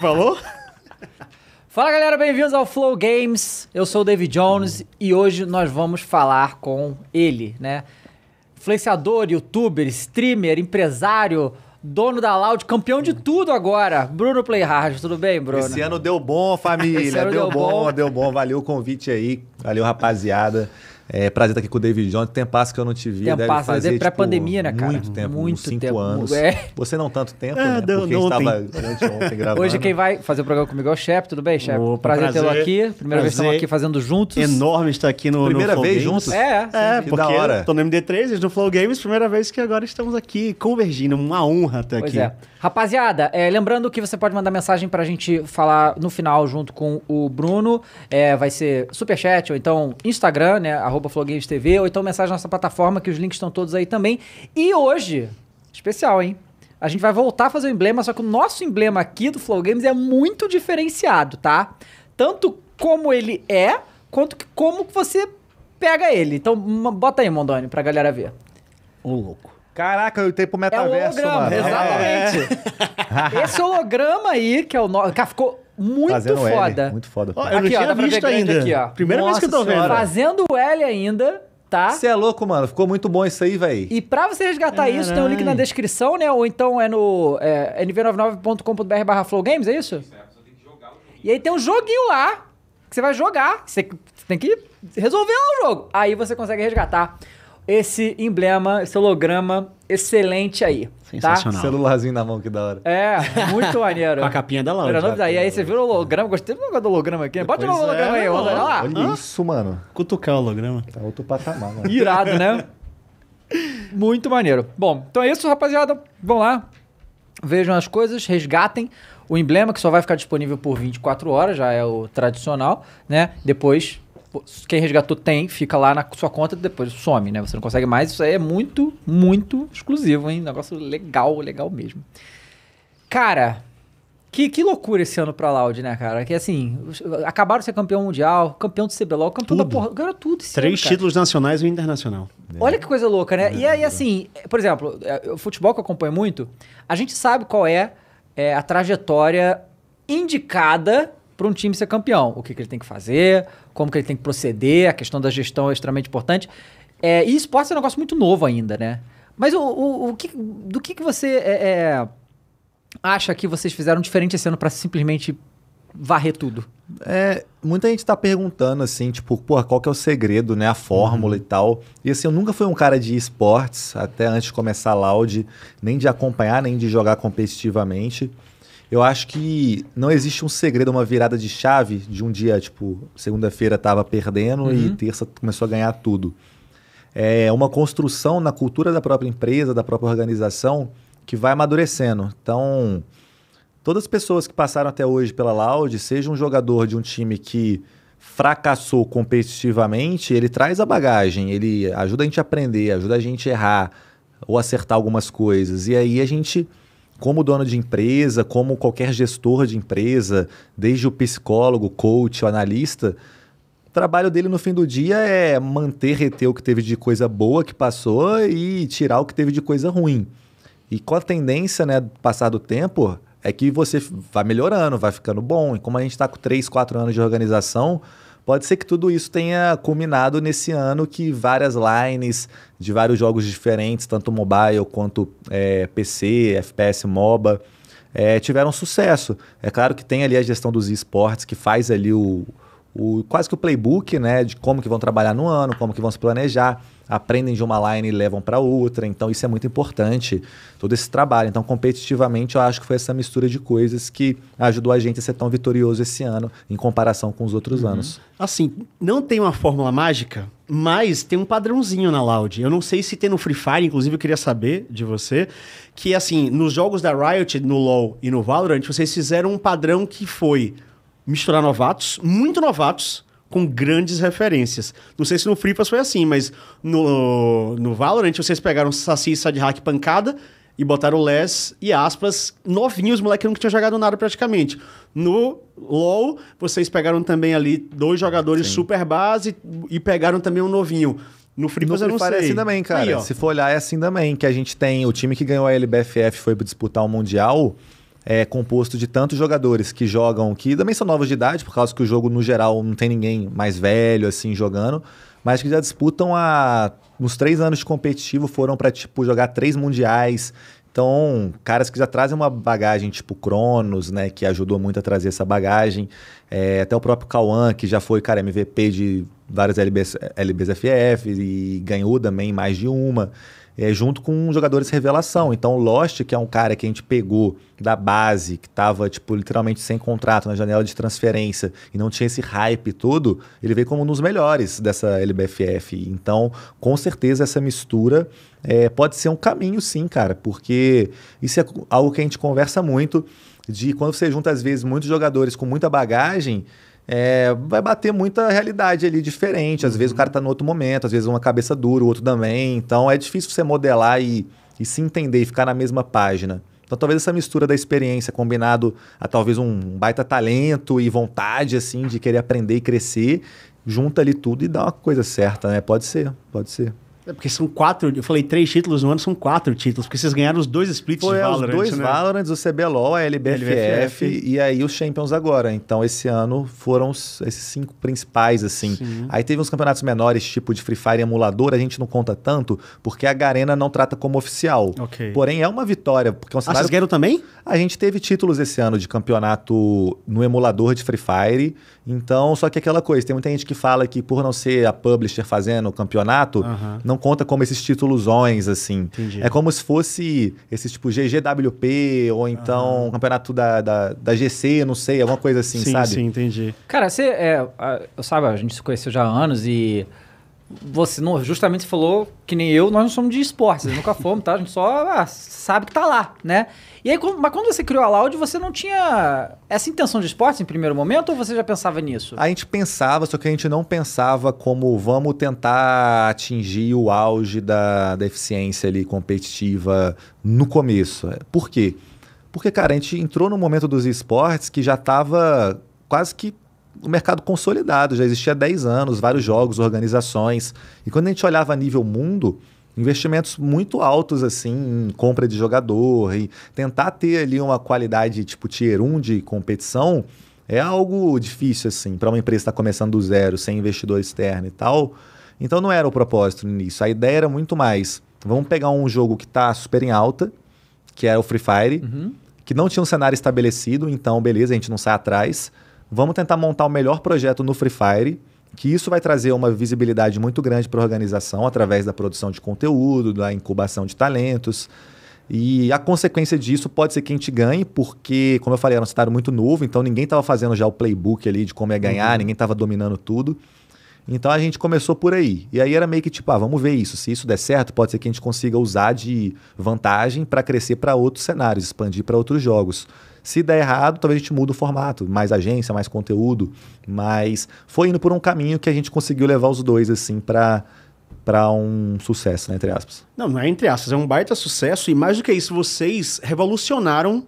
Falou? Fala galera, bem-vindos ao Flow Games. Eu sou o David Jones e hoje nós vamos falar com ele, né? Influenciador, youtuber, streamer, empresário, dono da Loud, campeão de tudo agora. Bruno Playhard, tudo bem, Bruno? Esse ano deu bom, família. Deu, deu bom, bom. deu bom. Valeu o convite aí. Valeu, rapaziada. É prazer estar aqui com o David Jones. Tem passo que eu não te vi. Tem deve passo, fazer, desde tipo, pré-pandemia, né, cara? Muito tempo, Muito uns cinco tempo. anos. É. Você não tanto tempo, É, né? deu- Porque não ontem. estava anteontem gravando. Hoje quem vai fazer o programa comigo é o Shep, tudo bem, Shep? Opa, prazer, tê-lo prazer. aqui. Primeira vez que estamos Prazer. aqui fazendo juntos. Enorme estar aqui no Primeira no Flow vez Games. juntos? É, É, Que porque da hora. tô no MD3, eles no Flow Games, primeira vez que agora estamos aqui convergindo. Uma honra estar Pois aqui. é. Rapaziada, é, lembrando que você pode mandar mensagem pra gente falar no final junto com o Bruno. É, vai ser Superchat, ou então Instagram, né? Arroba TV, ou então mensagem na nossa plataforma, que os links estão todos aí também. E hoje, especial, hein? A gente vai voltar a fazer o emblema, só que o nosso emblema aqui do Flow Games é muito diferenciado, tá? Tanto como ele é, quanto que como você pega ele. Então, bota aí, Mondoni, pra galera ver. Ô, louco. Caraca, eu tenho pro É o metaverso, holograma, mano. exatamente. Esse holograma aí, que é o nosso. Cara, ficou muito Fazendo L. foda. Muito foda. Ó, eu não Aqui, ó, tinha visto ainda. aqui, ó. Primeira vez que eu tô Nossa vendo. Fazendo o L ainda, tá? Você é louco, mano. Ficou muito bom isso aí, velho. E pra você resgatar isso, tem o link na descrição, né? Ou então é no é, nv99.com.br barra flowgames, é isso? E aí tem um joguinho lá, que você vai jogar. Você você tem que resolver lá o jogo. Aí você consegue resgatar esse emblema, esse holograma excelente aí. Tá? Sensacional. Celularzinho na mão, que da hora. É, muito maneiro. Com a capinha da Era novidade. E aí você viu o holograma, gostei do negócio do holograma aqui. né? Bota o holograma é, aí, vamos mano. olha lá. Olha isso, mano. Cutucar o holograma. Tá outro patamar, mano. Irado, né? Muito maneiro. Bom, então é isso, rapaziada. Vão lá, vejam as coisas, resgatem o emblema, que só vai ficar disponível por 24 horas, já é o tradicional, né? Depois, quem resgatou tem, fica lá na sua conta, depois some, né? Você não consegue mais. Isso aí é muito, muito exclusivo, hein? Negócio legal, legal mesmo. Cara, que, que loucura esse ano pra Loud, né, cara? Que assim, acabaram de ser campeão mundial, campeão do CBLOL, campeão da Tudo. porra. Ganharam tudo esse Três ano, títulos nacionais e um internacional. Olha que coisa louca, né? E aí, assim, por exemplo, é, o futebol que eu acompanho muito, a gente sabe qual é, é, a trajetória indicada para um time ser campeão. O que, que ele tem que fazer, como que ele tem que proceder, a questão da gestão é extremamente importante. É, e esporte é um negócio muito novo ainda, né? Mas o, o, o que, do que, que você é, é, acha que vocês fizeram diferente esse ano para simplesmente varrer tudo? É, muita gente tá perguntando assim, tipo, porra, qual que é o segredo, né? A fórmula e tal. E assim, eu nunca fui um cara de esportes, até antes de começar a Loud, nem de acompanhar, nem de jogar competitivamente. Eu acho que não existe um segredo, uma virada de chave de um dia, tipo, segunda-feira tava perdendo e terça começou a ganhar tudo. É uma construção na cultura da própria empresa, da própria organização, que vai amadurecendo. Então, todas as pessoas que passaram até hoje pela Loud, seja um jogador de um time que fracassou competitivamente, ele traz a bagagem, ele ajuda a gente a aprender, ajuda a gente a errar ou acertar algumas coisas. E aí a gente, como dono de empresa, como qualquer gestor de empresa, desde o psicólogo, coach, o analista, o trabalho dele no fim do dia é manter, reter o que teve de coisa boa que passou e tirar o que teve de coisa ruim. E com a tendência, né, passar do tempo, é que você vai melhorando, vai ficando bom. E como a gente está com 3, 4 anos de organização, pode ser que tudo isso tenha culminado nesse ano que várias lines de vários jogos diferentes, tanto mobile quanto é, PC, FPS, MOBA, é, tiveram sucesso. É claro que tem ali a gestão dos esportes que faz ali o, o quase que o playbook, né, de como que vão trabalhar no ano, como que vão se planejar, aprendem de uma line e levam para outra, então isso é muito importante, todo esse trabalho. Então, competitivamente, eu acho que foi essa mistura de coisas que ajudou a gente a ser tão vitorioso esse ano em comparação com os outros anos. Assim, não tem uma fórmula mágica, mas tem um padrãozinho na Loud. Eu não sei se tem no Free Fire, inclusive eu queria saber de você, que assim, nos jogos da Riot, no LoL e no Valorant, vocês fizeram um padrão que foi misturar novatos, muito novatos, com grandes referências. Não sei se no Free Fire foi assim, mas no, no Valorant vocês pegaram Saci, Sadhack, Pancada e botaram Les e aspas novinhos, moleque nunca tinha jogado nada praticamente. No LoL, vocês pegaram também ali dois jogadores super base e pegaram também um novinho. No Free No Free Fire é sei. assim também, cara. Aí. Se for olhar, é assim também. Que a gente tem o time que ganhou a LBFF foi disputar o Mundial. É composto de tantos jogadores que jogam, que também são novos de idade, por causa que o jogo, no geral, não tem ninguém mais velho, assim, jogando, mas que já disputam a... Nos três anos de competitivo foram para tipo, jogar três mundiais, então, caras que já trazem uma bagagem tipo Cronos, né, que ajudou muito a trazer essa bagagem. É, até o próprio Cauã, que já foi, cara, MVP de várias LBs, LBSFF e ganhou também mais de uma é, junto com jogadores revelação. Então, Lost, que é um cara que a gente pegou da base, que estava tipo, literalmente sem contrato na janela de transferência e não tinha esse hype todo, ele veio como um dos melhores dessa LBFF. Então, com certeza, essa mistura é, pode ser um caminho, sim, cara, porque isso é algo que a gente conversa muito de quando você junta, às vezes, muitos jogadores com muita bagagem é, vai bater muita realidade ali diferente. Às uhum. vezes o cara tá no outro momento, às vezes uma cabeça dura, o outro também. Então é difícil você modelar e, e se entender e ficar na mesma página. Então talvez essa mistura da experiência combinado a talvez um baita talento e vontade assim de querer aprender e crescer, junta ali tudo e dá uma coisa certa, né? Pode ser, pode ser. É porque são quatro, eu falei três títulos no ano, são quatro títulos, porque vocês ganharam os dois splits Foi, de Valorant. Os dois né? Valorants, o CBLOL, a LBFF, LBFF, e aí os Champions agora. Então esse ano foram os, esses cinco principais, assim. Sim. Aí teve uns campeonatos menores, tipo de Free Fire emulador, a gente não conta tanto, porque a Garena não trata como oficial. Okay. Porém, é uma vitória. Porque é um cenário... Ah, vocês ganharam também? A gente teve títulos esse ano de campeonato no emulador de Free Fire. Então, só que aquela coisa, tem muita gente que fala que por não ser a publisher fazendo o campeonato, não conta como esses títulosões, assim. Entendi. É como se fosse esse tipo GGWP, ou então uhum. campeonato da, da, da, GC, não sei, alguma coisa assim, sim, sabe? Sim, entendi. Cara, você é. Sabe, a gente se conheceu já há anos e você não, justamente falou que nem eu, nós não somos de esportes, nunca fomos, tá? A gente só ah, sabe que tá lá, né? E aí, mas quando você criou a Loud, você não tinha essa intenção de esportes em primeiro momento ou você já pensava nisso? A gente pensava, só que a gente não pensava como vamos tentar atingir o auge da, da eficiência ali competitiva no começo. Por quê? Porque, cara, a gente entrou no momento dos esportes que já estava quase que o mercado consolidado, já existia há 10 anos, vários jogos, organizações. E quando a gente olhava a nível mundo, investimentos muito altos assim em compra de jogador e tentar ter ali uma qualidade tipo tier 1 de competição é algo difícil assim para uma empresa estar tá começando do zero, sem investidor externo e tal. Então não era o propósito início. A ideia era muito mais, vamos pegar um jogo que está super em alta, que é o Free Fire, uhum. que não tinha um cenário estabelecido, então beleza, a gente não sai atrás. Vamos tentar montar o melhor projeto no Free Fire que isso vai trazer uma visibilidade muito grande para a organização através da produção de conteúdo, da incubação de talentos. E a consequência disso pode ser que a gente ganhe, porque, como eu falei, era um cenário muito novo, então ninguém estava fazendo já o playbook ali de como é ganhar, uhum. ninguém estava dominando tudo. Então a gente começou por aí. E aí era meio que tipo, ah, vamos ver isso. Se isso der certo, pode ser que a gente consiga usar de vantagem para crescer para outros cenários, expandir para outros jogos. Se der errado, talvez a gente mude o formato, mais agência, mais conteúdo, mas foi indo por um caminho que a gente conseguiu levar os dois assim para para um sucesso, né, entre aspas. Não, não é entre aspas, é um baita sucesso. E mais do que isso, vocês revolucionaram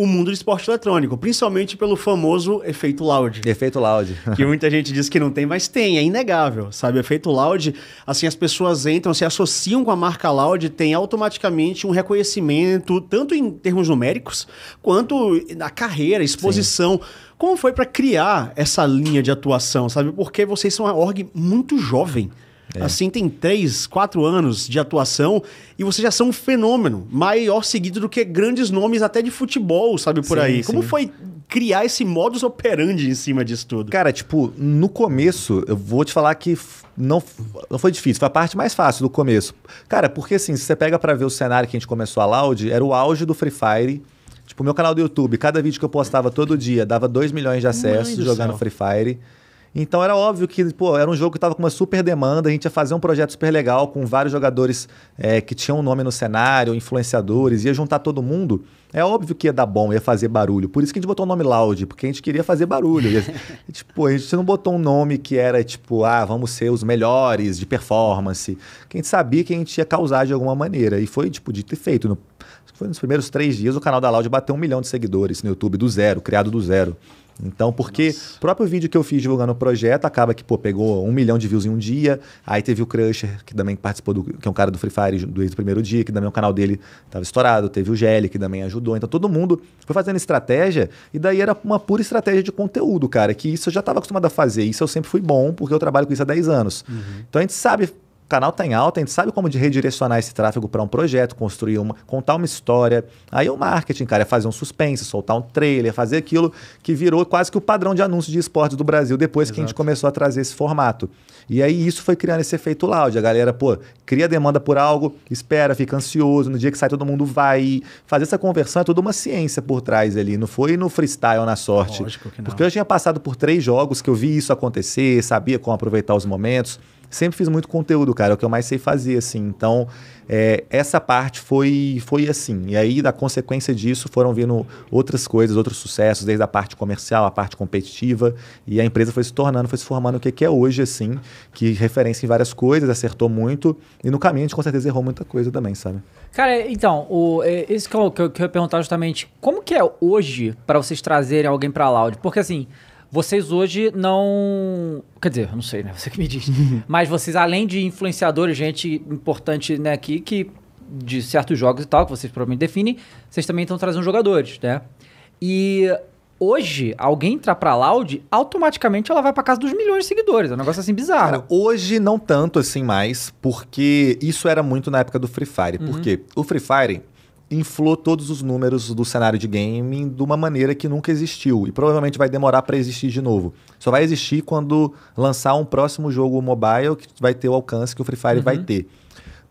o mundo do esporte eletrônico, principalmente pelo famoso efeito loud. Efeito loud. que muita gente diz que não tem, mas tem, é inegável, sabe? O efeito loud, assim, as pessoas entram, se associam com a marca loud, tem automaticamente um reconhecimento, tanto em termos numéricos, quanto na carreira, exposição. Sim. Como foi para criar essa linha de atuação, sabe? Porque vocês são uma org muito jovem. É. Assim, tem três, quatro anos de atuação e vocês já são um fenômeno, maior seguido do que grandes nomes até de futebol, sabe, por sim, aí. Como foi criar esse modus operandi em cima disso tudo? Cara, tipo, no começo, eu vou te falar que não, não foi difícil, foi a parte mais fácil do começo. Cara, porque assim, se você pega para ver o cenário que a gente começou a Loud, era o auge do Free Fire. Tipo, meu canal do YouTube, cada vídeo que eu postava todo dia dava 2 milhões de acessos jogando Free Fire. Então era óbvio que pô, era um jogo que estava com uma super demanda, a gente ia fazer um projeto super legal com vários jogadores é, que tinham um nome no cenário, influenciadores, ia juntar todo mundo. É óbvio que ia dar bom, ia fazer barulho. Por isso que a gente botou o nome Loud, porque a gente queria fazer barulho. E, tipo, a gente não botou um nome que era tipo, ah, vamos ser os melhores de performance. Que a gente sabia que a gente ia causar de alguma maneira. E foi, tipo, dito e feito. No, foi nos primeiros três dias, o canal da Loud bateu um milhão de seguidores no YouTube, do zero, criado do zero. Então, porque o próprio vídeo que eu fiz divulgando o projeto acaba que, pô, pegou um milhão de views em um dia. Aí teve o Crusher, que também participou, do, que é um cara do Free Fire desde o primeiro dia, que também o canal dele estava estourado. Teve o Gelli, que também ajudou. Então, todo mundo foi fazendo estratégia. E daí era uma pura estratégia de conteúdo, cara. Que isso eu já estava acostumado a fazer. Isso eu sempre fui bom, porque eu trabalho com isso há 10 anos. Uhum. Então, a gente sabe canal está em alta, a gente sabe como de redirecionar esse tráfego para um projeto, construir uma, contar uma história. Aí o marketing, cara, é fazer um suspense, soltar um trailer, fazer aquilo que virou quase que o padrão de anúncio de esportes do Brasil depois Exato. que a gente começou a trazer esse formato. E aí isso foi criando esse efeito loud. A galera, pô, cria demanda por algo, espera, fica ansioso, no dia que sai todo mundo vai. Fazer essa conversão é toda uma ciência por trás ali, não foi no freestyle, na sorte. Lógico que não. Porque eu tinha passado por três jogos que eu vi isso acontecer, sabia como aproveitar os momentos sempre fiz muito conteúdo, cara, é o que eu mais sei fazer, assim. Então, é, essa parte foi, foi assim. E aí, da consequência disso, foram vindo outras coisas, outros sucessos, desde a parte comercial, a parte competitiva. E a empresa foi se tornando, foi se formando o que, é hoje, assim, que referência em várias coisas, acertou muito. E no caminho a gente com certeza errou muita coisa também, sabe? Cara, então, o, esse que eu, que eu, que eu ia perguntar justamente, como que é hoje para vocês trazerem alguém para a Loud? Porque assim, vocês hoje não. Quer dizer, não sei, né? Você que me diz. Mas vocês, além de influenciadores, gente importante né, aqui, que de certos jogos e tal, que vocês provavelmente definem, vocês também estão trazendo jogadores, né? E hoje, alguém entrar pra Loud, automaticamente ela vai pra casa dos milhões de seguidores. É um negócio assim bizarro. Cara, hoje não tanto assim mais, porque isso era muito na época do Free Fire. Uhum. Porque o Free Fire, inflou todos os números do cenário de gaming de uma maneira que nunca existiu e provavelmente vai demorar para existir de novo. Só vai existir quando lançar um próximo jogo mobile que vai ter o alcance que o Free Fire uhum. vai ter.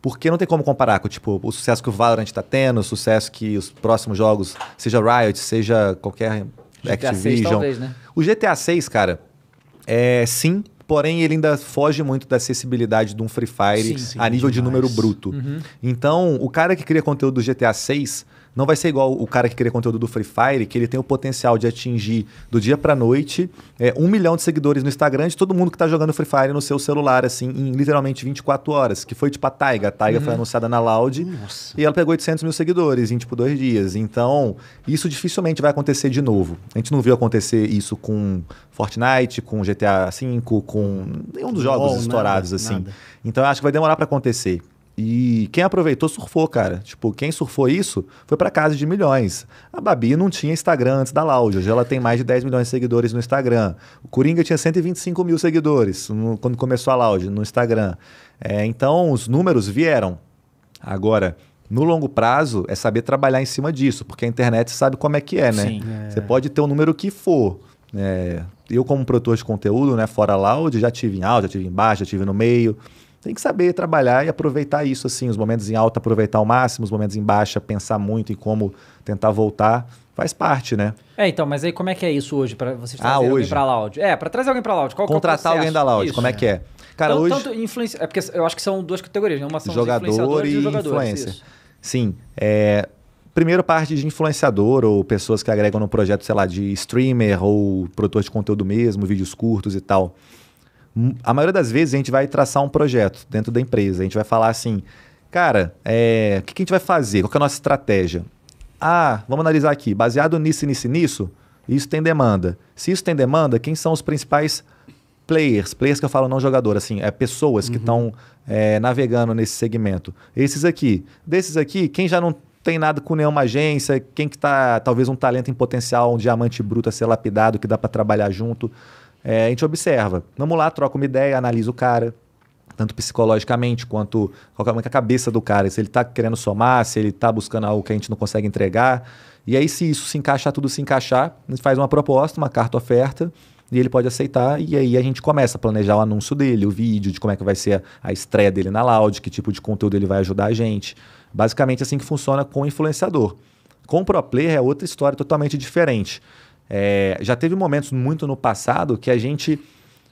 Porque não tem como comparar com tipo, o sucesso que o Valorant está tendo, o sucesso que os próximos jogos, seja Riot, seja qualquer GTA Activision. 6, talvez, né? O GTA 6, cara, é sim, porém ele ainda foge muito da acessibilidade de um Free Fire sim, sim, a nível demais. de número bruto. Uhum. Então, o cara que cria conteúdo do GTA 6 não vai ser igual o cara que cria conteúdo do Free Fire, que ele tem o potencial de atingir do dia pra noite é, um milhão de seguidores no Instagram de todo mundo que tá jogando Free Fire no seu celular, assim, em literalmente 24 horas. Que foi tipo a Taiga. A Taiga uhum. foi anunciada na Loud Nossa. e ela pegou 800 mil seguidores em tipo dois dias. Então, isso dificilmente vai acontecer de novo. A gente não viu acontecer isso com Fortnite, com GTA V, com nenhum dos jogos oh, estourados, nada, assim. Nada. Então, eu acho que vai demorar para acontecer. E quem aproveitou surfou, cara. Tipo, quem surfou isso foi para casa de milhões. A Babi não tinha Instagram antes da Loud. Hoje ela tem mais de 10 milhões de seguidores no Instagram. O Coringa tinha 125 mil seguidores no, quando começou a Loud no Instagram. É, então, os números vieram. Agora, no longo prazo, é saber trabalhar em cima disso, porque a internet sabe como é que é, né? Sim, é. Você pode ter o número que for. É, eu, como produtor de conteúdo, né, fora Loud, já tive em alto, já tive em baixo, já tive no meio tem que saber trabalhar e aproveitar isso, assim, os momentos em alta aproveitar ao máximo, os momentos em baixa pensar muito em como tentar voltar, faz parte, né? É, então, mas aí como é que é isso hoje para vocês trazerem ah, hoje. alguém para Loud? É, para trazer alguém para Loud, qual Contratar é alguém da Loud, isso. como é que é? Cara, então, hoje tanto influência, é porque eu acho que são duas categorias, né? Uma são jogador e, e influência. Isso. Sim, é primeiro parte de influenciador ou pessoas que agregam no projeto, sei lá, de streamer ou produtor de conteúdo mesmo, vídeos curtos e tal a maioria das vezes a gente vai traçar um projeto dentro da empresa. A gente vai falar assim, cara, é, o que, que a gente vai fazer? Qual é a nossa estratégia? Ah, vamos analisar aqui. Baseado nisso, nisso nisso, isso tem demanda. Se isso tem demanda, quem são os principais players? Players que eu falo não jogador, assim, é pessoas uhum. que estão é, navegando nesse segmento. Esses aqui. Desses aqui, quem já não tem nada com nenhuma agência, quem que tá, talvez um talento em potencial, um diamante bruto a ser lapidado, que dá para trabalhar junto. É, a gente observa. Vamos lá, troca uma ideia, analisa o cara, tanto psicologicamente quanto qual é a cabeça do cara, se ele está querendo somar, se ele está buscando algo que a gente não consegue entregar. E aí, se isso se encaixar, tudo se encaixar, a gente faz uma proposta, uma carta oferta, e ele pode aceitar, e aí a gente começa a planejar o anúncio dele, o vídeo, de como é que vai ser a, a estreia dele na Loud, que tipo de conteúdo ele vai ajudar a gente. Basicamente assim que funciona com o influenciador. Com o Pro Player é outra história totalmente diferente. É, já teve momentos muito no passado que a gente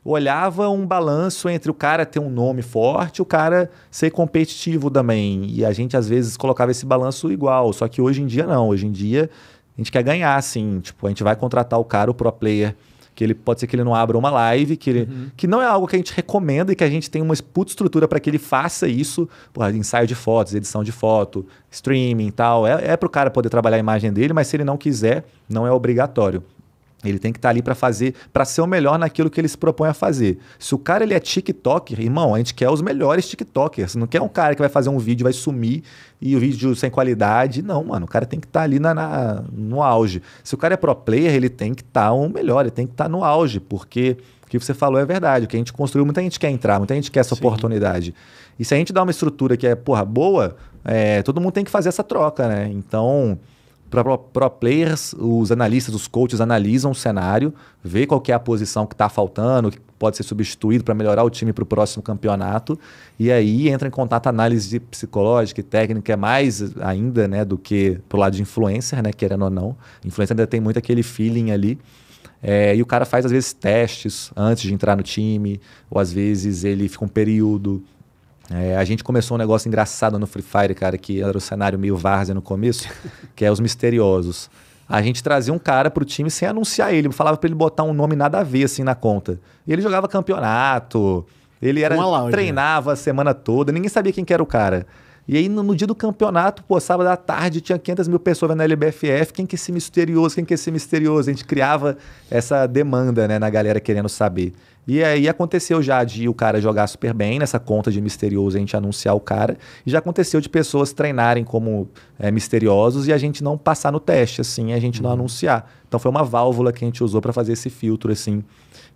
olhava um balanço entre o cara ter um nome forte o cara ser competitivo também. E a gente às vezes colocava esse balanço igual, só que hoje em dia não. Hoje em dia a gente quer ganhar, assim. Tipo, a gente vai contratar o cara, o pro player, que ele pode ser que ele não abra uma live, que, ele, uhum. que não é algo que a gente recomenda e que a gente tem uma puta estrutura para que ele faça isso, porra, ensaio de fotos, edição de foto, streaming e tal. É, é para o cara poder trabalhar a imagem dele, mas se ele não quiser, não é obrigatório. Ele tem que estar ali para fazer, para ser o melhor naquilo que ele se propõe a fazer. Se o cara ele é TikToker, irmão, a gente quer os melhores TikTokers. Não quer um cara que vai fazer um vídeo, vai sumir e o vídeo sem qualidade. Não, mano, o cara tem que estar ali na, na, no auge. Se o cara é pro player, ele tem que estar o melhor, ele tem que estar no auge, porque o que você falou é verdade. O que a gente construiu, muita gente quer entrar, muita gente quer essa Sim. oportunidade. E se a gente dá uma estrutura que é, porra, boa, é, todo mundo tem que fazer essa troca, né? Então Pro, pro players, os analistas, os coaches analisam o cenário, vê qual é a posição que está faltando, que pode ser substituído para melhorar o time para o próximo campeonato. E aí entra em contato análise psicológica e técnica, é mais ainda né, do que pro lado de influencer, né, querendo ou não. Influencer ainda tem muito aquele feeling ali. É, e o cara faz, às vezes, testes antes de entrar no time, ou às vezes ele fica um período é, a gente começou um negócio engraçado no Free Fire, cara, que era o cenário meio várzea no começo, que é os misteriosos. A gente trazia um cara pro time sem anunciar ele, falava para ele botar um nome nada a ver assim na conta. E ele jogava campeonato, ele era treinava a semana toda, ninguém sabia quem que era o cara. E aí, no, no, dia do campeonato, pô, sábado à tarde, tinha 500 mil pessoas vendo a LBFF. Quem que é esse misterioso? Quem que é esse misterioso? A gente criava essa demanda, né, na galera querendo saber. E aí aconteceu já de o cara jogar super bem nessa conta de misterioso, a gente anunciar o cara. E já aconteceu de pessoas treinarem como é, misteriosos e a gente não passar no teste, assim, a gente uhum. não anunciar. Então foi uma válvula que a gente usou para fazer esse filtro, assim.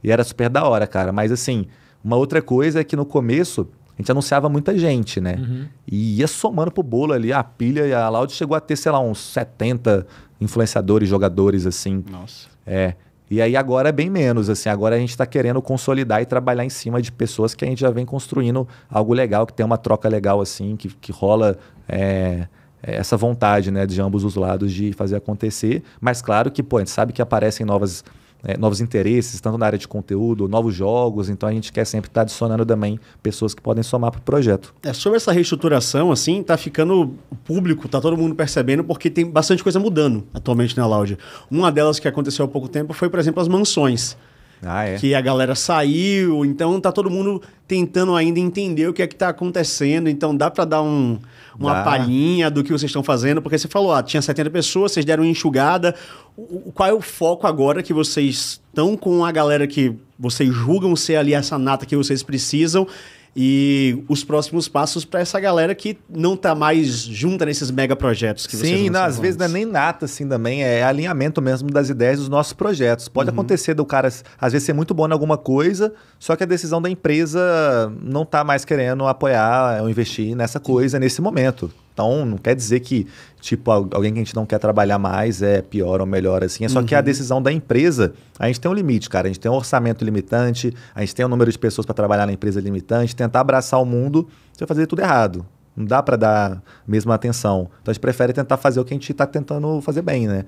E era super da hora, cara. Mas assim, uma outra coisa é que no começo a gente anunciava muita gente, né? Uhum. E ia somando pro bolo ali, a pilha e a Loud chegou a ter, sei lá, uns 70 influenciadores, jogadores, assim. Nossa. É. E aí agora é bem menos, assim, agora a gente está querendo consolidar e trabalhar em cima de pessoas que a gente já vem construindo algo legal, que tem uma troca legal, assim, que, que rola é, é essa vontade, né, de ambos os lados de fazer acontecer. Mas claro que, pô, a gente sabe que aparecem novas é, novos interesses, tanto na área de conteúdo, novos jogos. Então a gente quer sempre estar tá adicionando também pessoas que podem somar para o projeto. É, sobre essa reestruturação, assim, tá ficando público, tá todo mundo percebendo, porque tem bastante coisa mudando atualmente na Loud. Uma delas que aconteceu há pouco tempo foi, por exemplo, as mansões. Ah, é. Que a galera saiu, então tá todo mundo tentando ainda entender o que é que tá acontecendo. Então dá para dar um, uma palhinha do que vocês estão fazendo, porque você falou, ah, tinha 70 pessoas, vocês deram uma enxugada. O, qual é o foco agora que vocês estão com a galera que vocês julgam ser ali essa nata que vocês precisam? E os próximos passos para essa galera que não está mais junta nesses mega projetos que Sim, não, às vezes não é nem nata assim também, é alinhamento mesmo das ideias dos nossos projetos. Pode uhum. acontecer do cara às vezes ser muito bom em alguma coisa, só que a decisão da empresa não está mais querendo apoiar ou investir nessa coisa nesse momento. Então, não quer dizer que, tipo, alguém que a gente não quer trabalhar mais é pior ou melhor, assim. É só uhum. que a decisão da empresa, a gente tem um limite, cara. A gente tem um orçamento limitante, a gente tem um número de pessoas para trabalhar na empresa limitante. Tentar abraçar o mundo, você vai fazer tudo errado. Não dá para dar a mesma atenção. Então, a gente prefere tentar fazer o que a gente está tentando fazer bem, né?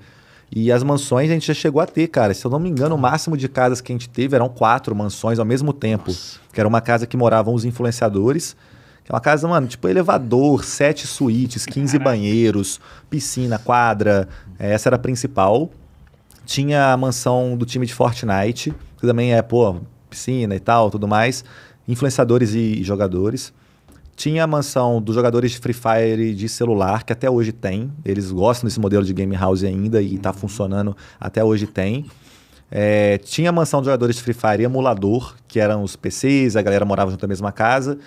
E as mansões a gente já chegou a ter, cara. Se eu não me engano, o máximo de casas que a gente teve eram quatro mansões ao mesmo tempo. Nossa. Que era uma casa que moravam os influenciadores que é uma casa, mano, tipo elevador, sete suítes, 15 banheiros, piscina, quadra. É, essa era a principal. Tinha a mansão do time de Fortnite, que também é, pô, piscina e tal, tudo mais. Influenciadores e jogadores. Tinha a mansão dos jogadores de Free Fire de celular, que até hoje tem. Eles gostam desse modelo de game house ainda e está funcionando, até hoje tem. É, tinha a mansão dos jogadores de Free Fire e emulador, que eram os PCs, a galera morava junto na mesma casa.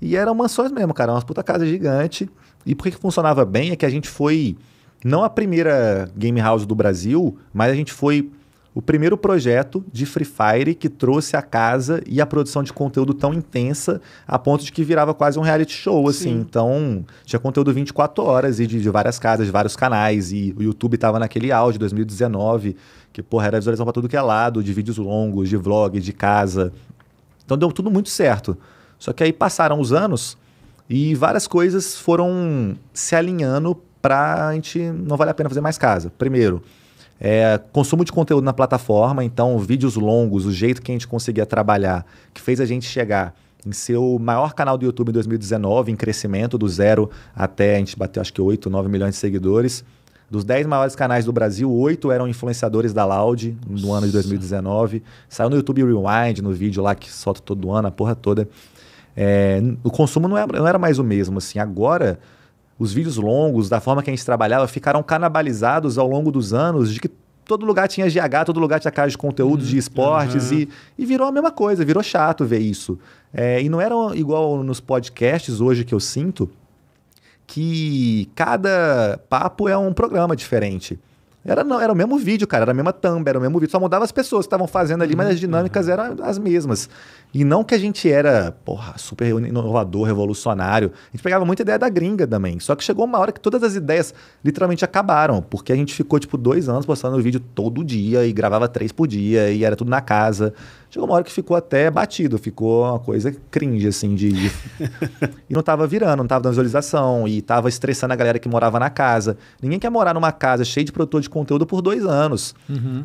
E eram mansões mesmo, cara, umas puta casa gigante. E por que funcionava bem é que a gente foi não a primeira game house do Brasil, mas a gente foi o primeiro projeto de Free Fire que trouxe a casa e a produção de conteúdo tão intensa a ponto de que virava quase um reality show, assim. Sim. Então, tinha conteúdo 24 horas e de, de, várias casas, de vários canais. E o YouTube tava naquele auge, 2019, que, porra, era visualização pra tudo que é lado, de vídeos longos, de vlog, de casa. Então, deu tudo muito certo. Só que aí passaram os anos e várias coisas foram se alinhando para a gente não vale a pena fazer mais casa. Primeiro, é, consumo de conteúdo na plataforma, então vídeos longos, o jeito que a gente conseguia trabalhar, que fez a gente chegar em ser o maior canal do YouTube em 2019, em crescimento do zero até a gente bateu acho que 8, 9 milhões de seguidores. Dos 10 maiores canais do Brasil, 8 eram influenciadores da Loud no ano de 2019. Saiu no YouTube Rewind, no vídeo lá que solta todo ano, a porra toda. É, o consumo não era, não era mais o mesmo. Assim. Agora, os vídeos longos, da forma que a gente trabalhava, ficaram canibalizados ao longo dos anos de que todo lugar tinha GH, todo lugar tinha casa de conteúdo de esportes e, e virou a mesma coisa, virou chato ver isso. É, e não era igual nos podcasts hoje que eu sinto, que cada papo é um programa diferente. Era, não, era o mesmo vídeo, cara, era a mesma thumb, era o mesmo vídeo, só mudava as pessoas que estavam fazendo ali, mas as dinâmicas eram as mesmas. E não que a gente era, porra, super inovador, revolucionário. A gente pegava muita ideia da gringa também. Só que chegou uma hora que todas as ideias literalmente acabaram, porque a gente ficou, tipo, dois anos postando vídeo todo dia e gravava três por dia e era tudo na casa. Chegou uma hora que ficou até batido, ficou uma coisa cringe, assim, de. de- e não tava virando, não tava dando visualização, e tava estressando a galera que morava na casa. Ninguém quer morar numa casa cheia de produtor de conteúdo por dois anos.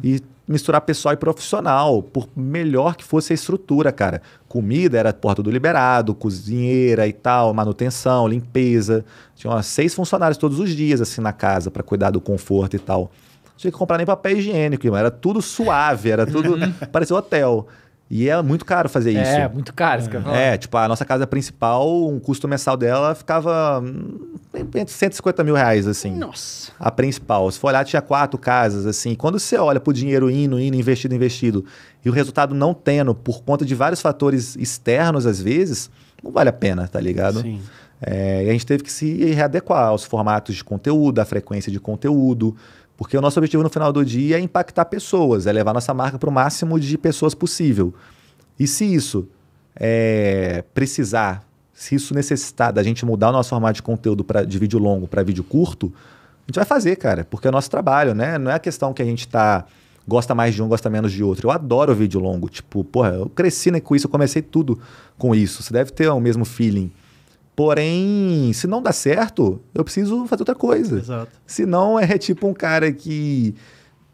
E misturar pessoal e profissional, por melhor que fosse a estrutura, cara. Comida era porta tudo liberado, cozinheira e tal, manutenção, limpeza. Tinha seis funcionários todos os dias, assim, na casa, para cuidar do conforto e tal. Não tinha que comprar nem papel higiênico, irmão. Era tudo suave, era tudo. parecia um hotel. E é muito caro fazer isso. É, muito caro isso que eu falar. É, tipo, a nossa casa principal, um custo mensal dela ficava hum, entre 150 mil reais, assim. Nossa. A principal. Se for olhar, tinha quatro casas, assim. Quando você olha pro dinheiro indo, indo, investido, investido, e o resultado não tendo, por conta de vários fatores externos, às vezes, não vale a pena, tá ligado? Sim. É, e a gente teve que se readequar aos formatos de conteúdo, à frequência de conteúdo, porque o nosso objetivo no final do dia é impactar pessoas, é levar nossa marca para o máximo de pessoas possível. E se isso é, precisar, se isso necessitar da gente mudar o nosso formato de conteúdo pra, de vídeo longo para vídeo curto, a gente vai fazer, cara, porque é o nosso trabalho, né? Não é a questão que a gente tá gosta mais de um, gosta menos de outro. Eu adoro vídeo longo, tipo, porra, eu cresci né, com isso, eu comecei tudo com isso. Você deve ter o mesmo feeling. Porém, se não dá certo, eu preciso fazer outra coisa. Exato. Se não, é tipo um cara que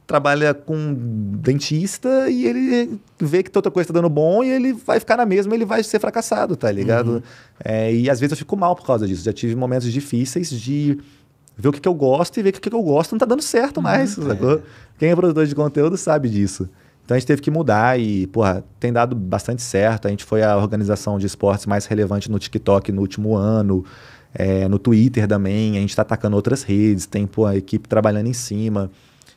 trabalha com dentista e ele vê que outra coisa tá dando bom e ele vai ficar na mesma, ele vai ser fracassado, tá ligado? É, e às vezes eu fico mal por causa disso. Já tive momentos difíceis de ver o que, que eu gosto e ver que o que, que eu gosto não tá dando certo mais, sacou? Quem é produtor de conteúdo sabe disso. Então a gente teve que mudar e, porra, tem dado bastante certo. A gente foi a organização de esportes mais relevante no TikTok no último ano, é, no Twitter também. A gente está atacando outras redes, tem pô, a equipe trabalhando em cima.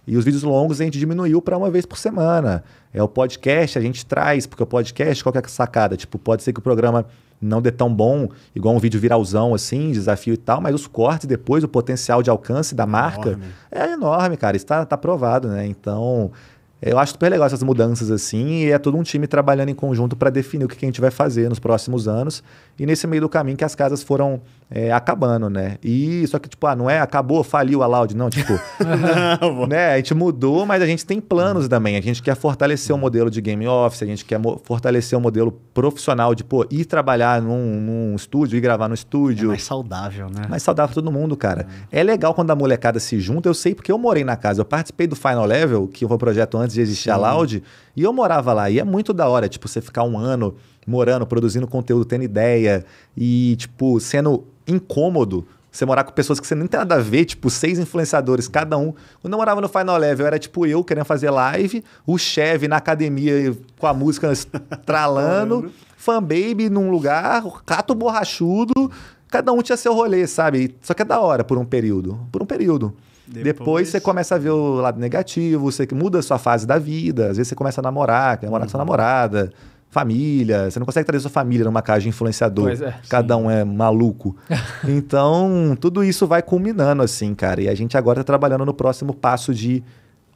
E os vídeos longos a gente diminuiu para uma vez por semana. É o podcast, a gente traz, porque o podcast, qual que é a sacada? Tipo, pode ser que o programa não dê tão bom, igual um vídeo viralzão, assim, desafio e tal, mas os cortes depois, o potencial de alcance da marca Enorme. é enorme, cara. Isso tá, tá provado, né? Então, eu acho super legal essas mudanças assim, e é todo um time trabalhando em conjunto para definir o que, a gente vai fazer nos próximos anos. E nesse meio do caminho que as casas foram é, acabando, né? E só que, tipo, ah, não é acabou, faliu a Loud, não, tipo, né? A gente mudou, mas a gente tem planos também. A gente quer fortalecer o modelo de game office, a gente quer fortalecer o modelo profissional de, pô, ir trabalhar num, num estúdio, ir gravar no É estúdio. mais saudável, né? Mais saudável pra todo mundo, cara. É legal quando a molecada se junta. Eu sei porque eu morei na casa. Eu participei do Final Level, que foi um projeto antes de existir a Loud, e eu morava lá. E é muito da hora, tipo, você ficar um ano morando, produzindo conteúdo, tendo ideia e, tipo, sendo incômodo. Você morar com pessoas que você nem tem nada a ver, tipo, seis influenciadores, cada um. Quando eu morava no Final Level, era tipo eu querendo fazer live, o chefe na academia com a música estralando, fanbaby num lugar, o rato borrachudo, cada um tinha seu rolê, sabe? Só que é da hora por um período. Por um período. Depois, Depois- você começa a ver o lado negativo, você que muda a sua fase da vida, às vezes você começa a namorar, quer namorar com sua namorada, família, você não consegue trazer sua família numa casa de influenciador. É, Cada um é maluco. então, tudo isso vai culminando assim, cara. E a gente agora tá trabalhando no próximo passo de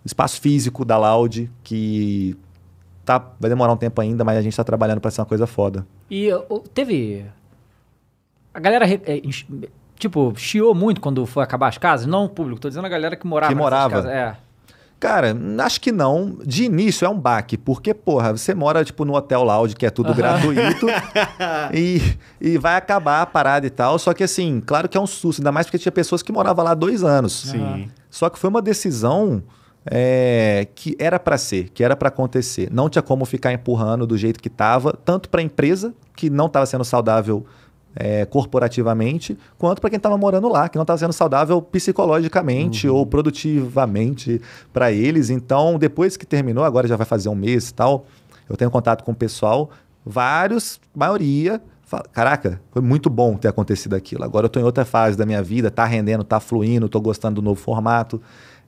espaço físico da Loud, que tá, vai demorar um tempo ainda, mas a gente tá trabalhando para ser uma coisa foda. E teve. A galera, é, tipo, chiou muito quando foi acabar as casas? Não o público, tô dizendo a galera que morava Que morava. casas. É. Cara, acho que não. De início é um baque, porque, porra, você mora, tipo, no Hotel Loud, que é tudo gratuito, e, e vai acabar a parada e tal. Só que, assim, claro que é um susto, ainda mais porque tinha pessoas que moravam lá dois anos. Sim. Só que foi uma decisão é, que era para ser, que era para acontecer. Não tinha como ficar empurrando do jeito que estava, tanto para a empresa, que não estava sendo saudável é, corporativamente, quanto para quem estava morando lá, que não estava sendo saudável psicologicamente ou produtivamente para eles. Então, depois que terminou, agora já vai fazer um mês e tal, eu tenho contato com o pessoal, vários, maioria, fala, caraca, foi muito bom ter acontecido aquilo. Agora eu tô em outra fase da minha vida, tá rendendo, tá fluindo, tô gostando do novo formato.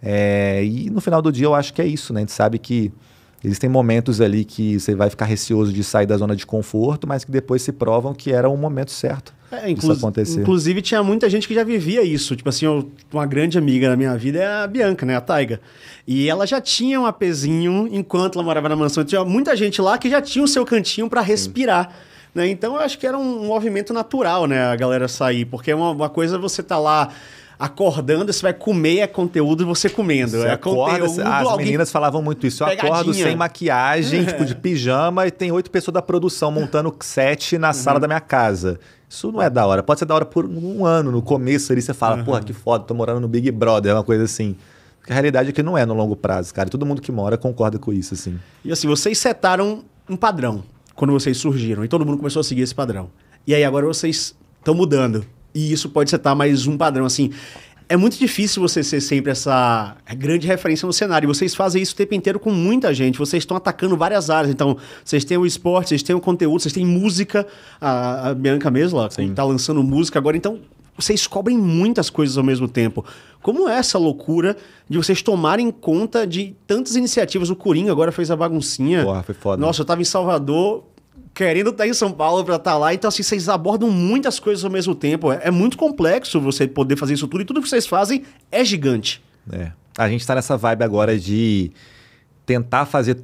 É, e no final do dia eu acho que é isso, né? A gente sabe que existem momentos ali que você vai ficar receoso de sair da zona de conforto, mas que depois se provam que era o momento certo. É, inclu acontecer. Inclusive, tinha muita gente que já vivia isso. Tipo assim, eu, uma grande amiga da minha vida é a Bianca, né? A Taiga. E ela já tinha um apezinho enquanto ela morava na mansão. Tinha muita gente lá que já tinha o seu cantinho para respirar. Né? Então, eu acho que era um movimento natural, né? A galera sair. Porque é uma, uma coisa você tá lá acordando, você vai comer é conteúdo você comendo. Você é acorda, conteúdo, as alguém... meninas falavam muito isso. Eu Pegadinha. acordo sem maquiagem, é. tipo de pijama, e tem oito pessoas da produção montando set na uhum. sala da minha casa. Isso não é da hora. Pode ser da hora por um ano. No começo ali você fala, uhum. porra, que foda, tô morando no Big Brother, é uma coisa assim. Porque a realidade é que não é no longo prazo, cara. Todo mundo que mora concorda com isso, assim. E assim, vocês setaram um padrão quando vocês surgiram. E todo mundo começou a seguir esse padrão. E aí agora vocês estão mudando. E isso pode setar mais um padrão. Assim, é muito difícil você ser sempre essa grande referência no cenário. Vocês fazem isso o tempo inteiro com muita gente. Vocês estão atacando várias áreas. Então, vocês têm o esporte, vocês têm o conteúdo, vocês têm música. A, a Bianca mesmo, lá, está lançando música agora. Então, vocês cobrem muitas coisas ao mesmo tempo. Como é essa loucura de vocês tomarem conta de tantas iniciativas? O Coringa agora fez a baguncinha. Porra, foi foda. Nossa, eu tava em Salvador, querendo estar em São Paulo para estar tá lá. Então, assim, vocês abordam muitas coisas ao mesmo tempo. É, é, muito complexo você poder fazer isso tudo. E tudo que vocês fazem é gigante. É. A gente está nessa vibe agora de tentar fazer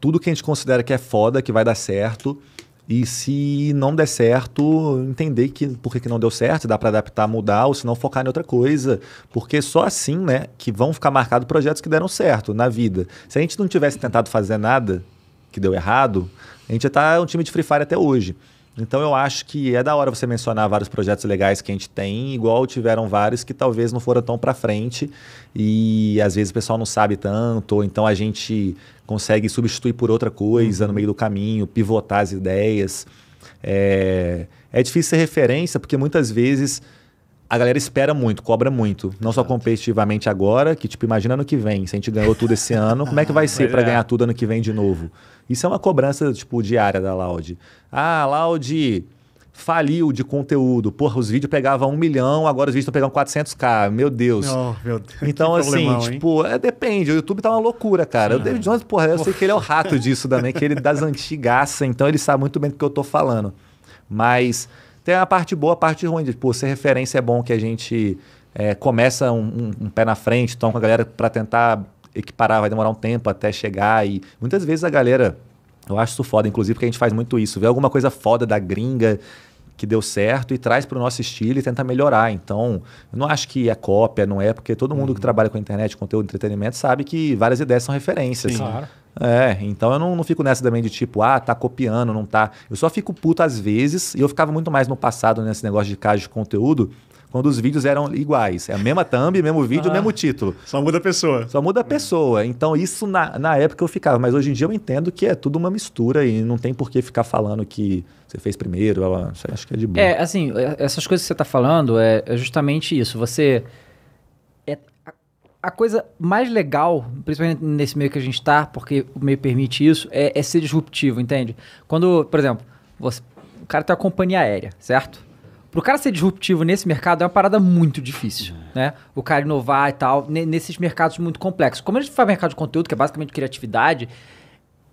tudo que a gente considera que é foda, que vai dar certo. E se não der certo, entender que por que não deu certo, dá para adaptar, mudar, ou se não focar em outra coisa. Porque só assim, né, que vão ficar marcados projetos que deram certo na vida. Se a gente não tivesse tentado fazer nada que deu errado, a gente já está um time de Free Fire até hoje. Então eu acho que é da hora você mencionar vários projetos legais que a gente tem, igual tiveram vários que talvez não foram tão para frente e às vezes o pessoal não sabe tanto, ou então a gente consegue substituir por outra coisa no meio do caminho, pivotar as ideias. É, é difícil ser referência porque muitas vezes a galera espera muito, cobra muito. Não só competitivamente agora, que tipo, imagina ano que vem, se a gente ganhou tudo esse ano, como é que vai ser para ganhar tudo ano que vem de novo? Isso é uma cobrança, tipo, diária da Loud. Ah, Loud faliu de conteúdo. Porra, os vídeos pegavam um milhão, agora os vídeos estão pegando 400k. Meu Deus. Oh, meu Deus. Então, assim, tipo, é, depende. O YouTube tá uma loucura, cara. Ah. O David Jones, porra, eu porra. sei que ele é o rato disso também, que ele é das antigas, então ele sabe muito bem do que eu tô falando. Mas tem a parte boa, a parte ruim. Tipo, ser referência é bom que a gente é, começa um, um, um, pé na frente, então com a galera para tentar equiparar, vai demorar um tempo até chegar. E muitas vezes a galera, eu acho isso foda, inclusive, porque a gente faz muito isso. Vê alguma coisa foda da gringa que deu certo e traz para o nosso estilo e tenta melhorar. Então, eu não acho que é cópia, não é, porque todo mundo uhum. que trabalha com internet, conteúdo, entretenimento, sabe que várias ideias são referências. Sim, claro. É, então eu não, não fico nessa também de tipo, ah, tá copiando, não tá. Eu só fico puto às vezes, e eu ficava muito mais no passado nesse negócio de caso de conteúdo, quando os vídeos eram iguais. É a mesma thumb, mesmo vídeo, ah, mesmo título. Só muda a pessoa. Só muda a pessoa. Então, isso na, na época eu ficava. Mas hoje em dia eu entendo que é tudo uma mistura e não tem por que ficar falando que você fez primeiro. Eu acho que é de boa. É, assim, é, essas coisas que você está falando é, é, justamente isso. Você. A, a, coisa mais legal, principalmente nesse meio que a gente está, porque o meio permite isso, é, é ser disruptivo, entende? Quando, por exemplo, você, o cara tem uma companhia aérea, certo? Pro cara ser disruptivo nesse mercado é uma parada muito difícil, né? O cara inovar e tal, nesses mercados muito complexos. Como a gente faz mercado de conteúdo, que é basicamente criatividade,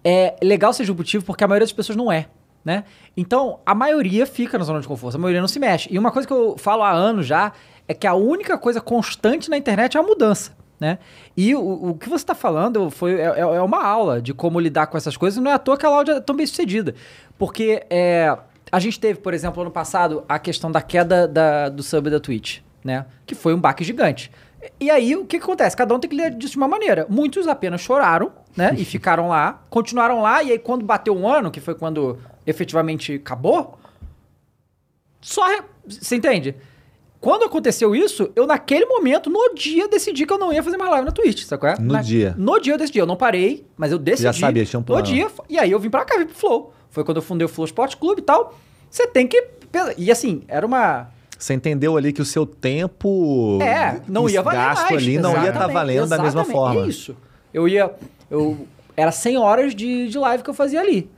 é legal ser disruptivo porque a maioria das pessoas não é, né? Então, a maioria fica na zona de conforto, a maioria não se mexe. E uma coisa que eu falo há anos já é que a única coisa constante na internet é a mudança. Né? E o, o que você está falando foi, é, é, uma aula de como lidar com essas coisas, não é à toa que a áudio é tão bem sucedida. Porque é, a gente teve, por exemplo, ano passado, a questão da queda da, do sub da Twitch, né? Que foi um baque gigante. E aí, o que, que acontece? Cada um tem que ler disso de uma maneira. Muitos apenas choraram, né? e ficaram lá, continuaram lá, e aí quando bateu um ano, que foi quando efetivamente acabou, só. Você entende? Quando aconteceu isso, eu naquele momento, no dia, decidi que eu não ia fazer mais live na Twitch, qual é? No na, dia. No dia eu decidi, eu não parei, mas eu decidi. Já sabia, tinha um plano. No dia, e aí eu vim pra cá, vim pro Flow. Foi quando eu fundei o Flow Sport Clube e tal. Você tem que. E assim, era uma. Você entendeu ali que o seu tempo. É, não ia valer gasto mais. ali não ia estar tá valendo da mesma forma. Isso. Eu ia. Eu, era 100 horas de, de live que eu fazia ali.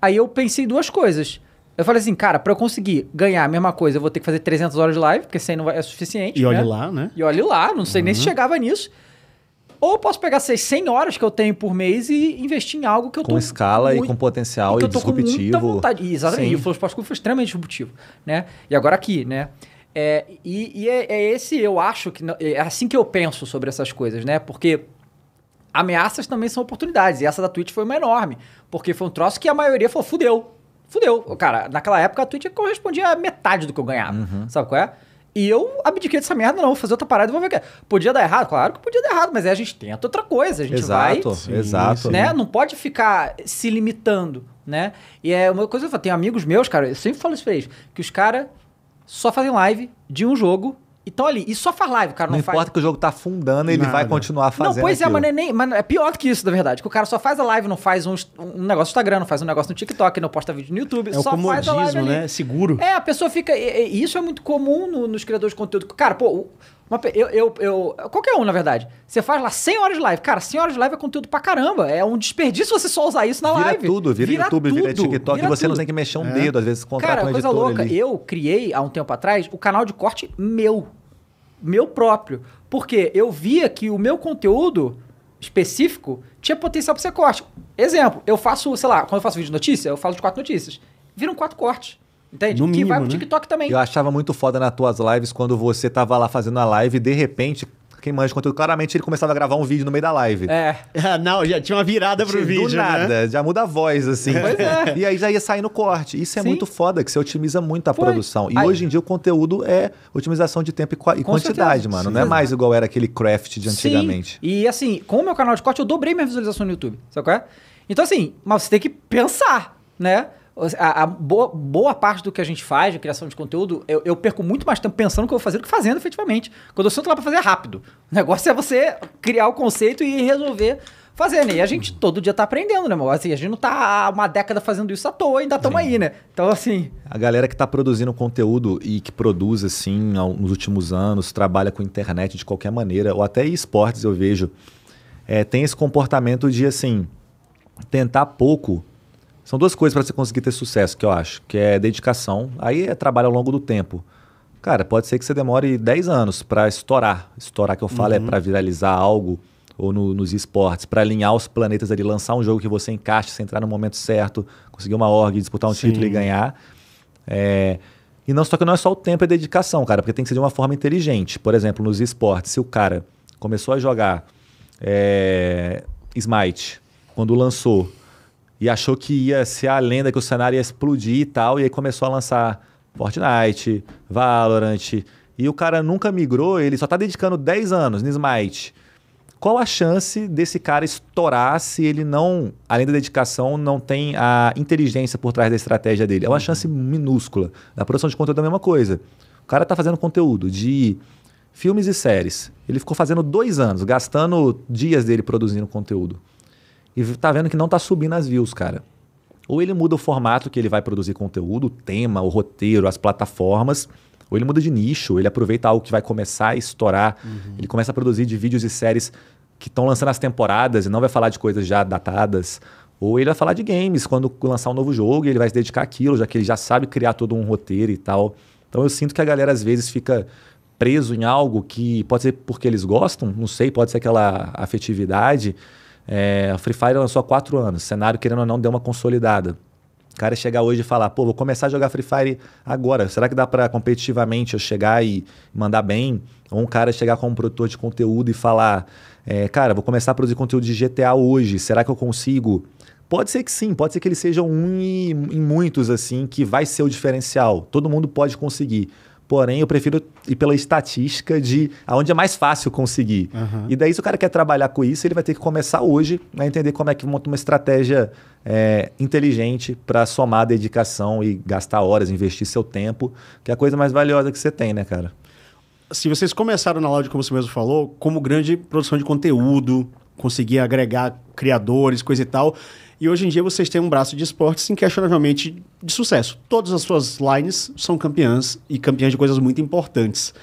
Aí eu pensei duas coisas. Eu falei assim, cara, pra eu conseguir ganhar a mesma coisa, eu vou ter que fazer 300 horas de live, porque 100 não é suficiente. E olhe né? lá, né? E olhe lá, não sei nem se chegava nisso. Ou eu posso pegar essas 100 horas que eu tenho por mês e investir em algo que eu tô Com escala e muito- com potencial que e eu tô com muita disruptivo. vontade. E, Exatamente. Sim. E o Flow Sports foi extremamente disruptivo, né? E agora aqui, né? É, e e é, é esse, eu acho que... não- É assim que eu penso sobre essas coisas, né? Porque ameaças também são oportunidades. E essa da Twitch foi uma enorme. Porque foi um troço que a maioria falou, fudeu. Fudeu. Cara, naquela época a Twitch correspondia a metade do que eu ganhava. Uhum. Sabe qual é? E eu abdiquei dessa merda, não. Vou fazer outra parada e vou ver o que é. Podia dar errado? Claro que podia dar errado, mas aí a gente tenta outra coisa. A gente vai Exato, Sim, exato. sim. né? Não pode ficar se limitando, né? E é uma coisa que eu falo, tem amigos meus, cara, eu sempre falo isso pra eles, que os caras só fazem live de um jogo e estão ali. E só faz live, o cara Não, não, importa faz. que o jogo tá afundando, ele Nada. vai continuar fazendo Não, pois é, aquilo. mas, não é nem, mas é pior do que isso, na verdade. Que o cara só faz a live, não faz um, um negócio no Instagram, não faz um negócio no TikTok, não posta vídeo no YouTube, É o só faz a live comodismo, ali. né? Seguro. É, a pessoa fica. e- e isso é muito comum no- nos criadores de conteúdo. Cara, pô, uma eu, eu, eu- Qualquer um, na verdade. Você faz lá 100 horas de live. Cara, 100 horas de live é conteúdo pra caramba. É um desperdício você só usar isso na Vira live. tudo, vira, YouTube, vira tudo, TikTok, vira e você não tudo. tem que mexer um É. dedo, às vezes contrata Cara, um coisa louca. ali. Eu criei, há um tempo atrás, o canal de corte meu. Meu próprio. Porque eu via que o meu conteúdo específico tinha potencial pra ser corte. Exemplo, eu faço, sei lá, quando eu faço vídeo de notícia, eu falo de quatro notícias. Viram quatro cortes. Entende? No que mínimo, vai pro né? TikTok também. Eu achava muito foda nas tuas lives quando você tava lá fazendo a live e de repente, quem manja de conteúdo, claramente ele começava a gravar um vídeo no meio da live. É. Ah, não, já tinha uma virada pro Do vídeo, nada, né? já muda a voz, assim. Pois é. E aí já ia sair no corte. Isso é Sim. muito foda, que você otimiza muito a Foi. produção. E Aí- hoje em dia o conteúdo é otimização de tempo e, e quantidade, certeza. mano. Sim. Não é mais igual era aquele craft de antigamente. Sim. E assim, com o meu canal de corte, eu dobrei minha visualização no YouTube. Sabe qual é? Então, assim, mas você tem que pensar, né? A, a boa, boa parte do que a gente faz de criação de conteúdo, eu, eu perco muito mais tempo pensando o que eu vou fazer do que fazendo efetivamente. Quando eu sento lá pra fazer é rápido. O negócio é você criar o conceito e resolver fazer, né? E a gente todo dia tá aprendendo, né, meu? Assim, a gente não tá há uma década fazendo isso à toa, ainda estamos aí, né? Então, assim, A galera que tá produzindo conteúdo e que produz, assim, nos últimos anos, trabalha com internet de qualquer maneira, ou até esportes eu vejo, é, tem esse comportamento de, assim, tentar pouco. São duas coisas para você conseguir ter sucesso, que eu acho, que é dedicação, aí é trabalho ao longo do tempo. Cara, pode ser que você demore 10 anos para estourar. Estourar que eu falo é para viralizar algo ou no- nos esportes, para alinhar os planetas ali, lançar um jogo que você encaixe, você entrar no momento certo, conseguir uma org, disputar um Sim. título e ganhar. É, E não só que não é só o tempo a dedicação, cara, porque tem que ser de uma forma inteligente. Por exemplo, nos esportes, se o cara começou a jogar é, Smite quando lançou e achou que ia ser a lenda, que o cenário ia explodir e tal, e aí começou a lançar Fortnite, Valorant, e o cara nunca migrou, ele só tá dedicando 10 anos no Smite. Qual a chance desse cara estourar se ele não, além da dedicação, não tem a inteligência por trás da estratégia dele? É uma chance minúscula. Na produção de conteúdo é a mesma coisa. O cara tá fazendo conteúdo de filmes e séries. Ele ficou fazendo dois anos, gastando dias dele produzindo conteúdo. E tá vendo que não tá subindo as views, cara. Ou ele muda o formato que ele vai produzir conteúdo, o tema, o roteiro, as plataformas, ou ele muda de nicho, ele aproveita algo que vai começar a estourar, ele começa a produzir de vídeos e séries que estão lançando as temporadas e não vai falar de coisas já datadas. Ou ele vai falar de games quando lançar um novo jogo e ele vai se dedicar àquilo, já que ele já sabe criar todo um roteiro e tal. Então eu sinto que a galera às vezes fica preso em algo que pode ser porque eles gostam, não sei, pode ser aquela afetividade. É, a Free Fire lançou há quatro anos, cenário querendo ou não deu uma consolidada. O cara chegar hoje e falar, pô, vou começar a jogar Free Fire agora. Será que dá pra competitivamente eu chegar e mandar bem? Ou um cara chegar como produtor de conteúdo e falar, é, cara, vou começar a produzir conteúdo de GTA hoje. Será que eu consigo? Pode ser que sim, pode ser que ele seja um em muitos, assim, que vai ser o diferencial. Todo mundo pode conseguir. Porém, eu prefiro ir pela estatística de aonde é mais fácil conseguir. E daí, se o cara quer trabalhar com isso, ele vai ter que começar hoje a entender como é que monta uma estratégia é, inteligente para somar dedicação e gastar horas, investir seu tempo, que é a coisa mais valiosa que você tem, né, cara? Se vocês começaram na Loud, como você mesmo falou, como grande produção de conteúdo, conseguir agregar criadores, coisa e tal. E hoje em dia vocês têm um braço de esportes inquestionavelmente de sucesso. Todas as suas lines são campeãs e campeãs de coisas muito importantes.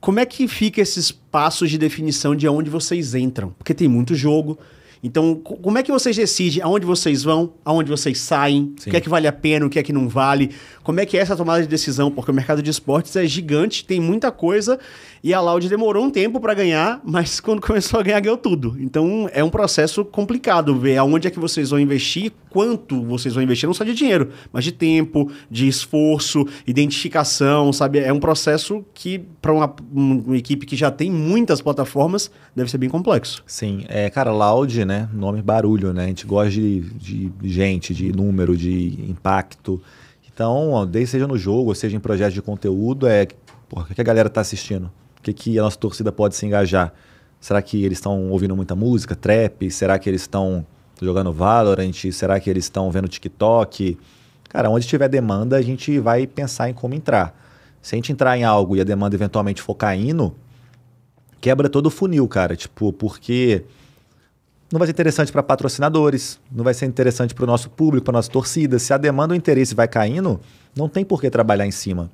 Como é que fica esses passos de definição de onde vocês entram? Porque tem muito jogo. Então, co- como é que vocês decidem aonde vocês vão, aonde vocês saem, Sim. o que é que vale a pena, o que é que não vale? Como é que é essa tomada de decisão? Porque o mercado de esportes é gigante, tem muita coisa, e a Loud demorou um tempo para ganhar, mas quando começou a ganhar, ganhou tudo. Então, é um processo complicado ver aonde é que vocês vão investir, quanto vocês vão investir, não só de dinheiro, mas de tempo, de esforço, identificação, sabe? É um processo que, para uma, uma equipe que já tem muitas plataformas, deve ser bem complexo. Sim, é, cara, loud, né? Nome barulho, né? A gente gosta de, de gente, de número, de impacto. Então, desde seja no jogo, seja em projetos de conteúdo, é o que a galera tá assistindo? O que, que a nossa torcida pode se engajar? Será que eles estão ouvindo muita música, trap? Será que eles estão jogando Valorant? Será que eles estão vendo TikTok? Cara, onde tiver demanda, a gente vai pensar em como entrar. Se a gente entrar em algo e a demanda eventualmente for caindo, quebra todo o funil, cara. Tipo, porque não vai ser interessante para patrocinadores, não vai ser interessante para o nosso público, para nossa torcida. Se a demanda ou o interesse vai caindo, não tem por que trabalhar em cima.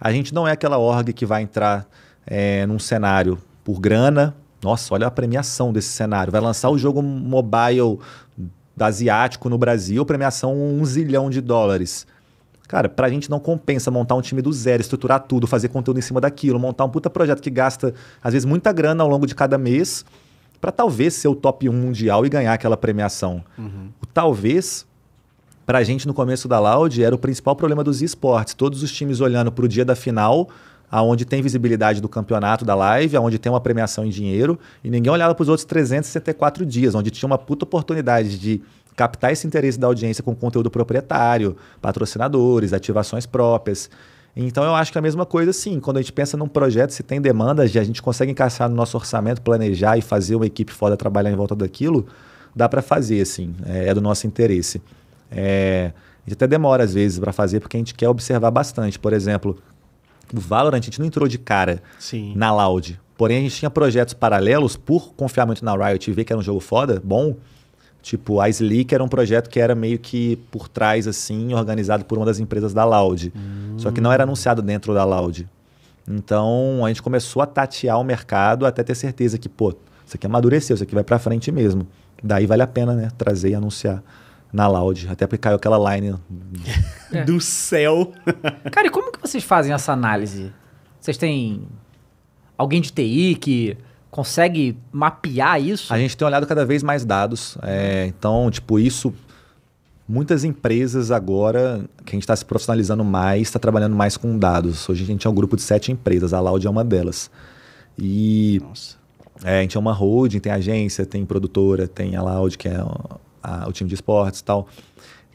A gente não é aquela org que vai entrar é, num cenário por grana. Nossa, olha a premiação desse cenário. Vai lançar o jogo mobile asiático no Brasil, premiação um zilhão de dólares. Cara, pra gente não compensa montar um time do zero, estruturar tudo, fazer conteúdo em cima daquilo, montar um puta projeto que gasta, às vezes, muita grana ao longo de cada mês, pra talvez ser o top 1 mundial e ganhar aquela premiação. O talvez, pra gente no começo da Loud, era o principal problema dos esportes. Todos os times olhando pro dia da final, aonde tem visibilidade do campeonato da live, aonde tem uma premiação em dinheiro, e ninguém olhava pros outros 364 dias, onde tinha uma puta oportunidade de captar esse interesse da audiência com conteúdo proprietário, patrocinadores, ativações próprias. Então eu acho que é a mesma coisa sim, quando a gente pensa num projeto, se tem demanda, a gente consegue encaixar no nosso orçamento, planejar e fazer uma equipe foda trabalhar em volta daquilo, dá para fazer assim, é, é do nosso interesse. É, a gente até demora às vezes para fazer porque a gente quer observar bastante. Por exemplo, o Valorant a gente não entrou de cara Sim. na Loud. Porém, a gente tinha projetos paralelos por confiar muito na Riot e ver que era um jogo foda, bom. Tipo, a Sleek era um projeto que era meio que por trás, assim, organizado por uma das empresas da Loud. Só que não era anunciado dentro da Loud. Então, a gente começou a tatear o mercado até ter certeza que, pô, isso aqui amadureceu, isso aqui vai pra frente mesmo. Daí vale a pena, né, trazer e anunciar na Loud. Até porque caiu aquela line É. Do céu. Cara, e como que vocês fazem essa análise? Vocês têm alguém de TI que consegue mapear isso? A gente tem olhado cada vez mais dados. é, então, tipo, isso. Muitas empresas agora, que a gente está se profissionalizando mais, está trabalhando mais com dados. Hoje a gente é um grupo de sete empresas, a Loud é uma delas. E Nossa. é, a gente é uma holding, tem agência, tem produtora, tem a Loud, que é o- a- o time de esportes e tal.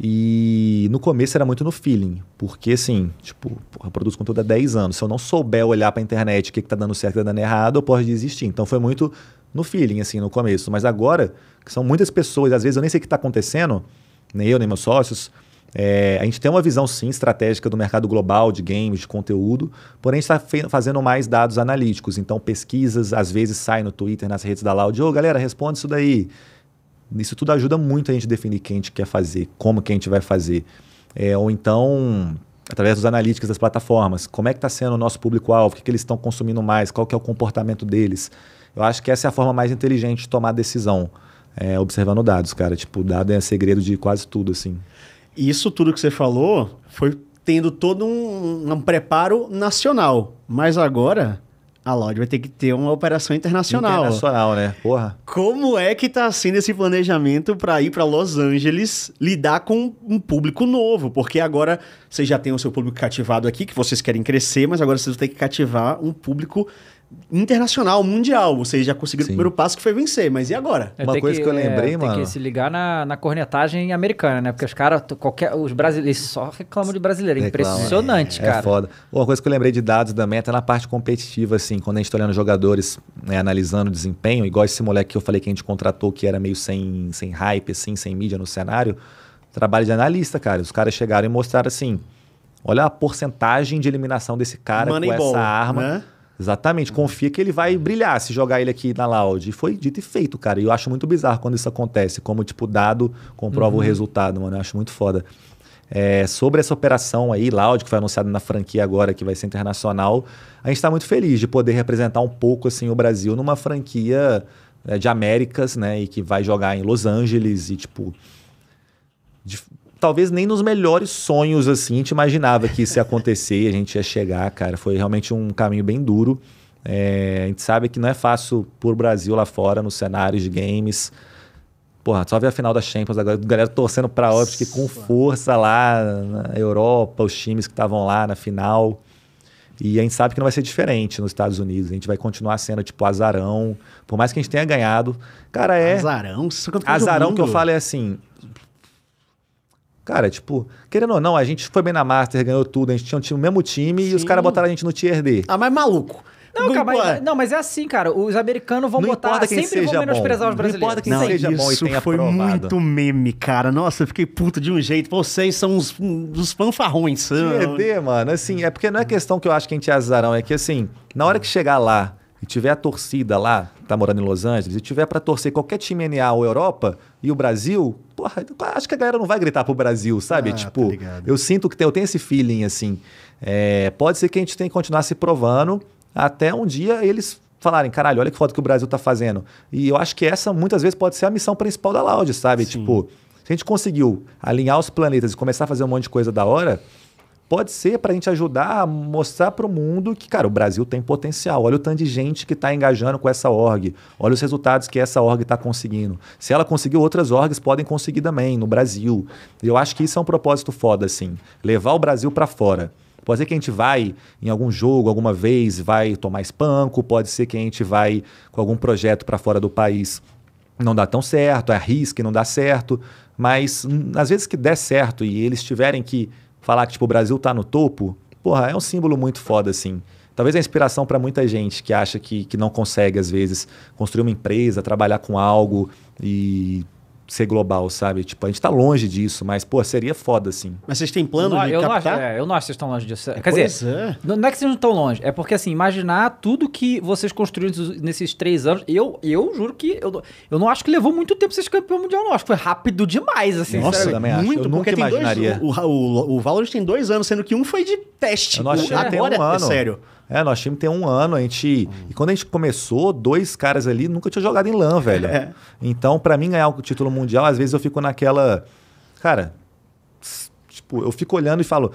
E no começo era muito no feeling, porque assim, tipo, eu produzo conteúdo há 10 anos. Se eu não souber olhar pra internet o que, que tá dando certo e tá dando errado, eu posso desistir. Então foi muito no feeling, assim, no começo. Mas agora, que são muitas pessoas, às vezes eu nem sei o que tá acontecendo, nem eu, nem meus sócios. é, a gente tem uma visão, sim, estratégica do mercado global de games, de conteúdo, porém a gente está fazendo mais dados analíticos. Então, pesquisas, às vezes, saem no Twitter, nas redes da Loud. Ô, galera, responde isso daí. Isso tudo ajuda muito a gente definir o que a gente quer fazer, como que a gente vai fazer. É, ou então, através dos analíticos das plataformas, como é que está sendo o nosso público-alvo, o que, que eles estão consumindo mais, qual que é o comportamento deles. Eu acho que essa é a forma mais inteligente de tomar decisão, é, observando dados, cara. Tipo, dado é segredo de quase tudo, assim. Isso tudo que você falou foi tendo todo um, um preparo nacional. Mas agora a Loud vai ter que ter uma operação internacional. Internacional, né? Porra. Como é que tá sendo esse planejamento para ir para Los Angeles lidar com um público novo? Porque agora vocês já têm o seu público cativado aqui, que vocês querem crescer, mas agora vocês vão ter que cativar um público internacional, mundial. Vocês já conseguiram Sim. o primeiro passo que foi vencer, mas e agora? É, Uma tem coisa que eu lembrei, Tem mano. que se ligar na, na cornetagem americana, né? Porque os caras, qualquer, os brasileiros só reclamam de brasileiro. É Reclama. impressionante, É cara. foda. Uma coisa que eu lembrei de dados da meta é na parte competitiva, assim, quando a gente tá olhando jogadores, né, analisando o desempenho, igual esse moleque que eu falei que a gente contratou, que era meio sem, sem hype, assim, sem mídia no cenário, trabalho de analista, cara. Os caras chegaram e mostraram assim: olha a porcentagem de eliminação desse cara Moneyball, com essa arma. né? Exatamente, confia que ele vai brilhar se jogar ele aqui na Loud. E foi dito e feito, cara. E eu acho muito bizarro quando isso acontece, como, tipo, dado comprova o resultado, mano. Eu acho muito foda. É, sobre essa operação aí, Loud, que foi anunciada na franquia agora, que vai ser internacional, a gente está muito feliz de poder representar um pouco, assim, o Brasil numa franquia é, de Américas, né? E que vai jogar em Los Angeles e, tipo. de- talvez nem nos melhores sonhos, assim, a gente imaginava que isso ia acontecer, a gente ia chegar, cara. Foi realmente um caminho bem duro. É, a gente sabe que não é fácil por Brasil lá fora, nos cenários de games. Porra, só ver a final da Champions, agora a galera torcendo pra Optic com força lá na Europa, os times que estavam lá na final. E a gente sabe que não vai ser diferente nos Estados Unidos. A gente vai continuar sendo, tipo, azarão. Por mais que a gente tenha ganhado. Cara, é. Azarão? Campeão do Azarão que eu falo é assim. Cara, tipo, querendo ou não, a gente foi bem na Master, ganhou tudo, a gente tinha um time- o mesmo time e os Sim. caras botaram a gente no Tier D. Ah, mas maluco. Não, cara, Pô, mas, não, mas é assim, cara. Os americanos vão Não botar. sempre vão seja menosprezar bom. os Não brasileiros. importa quem Não, seja bom e isso tenha foi aprovado. muito meme, cara. Nossa, eu fiquei puto de um jeito. Vocês são os, os fanfarrões. são- Tier D, mano, assim, é porque não é questão que eu acho que a gente é azarão, é que assim, na hora que chegar lá e tiver a torcida lá, tá morando em Los Angeles, e tiver pra torcer qualquer time NA ou Europa e o Brasil, porra, acho que a galera não vai gritar pro Brasil, sabe? Ah, tipo, tá eu sinto que tem, eu tenho esse feeling, assim. É, pode ser que a gente tenha que continuar se provando até um dia eles falarem, caralho, olha que foda que o Brasil tá fazendo. E eu acho que essa muitas vezes pode ser a missão principal da Loud, sabe? Sim. Tipo, se a gente conseguiu alinhar os planetas e começar a fazer um monte de coisa da hora, pode ser para a gente ajudar a mostrar para o mundo que, cara, o Brasil tem potencial. Olha o tanto de gente que está engajando com essa org. Olha os resultados que essa org está conseguindo. Se ela conseguiu, outras orgs podem conseguir também no Brasil. Eu acho que isso é um propósito foda, assim. Levar o Brasil para fora. Pode ser que a gente vai em algum jogo, alguma vez, vai tomar espanco. Pode ser que a gente vai com algum projeto para fora do país não dá tão certo, arrisca e não dá certo, mas às vezes que der certo e eles tiverem que falar que tipo, o Brasil tá no topo, porra, é um símbolo muito foda, assim. Talvez é inspiração para muita gente que acha que, que não consegue, às vezes, construir uma empresa, trabalhar com algo e ser global, sabe? Tipo, a gente tá longe disso, mas, pô, seria foda, assim. Mas vocês têm plano Não, de eu, não acho, captar? é, eu não acho que vocês estão longe disso. Quer Pois dizer, é. não não é que vocês não estão longe, é porque assim, imaginar tudo que vocês construíram nesses- três anos, eu, eu juro que eu, não- eu não acho que levou muito tempo vocês campeão mundial, não. Acho que foi rápido demais, assim. Nossa, sinceramente. também acho. muito, Eu nunca imaginaria. Dois, o, o, o Valorant tem dois anos, sendo que um foi de teste. O nosso O- time tem agora um é ano. sério. É, nosso time tem um ano. A gente, E quando a gente começou, dois caras ali nunca tinham jogado em LAN, velho. É. Então, pra mim ganhar o título mundial, às vezes eu fico naquela. Cara, tipo, eu fico olhando e falo.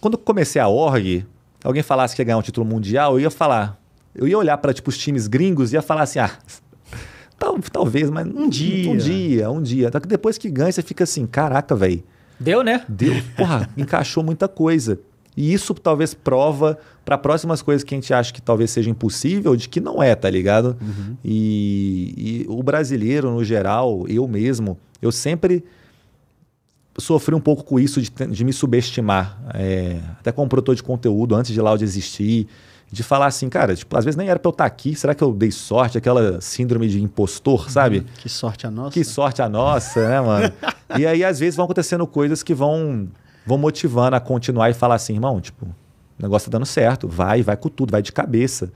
Quando eu comecei a org, alguém falasse que ia ganhar um título mundial, eu ia falar. Eu ia olhar pra tipo, os times gringos e ia falar assim: ah. Tal, talvez, mas Um dia. Um dia, um dia. Que depois que ganha, você fica assim: caraca, velho. Deu, né? Deu, porra, encaixou muita coisa. E isso talvez prova para próximas coisas que a gente acha que talvez seja impossível, de que não é, tá ligado? E, e o brasileiro, no geral, eu mesmo, eu sempre sofri um pouco com isso de, de me subestimar. É, até como produtor de conteúdo, antes de Loud existir, de falar assim, cara, tipo, às vezes nem era pra eu estar aqui, será que eu dei sorte? Aquela síndrome de impostor, sabe? Que sorte a nossa. Que sorte a nossa, né, mano? e aí, às vezes, vão acontecendo coisas que vão, vão motivando a continuar e falar assim, irmão, tipo, o negócio tá dando certo, vai, vai com tudo, vai de cabeça.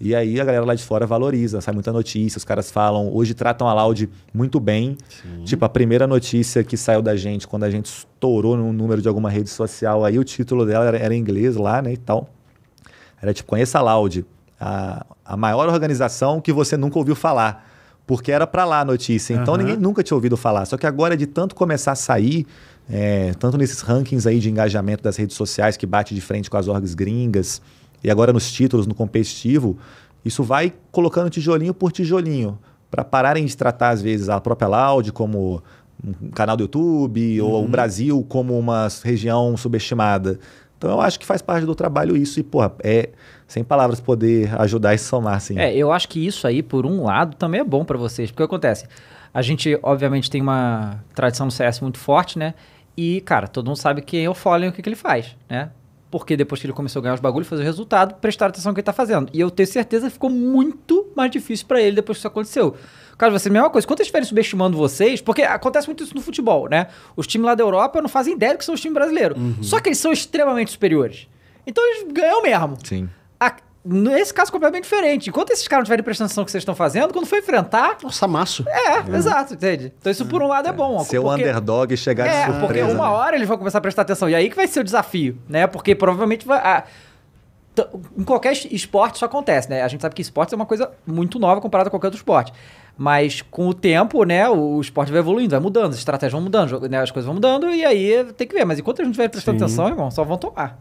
E aí a galera lá de fora valoriza, sai muita notícia, os caras falam, hoje tratam a Loud muito bem. Tipo, a primeira notícia que saiu da gente, quando a gente estourou no número de alguma rede social, aí o título dela era, era em inglês lá, né, e tal. Era tipo, conheça a Loud, a, a maior organização que você nunca ouviu falar. Porque era pra lá a notícia. Então Aham. ninguém nunca tinha ouvido falar. Só que agora, de tanto começar a sair, é, tanto nesses rankings aí de engajamento das redes sociais que bate de frente com as orgs gringas, e agora nos títulos, no competitivo, isso vai colocando tijolinho por tijolinho. para pararem de tratar, às vezes, a própria Loud como um canal do YouTube, ou o Brasil como uma região subestimada. Então eu acho que faz parte do trabalho isso, e, porra, é sem palavras poder ajudar e somar, assim. É, eu acho que isso aí, por um lado, também é bom pra vocês. Porque o que acontece? A gente, obviamente, tem uma tradição no CS muito forte, né? E, cara, todo mundo sabe quem é o Fallen e o que, que ele faz, né? Porque depois que ele começou a ganhar os bagulhos, fazer o resultado, prestar atenção no que ele tá fazendo. E eu tenho certeza que ficou muito mais difícil pra ele depois que isso aconteceu. Caso você, a mesma coisa, quando eles estiverem subestimando vocês, porque acontece muito isso no futebol, né? Os times lá da Europa não fazem ideia do que são os times brasileiros. Só que eles são extremamente superiores. Então eles ganham mesmo. Sim. Nesse caso, completamente diferente. Enquanto esses caras não tiverem prestando atenção no que vocês estão fazendo, quando for enfrentar. Nossa, maço. É, exato, entende? Então, isso por um lado é bom. Ser o porque- underdog chegar de É, surpresa. porque uma né? hora eles vão começar a prestar atenção. E aí que vai ser o desafio, né? Porque provavelmente vai. ah, em qualquer es- esporte isso acontece, né? A gente sabe que esporte é uma coisa muito nova comparada a qualquer outro esporte. Mas com o tempo, né, o esporte vai evoluindo, vai mudando, as estratégias vão mudando, né, as coisas vão mudando, e aí tem que ver. Mas enquanto a gente vai prestando Sim. atenção, irmão, só vão tomar.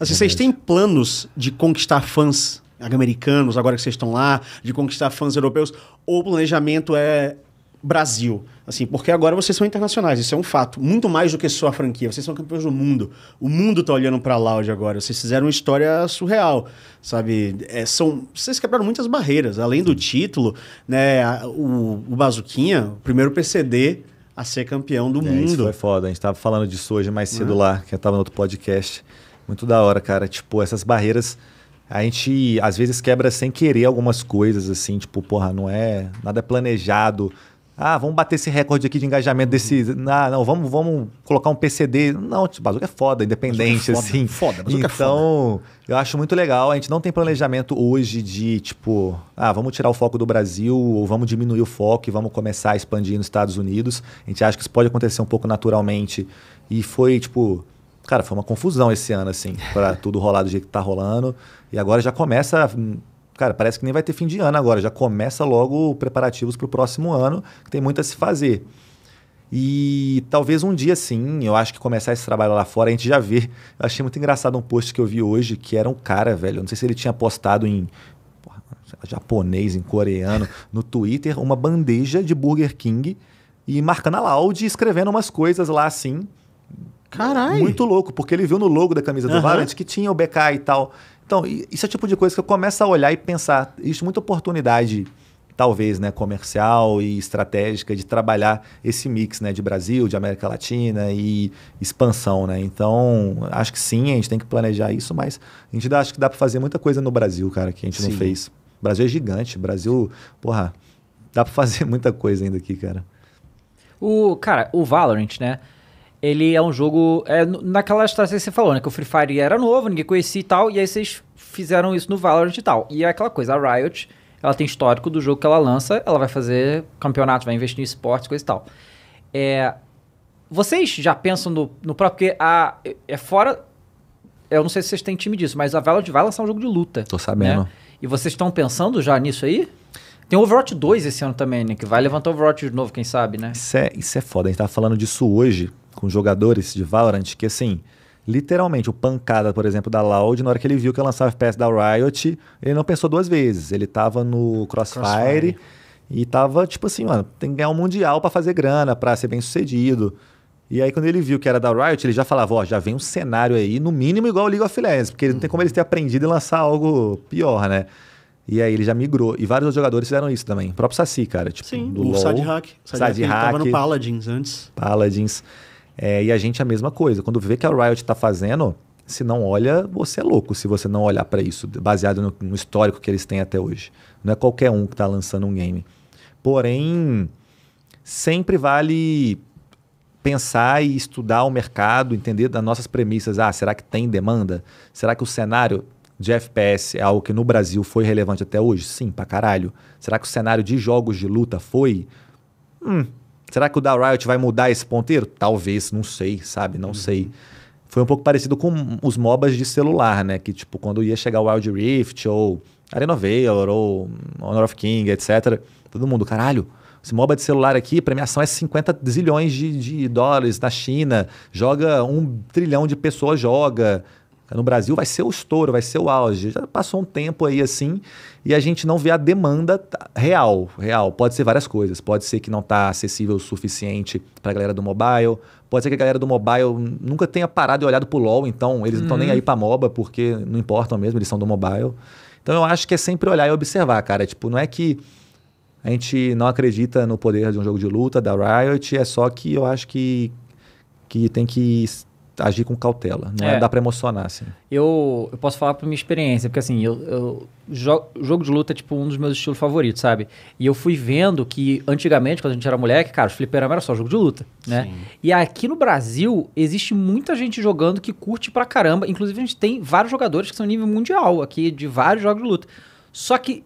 Assim, vocês têm planos de conquistar fãs americanos, agora que vocês estão lá, de conquistar fãs europeus, ou o planejamento é Brasil? Assim, porque agora vocês são internacionais, isso é um fato. Muito mais do que só a franquia, vocês são campeões do mundo. O mundo tá olhando pra Loud agora. Vocês fizeram uma história surreal, sabe? É, são, vocês quebraram muitas barreiras. Além do título, né, a- o, o Bazuquinha, o primeiro PCD a ser campeão do É, isso mundo. foi foda. A gente tava falando disso hoje mais cedo lá, que eu tava no outro podcast. Muito da hora, cara. Tipo, essas barreiras. A gente às vezes quebra sem querer algumas coisas, assim, tipo, porra, não é. Nada é planejado. Ah, vamos bater esse recorde aqui de engajamento desse. Ah, não, vamos, vamos colocar um PCD. Não, tipo, Bazuca é foda, independente, Bazuca é foda, assim. foda, Bazuca é então, eu acho muito legal. A gente não tem planejamento hoje de, tipo, ah, vamos tirar o foco do Brasil, ou vamos diminuir o foco e vamos começar a expandir nos Estados Unidos. A gente acha que isso pode acontecer um pouco naturalmente. E foi, tipo, cara, foi uma confusão esse ano, assim, para tudo rolar do jeito que tá rolando. E agora já começa. hum, Cara, parece que nem vai ter fim de ano agora. Já começa logo preparativos para o próximo ano, que tem muito a se fazer. E talvez um dia sim, eu acho que começar esse trabalho lá fora, a gente já vê. Eu achei muito engraçado um post que eu vi hoje, que era um cara, velho. eu Não sei se ele tinha postado em porra, japonês, em coreano, no Twitter, uma bandeja de Burger King e marcando a Loud e escrevendo umas coisas lá assim. Caralho! Muito louco, porque ele viu no logo da camisa do. Valorant que tinha o BK e tal. Então, isso é o tipo de coisa que eu começo a olhar e pensar. Existe muita oportunidade, talvez, né, comercial e estratégica de trabalhar esse mix, né, de Brasil, de América Latina e expansão, né? Então, acho que sim, a gente tem que planejar isso, mas a gente dá, acho que dá para fazer muita coisa no Brasil, cara, que a gente Sim. não fez. O Brasil é gigante, o Brasil, porra, dá para fazer muita coisa ainda aqui, cara. O, cara, o Valorant, né? Ele é um jogo. É, naquela estratégia que você falou, né? Que o Free Fire era novo, ninguém conhecia e tal. E aí vocês fizeram isso no Valorant e tal. E é aquela coisa, a Riot, ela tem histórico do jogo que ela lança, ela vai fazer campeonatos, vai investir em esportes, coisa e tal. É, vocês já pensam no, no próprio. Porque a, é fora. Eu não sei se vocês têm time disso, mas a Valorant vai lançar um jogo de luta. Tô sabendo. né? E vocês estão pensando já nisso aí? Tem o Overwatch 2 esse ano também, né? Que vai levantar o Overwatch de novo, quem sabe, né? Isso é, isso é foda. A gente tava falando disso hoje com jogadores de Valorant, que assim, literalmente, o pancada, por exemplo, da Loud, na hora que ele viu que ia lançar o FPS da Riot, ele não pensou duas vezes. Ele tava no Crossfire, Crossfire. e tava tipo assim, mano, tem que ganhar um mundial pra fazer grana, pra ser bem sucedido. E aí, quando ele viu que era da Riot, ele já falava, ó, já vem um cenário aí, no mínimo igual o League of Legends, porque não tem como eles terem aprendido e lançar algo pior, né? E aí ele já migrou. E vários outros jogadores fizeram isso também. O próprio Saci, cara. Tipo, Sim, do o LoL, Sad Hack. Sad ele tava Hack. no Paladins antes. Paladins. É, e a gente a mesma coisa. Quando vê que a Riot tá fazendo, se não olha, você é louco se você não olhar para isso, baseado no, no histórico que eles têm até hoje. Não é qualquer um que tá lançando um game. Porém, sempre vale pensar e estudar o mercado, entender das nossas premissas. Ah, será que tem demanda? Será que o cenário de FPS é algo que no Brasil foi relevante até hoje? Sim, pra caralho. Será que o cenário de jogos de luta foi? Hum, será que o da Riot vai mudar esse ponteiro? Talvez, não sei, sabe? Não sei. Foi um pouco parecido com os MOBAs de celular, né? Que, tipo, quando ia chegar o Wild Rift, ou Arena Valor, ou Honor of King, etc. Todo mundo, caralho, esse MOBA de celular aqui, premiação é 50 zilhões de, de dólares na China, joga um trilhão de pessoas, joga. No Brasil vai ser o estouro, vai ser o auge. Já passou um tempo aí assim e a gente não vê a demanda real. Real. Pode ser várias coisas. Pode ser que não está acessível o suficiente para a galera do mobile. Pode ser que a galera do mobile nunca tenha parado e olhado pro LoL, então eles não estão nem aí para MOBA porque não importam mesmo, eles são do mobile. Então eu acho que é sempre olhar e observar, cara. Tipo, não é que a gente não acredita no poder de um jogo de luta da Riot, é só que eu acho que, que tem que agir com cautela. Não é, É. dá pra emocionar, assim. Eu, eu posso falar por minha experiência, porque assim, eu, eu jo- jogo de luta é tipo um dos meus estilos favoritos, sabe? E eu fui vendo que antigamente, quando a gente era moleque, cara, os fliperama era só jogo de luta, né? Sim. E aqui no Brasil, existe muita gente jogando que curte pra caramba. Inclusive, a gente tem vários jogadores que são nível mundial aqui, de vários jogos de luta. Só que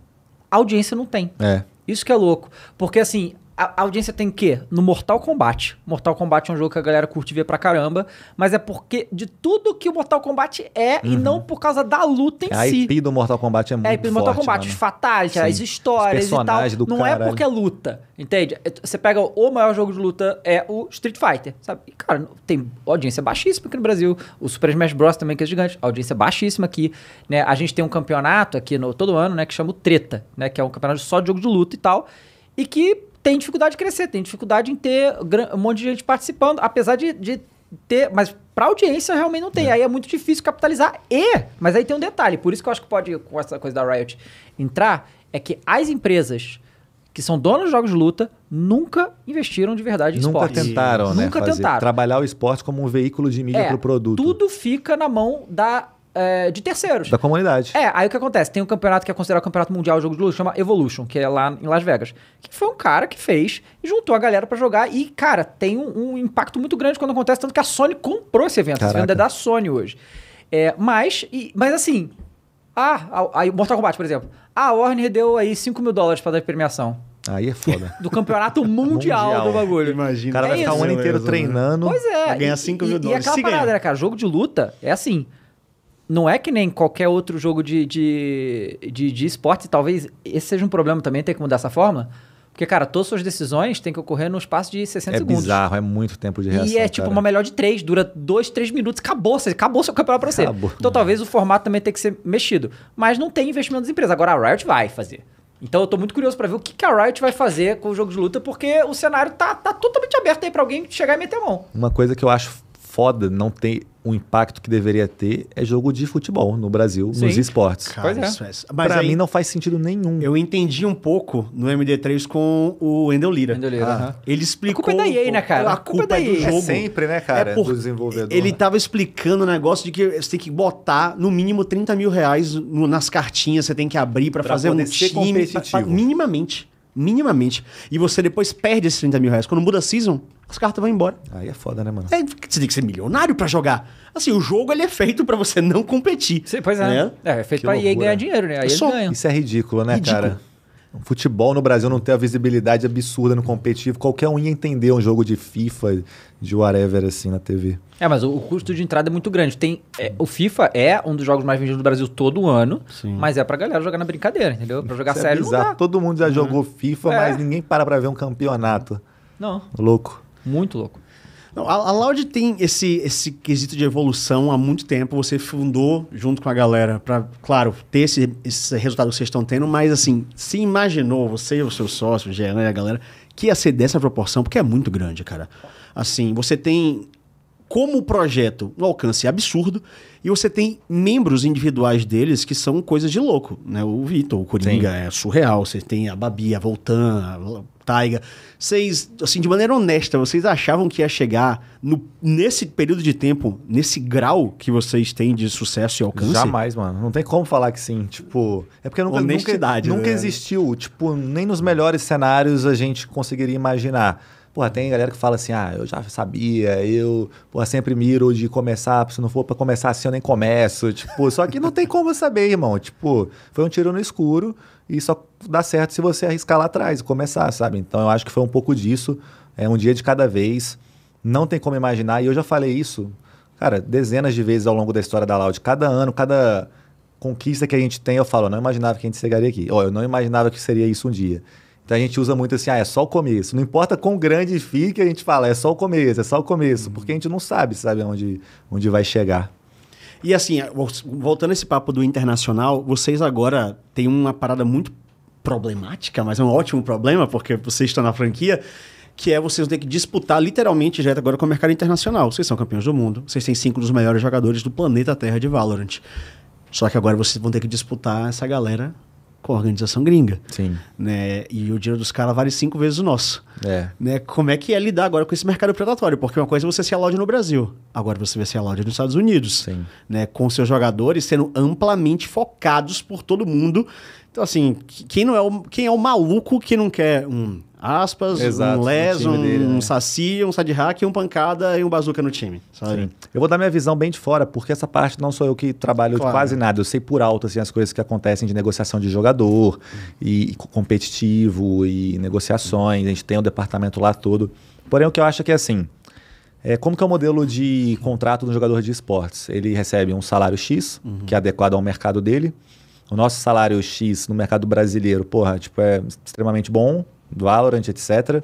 a audiência não tem. É. Isso que é louco. Porque assim, a, a audiência tem o quê? No Mortal Kombat. Mortal Kombat é um jogo que a galera curte ver pra caramba, mas é porque de tudo que o Mortal Kombat é e não por causa da luta em Uhum. A si. IP do Mortal Kombat é muito É, IP do Mortal forte, Kombat, mano. os fatalities, as histórias Os e tal. do não é caralho. porque é luta, entende? É, Você pega o maior jogo de luta é o Street Fighter, sabe? E, cara, tem audiência baixíssima aqui no Brasil. O Super Smash Bros. também, que é gigante. Audiência baixíssima aqui, né? A gente tem um campeonato aqui no, todo ano, né? Que chama o Treta, né? Que é um campeonato só de jogo de luta e tal. E que tem dificuldade de crescer, tem dificuldade em ter um monte de gente participando, apesar de, de ter. Mas pra audiência realmente não tem. Aí é muito difícil capitalizar. E, mas aí tem um detalhe, por isso que eu acho que pode, com essa coisa da Riot, entrar, é que as empresas que são donas de jogos de luta nunca investiram de verdade em Nunca esportes. tentaram, né? Nunca tentaram. Trabalhar o esporte como um veículo de mídia É, pro produto. Tudo fica na mão da, é, de terceiros. Da comunidade. É, aí o que acontece? Tem um campeonato que é considerado o campeonato mundial de jogo de luta, chama Evolution, que é lá em Las Vegas. Que foi um cara que fez e juntou a galera pra jogar. E, cara, tem um, um impacto muito grande quando acontece, tanto que a Sony comprou esse evento. Esse Caraca. evento é da Sony hoje. É, mas, e- mas assim, ah, aí Mortal Kombat, por exemplo. Ah, a Warner deu aí 5 mil dólares pra dar premiação. Aí é foda. Do campeonato mundial, Mundial. do bagulho. Imagina. O cara É vai ficar isso um ano inteiro né? treinando. Pois é. Vai ganhar e- 5 e- mil E dólares, aquela se parada, ganhar. né, cara? Jogo de luta é assim. Não é que nem qualquer outro jogo de, de, de, de esporte. Talvez esse seja um problema também, ter que mudar essa fórmula. Porque, cara, todas as suas decisões têm que ocorrer no espaço de 60 É segundos. bizarro, é muito tempo de reação. E é tipo cara. uma melhor de três, dura dois, três minutos, acabou, você- acabou seu campeonato pra você. Acabou. Então talvez o formato também tenha que ser mexido. Mas não tem investimento das empresas. Agora a Riot vai fazer. Então eu tô muito curioso pra ver o que, que a Riot vai fazer com o jogo de luta, porque o cenário tá, tá totalmente aberto aí pra alguém chegar e meter a mão. Uma coisa que eu acho foda não ter o impacto que deveria ter é jogo de futebol no Brasil, Sim. nos esportes. Cara, Pois é. isso é- Mas pra aí, mim não faz sentido nenhum. eu entendi um pouco no MD3 com o Wendel Lira. Wendell Lira, Ah. Ele explicou... A culpa é da EA, né, cara? A A culpa culpa é é da do EA. É jogo. sempre, né, cara, É por- do desenvolvedor. Ele tava explicando o negócio de que você tem que botar no mínimo 30 mil reais no- nas cartinhas, você tem que abrir pra Pra fazer um time. competitivo. pra- pra- minimamente. Minimamente. E você depois perde esses 30 mil reais. Quando muda a season, as cartas vão embora. Aí é foda, né, mano? É, você tem que ser milionário pra jogar. Assim, o jogo ele é feito pra você não competir. Sim, pois é. né? É, é feito Que pra EA loucura. ganhar dinheiro, né? Aí eles Só ganham. Isso é ridículo, né, Ridículo. cara? O futebol no Brasil não tem a visibilidade absurda no competitivo. Qualquer um ia entender um jogo de FIFA, de whatever, assim, na TV. É, mas o, o custo de entrada é muito grande. Tem, é, o FIFA é um dos jogos mais vendidos do Brasil todo ano, Sim. mas é pra galera jogar na brincadeira, entendeu? Pra jogar Isso é sério não bizarro. dá. Todo mundo já jogou FIFA, É. mas ninguém para pra ver um campeonato. Não, Louco. Muito louco. Não, a, a Loud tem esse, esse quesito de evolução há muito tempo. Você fundou junto com a galera para, claro, ter esse, esse resultado que vocês estão tendo, mas assim, se imaginou, você e o seu sócio, o Jean e a galera, que ia ser dessa proporção, porque é muito grande, cara. Assim, você tem como projeto um alcance absurdo e você tem membros individuais deles que são coisas de louco, né? O Vitor, o Coringa é surreal, você tem a Babi, a Voltan, Taiga. Vocês, assim, de maneira honesta, vocês achavam que ia chegar no, nesse período de tempo, nesse grau que vocês têm de sucesso e alcance? Jamais, mano. Não tem como falar que sim. Tipo, é porque nunca, Honestidade, nunca né? existiu. Tipo, nem nos melhores cenários a gente conseguiria imaginar. Porra, tem galera que fala assim, ah, eu já sabia, eu porra, sempre miro de começar, se não for pra começar assim eu nem começo. Tipo, só que não tem como saber, irmão. Tipo, foi um tiro no escuro e só dá certo se você arriscar lá atrás e começar, sabe? Então eu acho que foi um pouco disso. É um dia de cada vez. Não tem como imaginar. E eu já falei isso, cara, dezenas de vezes ao longo da história da Loud. Cada ano, cada conquista que a gente tem, eu falo, eu não imaginava que a gente chegaria aqui. Ó, eu não imaginava que seria isso um dia. Então a gente usa muito assim, ah, é só o começo. Não importa quão grande fique, a gente fala, é só o começo, é só o começo. Porque a gente não sabe, sabe, onde, onde vai chegar. E assim, voltando a esse papo do internacional, vocês agora têm uma parada muito problemática, mas é um ótimo problema, porque vocês estão na franquia, que é vocês ter que disputar literalmente direto agora com o mercado internacional. Vocês são campeões do mundo, vocês têm cinco dos melhores jogadores do planeta Terra de Valorant. Só que agora vocês vão ter que disputar essa galera com a organização gringa. Sim. Né? E o dinheiro dos caras vale cinco vezes o nosso. É. Né? Como é que é lidar agora com esse mercado predatório? Porque uma coisa é você ser a loja no Brasil, agora você vai ser a loja nos Estados Unidos. Sim. Né? Com seus jogadores sendo amplamente focados por todo mundo. Então, assim, que- quem, não é o, quem é o maluco que não quer um aspas, Exato, um les, um, dele, né? saci, um side hack, um pancada e um bazuca no time, sabe? Sim. Eu vou dar minha visão bem de fora, porque essa parte não sou eu que trabalho Claro. quase nada. Eu sei por alto assim, as coisas que acontecem de negociação de jogador e, e co- competitivo e negociações. A gente tem o departamento lá todo. Porém, o que eu acho é que assim, é, como que é o modelo de contrato do jogador de esportes? Ele recebe um salário X, que é adequado ao mercado dele. O nosso salário X no mercado brasileiro, porra, tipo, é extremamente bom, Valorant, etc.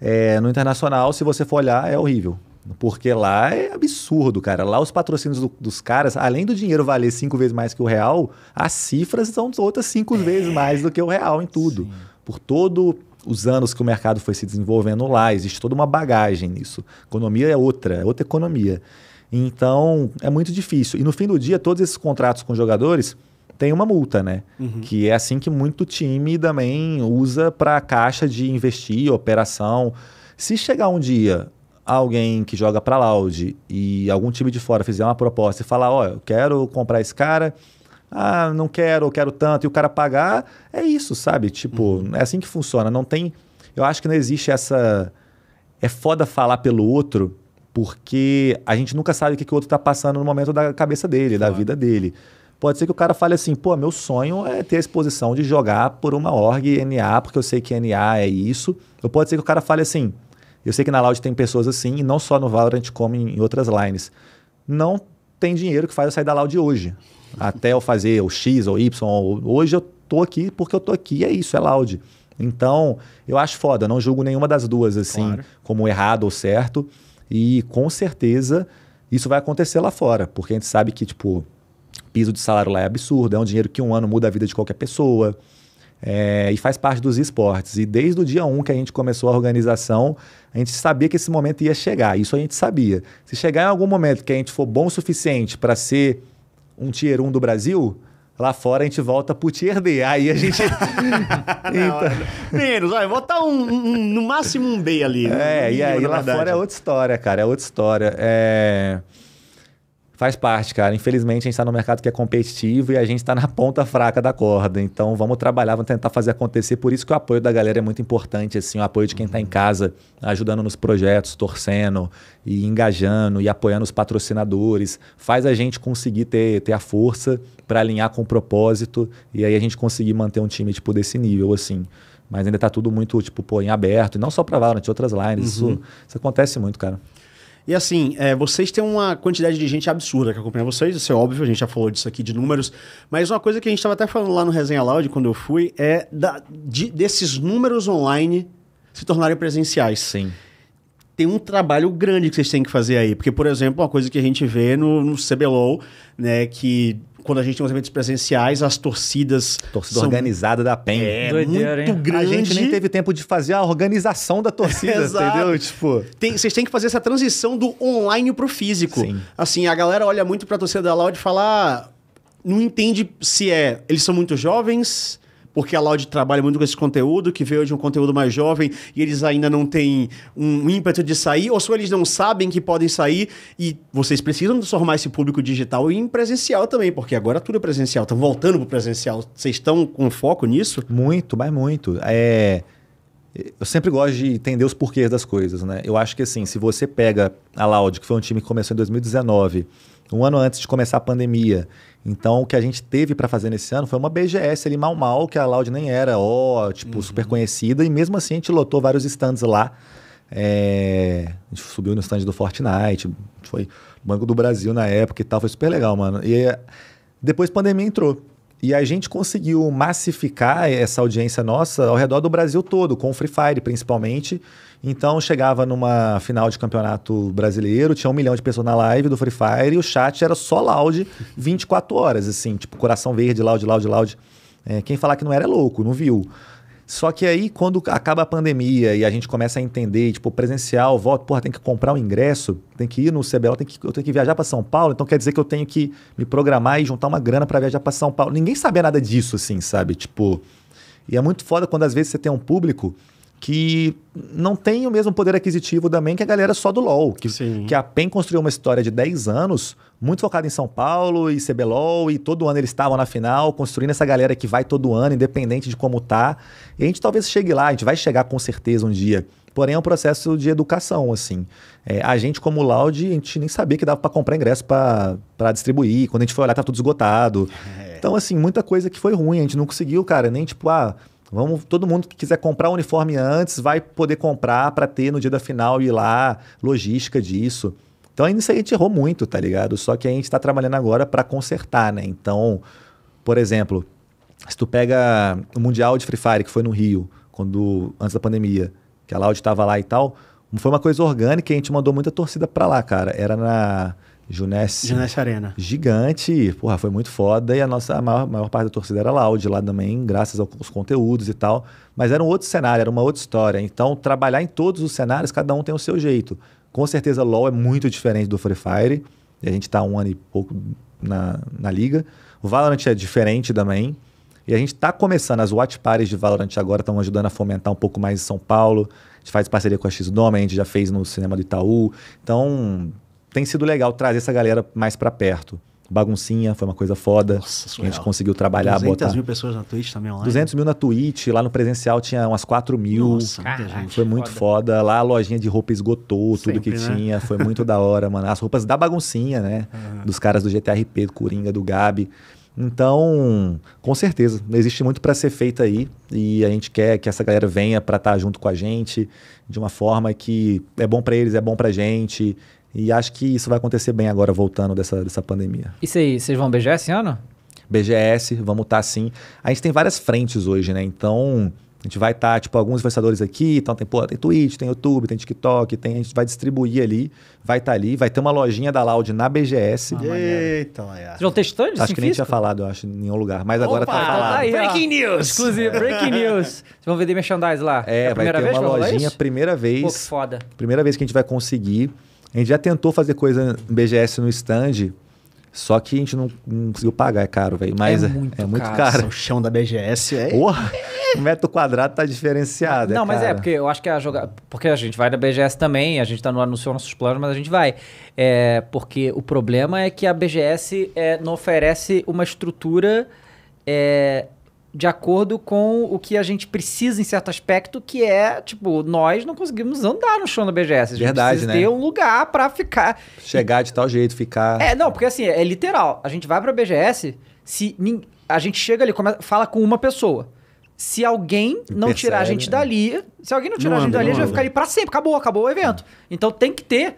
É, no internacional, se você for olhar, é horrível. Porque lá é absurdo, cara. Lá os patrocínios do- dos caras, além do dinheiro valer cinco vezes mais que o real, as cifras são outras cinco vezes mais do que o real em tudo. Por todos os anos que o mercado foi se desenvolvendo lá, existe toda uma bagagem nisso. Economia é outra, é outra economia. Então, é muito difícil. E no fim do dia, todos esses contratos com jogadores têm uma multa, né? Que é assim que muito time também usa para caixa de investir, operação. Se chegar um dia alguém que joga para Loud e algum time de fora fizer uma proposta e falar, ó, eu quero comprar esse cara, ah, não quero, eu quero tanto, e o cara pagar, é isso, sabe? Tipo, é assim que funciona. Não tem. Eu acho que não existe essa. É foda falar pelo outro, porque a gente nunca sabe o que, que o outro tá passando no momento da cabeça dele, da vida dele. Pode ser que o cara fale assim, pô, meu sonho é ter a exposição de jogar por uma org NA, porque eu sei que NA é isso. Ou pode ser que o cara fale assim, eu sei que na Loud tem pessoas assim, e não só no Valorant, como em outras lines. Não tem dinheiro que faz eu sair da Loud hoje. Até eu fazer o X ou Y. ou- Hoje eu tô aqui porque eu tô aqui, é isso, é Loud. Então, eu acho foda, não julgo nenhuma das duas, assim, Claro. como errado ou certo. E com certeza isso vai acontecer lá fora, porque a gente sabe que, tipo, piso de salário lá é absurdo, é um dinheiro que um ano muda a vida de qualquer pessoa. é, e faz parte dos esportes. E desde o dia 1 que a gente começou a organização, a gente sabia que esse momento ia chegar. Isso a gente sabia. Se chegar em algum momento que a gente for bom o suficiente para ser um tier 1 do Brasil, lá fora a gente volta pro tier D. Aí a gente. Então- Menos, vai, botar um, um- um- no máximo um B ali. É, e aí lá verdade. fora é outra história, cara. É outra história. É... Faz parte, cara. Infelizmente a gente está no mercado que é competitivo e a gente está na ponta fraca da corda. Então vamos trabalhar, vamos tentar fazer acontecer. Por isso que o apoio da galera é muito importante, assim, o apoio de quem está em casa, ajudando nos projetos, torcendo e engajando e apoiando os patrocinadores. Faz a gente conseguir ter, ter a força para alinhar com o propósito e aí a gente conseguir manter um time tipo desse nível, assim. Mas ainda tá tudo muito, tipo, pô, em aberto. E não só para Valorant, outras lines. Isso, isso acontece muito, cara. E assim, é, vocês têm uma quantidade de gente absurda que acompanha vocês, isso é óbvio, a gente já falou disso aqui de números, mas uma coisa que a gente estava até falando lá no Resenha Loud quando eu fui é da- de- desses números online se tornarem presenciais. Sim. Tem um trabalho grande que vocês têm que fazer aí, porque, por exemplo, uma coisa que a gente vê no, no CBLOL, né, que quando a gente tem os eventos presenciais, as torcidas Torcida são organizada da PEN. é, Doideira, muito hein? grande. A gente nem teve tempo de fazer a organização da torcida, entendeu? Tipo, Tem- vocês têm que fazer essa transição do online pro físico. Sim. Assim, a galera olha muito pra torcida da Loud e fala. "Ah, Não entende se é. Eles são muito jovens, porque a Loud trabalha muito com esse conteúdo, que veio de um conteúdo mais jovem e eles ainda não têm um ímpeto de sair, ou só eles não sabem que podem sair e vocês precisam transformar esse público digital em presencial também, porque agora tudo é presencial. Estão voltando pro presencial. Vocês estão com foco nisso? muito, mas muito. É, eu sempre gosto de entender os porquês das coisas, né? Eu acho que assim, se você pega a Loud, que foi um time que começou em 2019, um ano antes de começar a pandemia, então o que a gente teve para fazer nesse ano foi uma BGS ali mal mal, que a Loud nem era, ó, tipo, super conhecida, e mesmo assim a gente lotou vários stands lá. É, a gente subiu no stand do Fortnite, foi Banco do Brasil na época e tal, foi super legal, mano. E é, depois a pandemia entrou. E a gente conseguiu massificar essa audiência nossa ao redor do Brasil todo, com o Free Fire principalmente. Então chegava numa final de campeonato brasileiro, tinha um milhão de pessoas na live do Free Fire e o chat era só loud 24 horas, assim, tipo coração verde, loud, loud, loud. É, quem falar que não era é louco, não viu. Só que aí, quando acaba a pandemia e a gente começa a entender, tipo, presencial, volta, porra, tem que comprar o ingresso, tem que ir no CBL, tem que, eu tenho que viajar para São Paulo, então quer dizer que eu tenho que me programar e juntar uma grana para viajar para São Paulo. Ninguém sabia nada disso, assim, sabe? Tipo, e é muito foda quando às vezes você tem um público que não tem o mesmo poder aquisitivo também que a galera só do LoL. Que, Sim. que a PEN construiu uma história de 10 anos, muito focada em São Paulo e CBLOL, e todo ano eles estavam na final, construindo essa galera que vai todo ano, independente de como tá. E a gente talvez chegue lá, a gente vai chegar com certeza um dia. Porém, é um processo de educação, assim. É, a gente, como Loud, a gente nem sabia que dava para comprar ingresso para distribuir. Quando a gente foi olhar, tá tudo esgotado. Então, assim, muita coisa que foi ruim. A gente não conseguiu, cara, nem tipo, ah, vamos, todo mundo que quiser comprar o uniforme antes vai poder comprar para ter no dia da final e ir lá, logística disso. Então, isso aí a gente errou muito, tá ligado? Só que a gente está trabalhando agora para consertar, né? Então, por exemplo, se tu pega o Mundial de Free Fire, que foi no Rio, quando antes da pandemia, que a Loud estava lá e tal, foi uma coisa orgânica e a gente mandou muita torcida para lá, cara. Era na Junesse. Junesse Arena. Gigante, porra, foi muito foda. E a nossa a maior, maior parte da torcida era Loud lá também, graças aos conteúdos e tal. Mas era um outro cenário, era uma outra história. Então, trabalhar em todos os cenários, cada um tem o seu jeito. Com certeza, LoL é muito diferente do Free Fire. E a gente tá um ano e pouco na, na liga. O Valorant é diferente também. E a gente está começando, as watch parties de Valorant agora estão ajudando a fomentar um pouco mais em São Paulo. A gente faz parceria com a X-Dome, a gente já fez no cinema do Itaú. Então, tem sido legal trazer essa galera mais para perto. Baguncinha, foi uma coisa foda. Nossa, a gente conseguiu trabalhar, 200 botar... mil pessoas na Twitch também online. 200 mil na Twitch, lá no presencial tinha umas 4 mil. Nossa, Caraca. gente. Foi muito foda. Lá a lojinha de roupa esgotou tudo Sempre, que né? tinha. Foi muito da hora, mano. As roupas da baguncinha, né? Dos caras do GTRP, do Coringa, do Gabi. Então, com certeza, existe muito para ser feito aí e a gente quer que essa galera venha para estar junto com a gente de uma forma que é bom para eles, é bom pra gente. E acho que isso vai acontecer bem agora voltando dessa, dessa pandemia. Isso aí, vocês vão beijar esse ano? BGS, vamos estar sim. A gente tem várias frentes hoje, né? Então, a gente vai estar, tipo, alguns influenciadores aqui, então tem, pô, tem Twitch, tem YouTube, tem TikTok, tem, a gente vai distribuir ali, vai estar ali, vai ter uma lojinha da Loud na BGS. Eita, Laia. Vocês vão ter stand Acho que nem tinha falado, eu acho, em nenhum lugar. Mas agora Opa! tá Então falado. tá aí, ó. Breaking news! Exclusivo, breaking news. Vocês vão vender merchandise lá? É, a vai primeira ter vez uma lojinha, isso? primeira Pô, que vez. foda. Primeira vez que a gente vai conseguir. A gente já tentou fazer coisa em BGS no stand, só que a gente não, não conseguiu pagar, é caro, velho. Mas É é muito muito, caro. caro. O chão da BGS é... Porra, o metro quadrado tá diferenciado. Não, mas é, porque eu acho que a jogar. Porque a gente vai da BGS também, a gente tá no anunciou nossos planos, mas a gente vai. É, porque o problema é que a BGS é, não oferece uma estrutura é, de acordo com o que a gente precisa em certo aspecto, que é, tipo, nós não conseguimos andar no chão da BGS. A gente Verdade, precisa né? ter um lugar pra ficar. Chegar de tal jeito, ficar. É, não, porque assim, é literal. A gente vai pra BGS, se nin- a gente chega ali, come- fala com uma pessoa. Se alguém não Percebe, tirar a gente né? dali, se alguém não tirar Não a gente anda, dali, a gente vai ficar ali pra sempre. Acabou, acabou o evento. Então tem que ter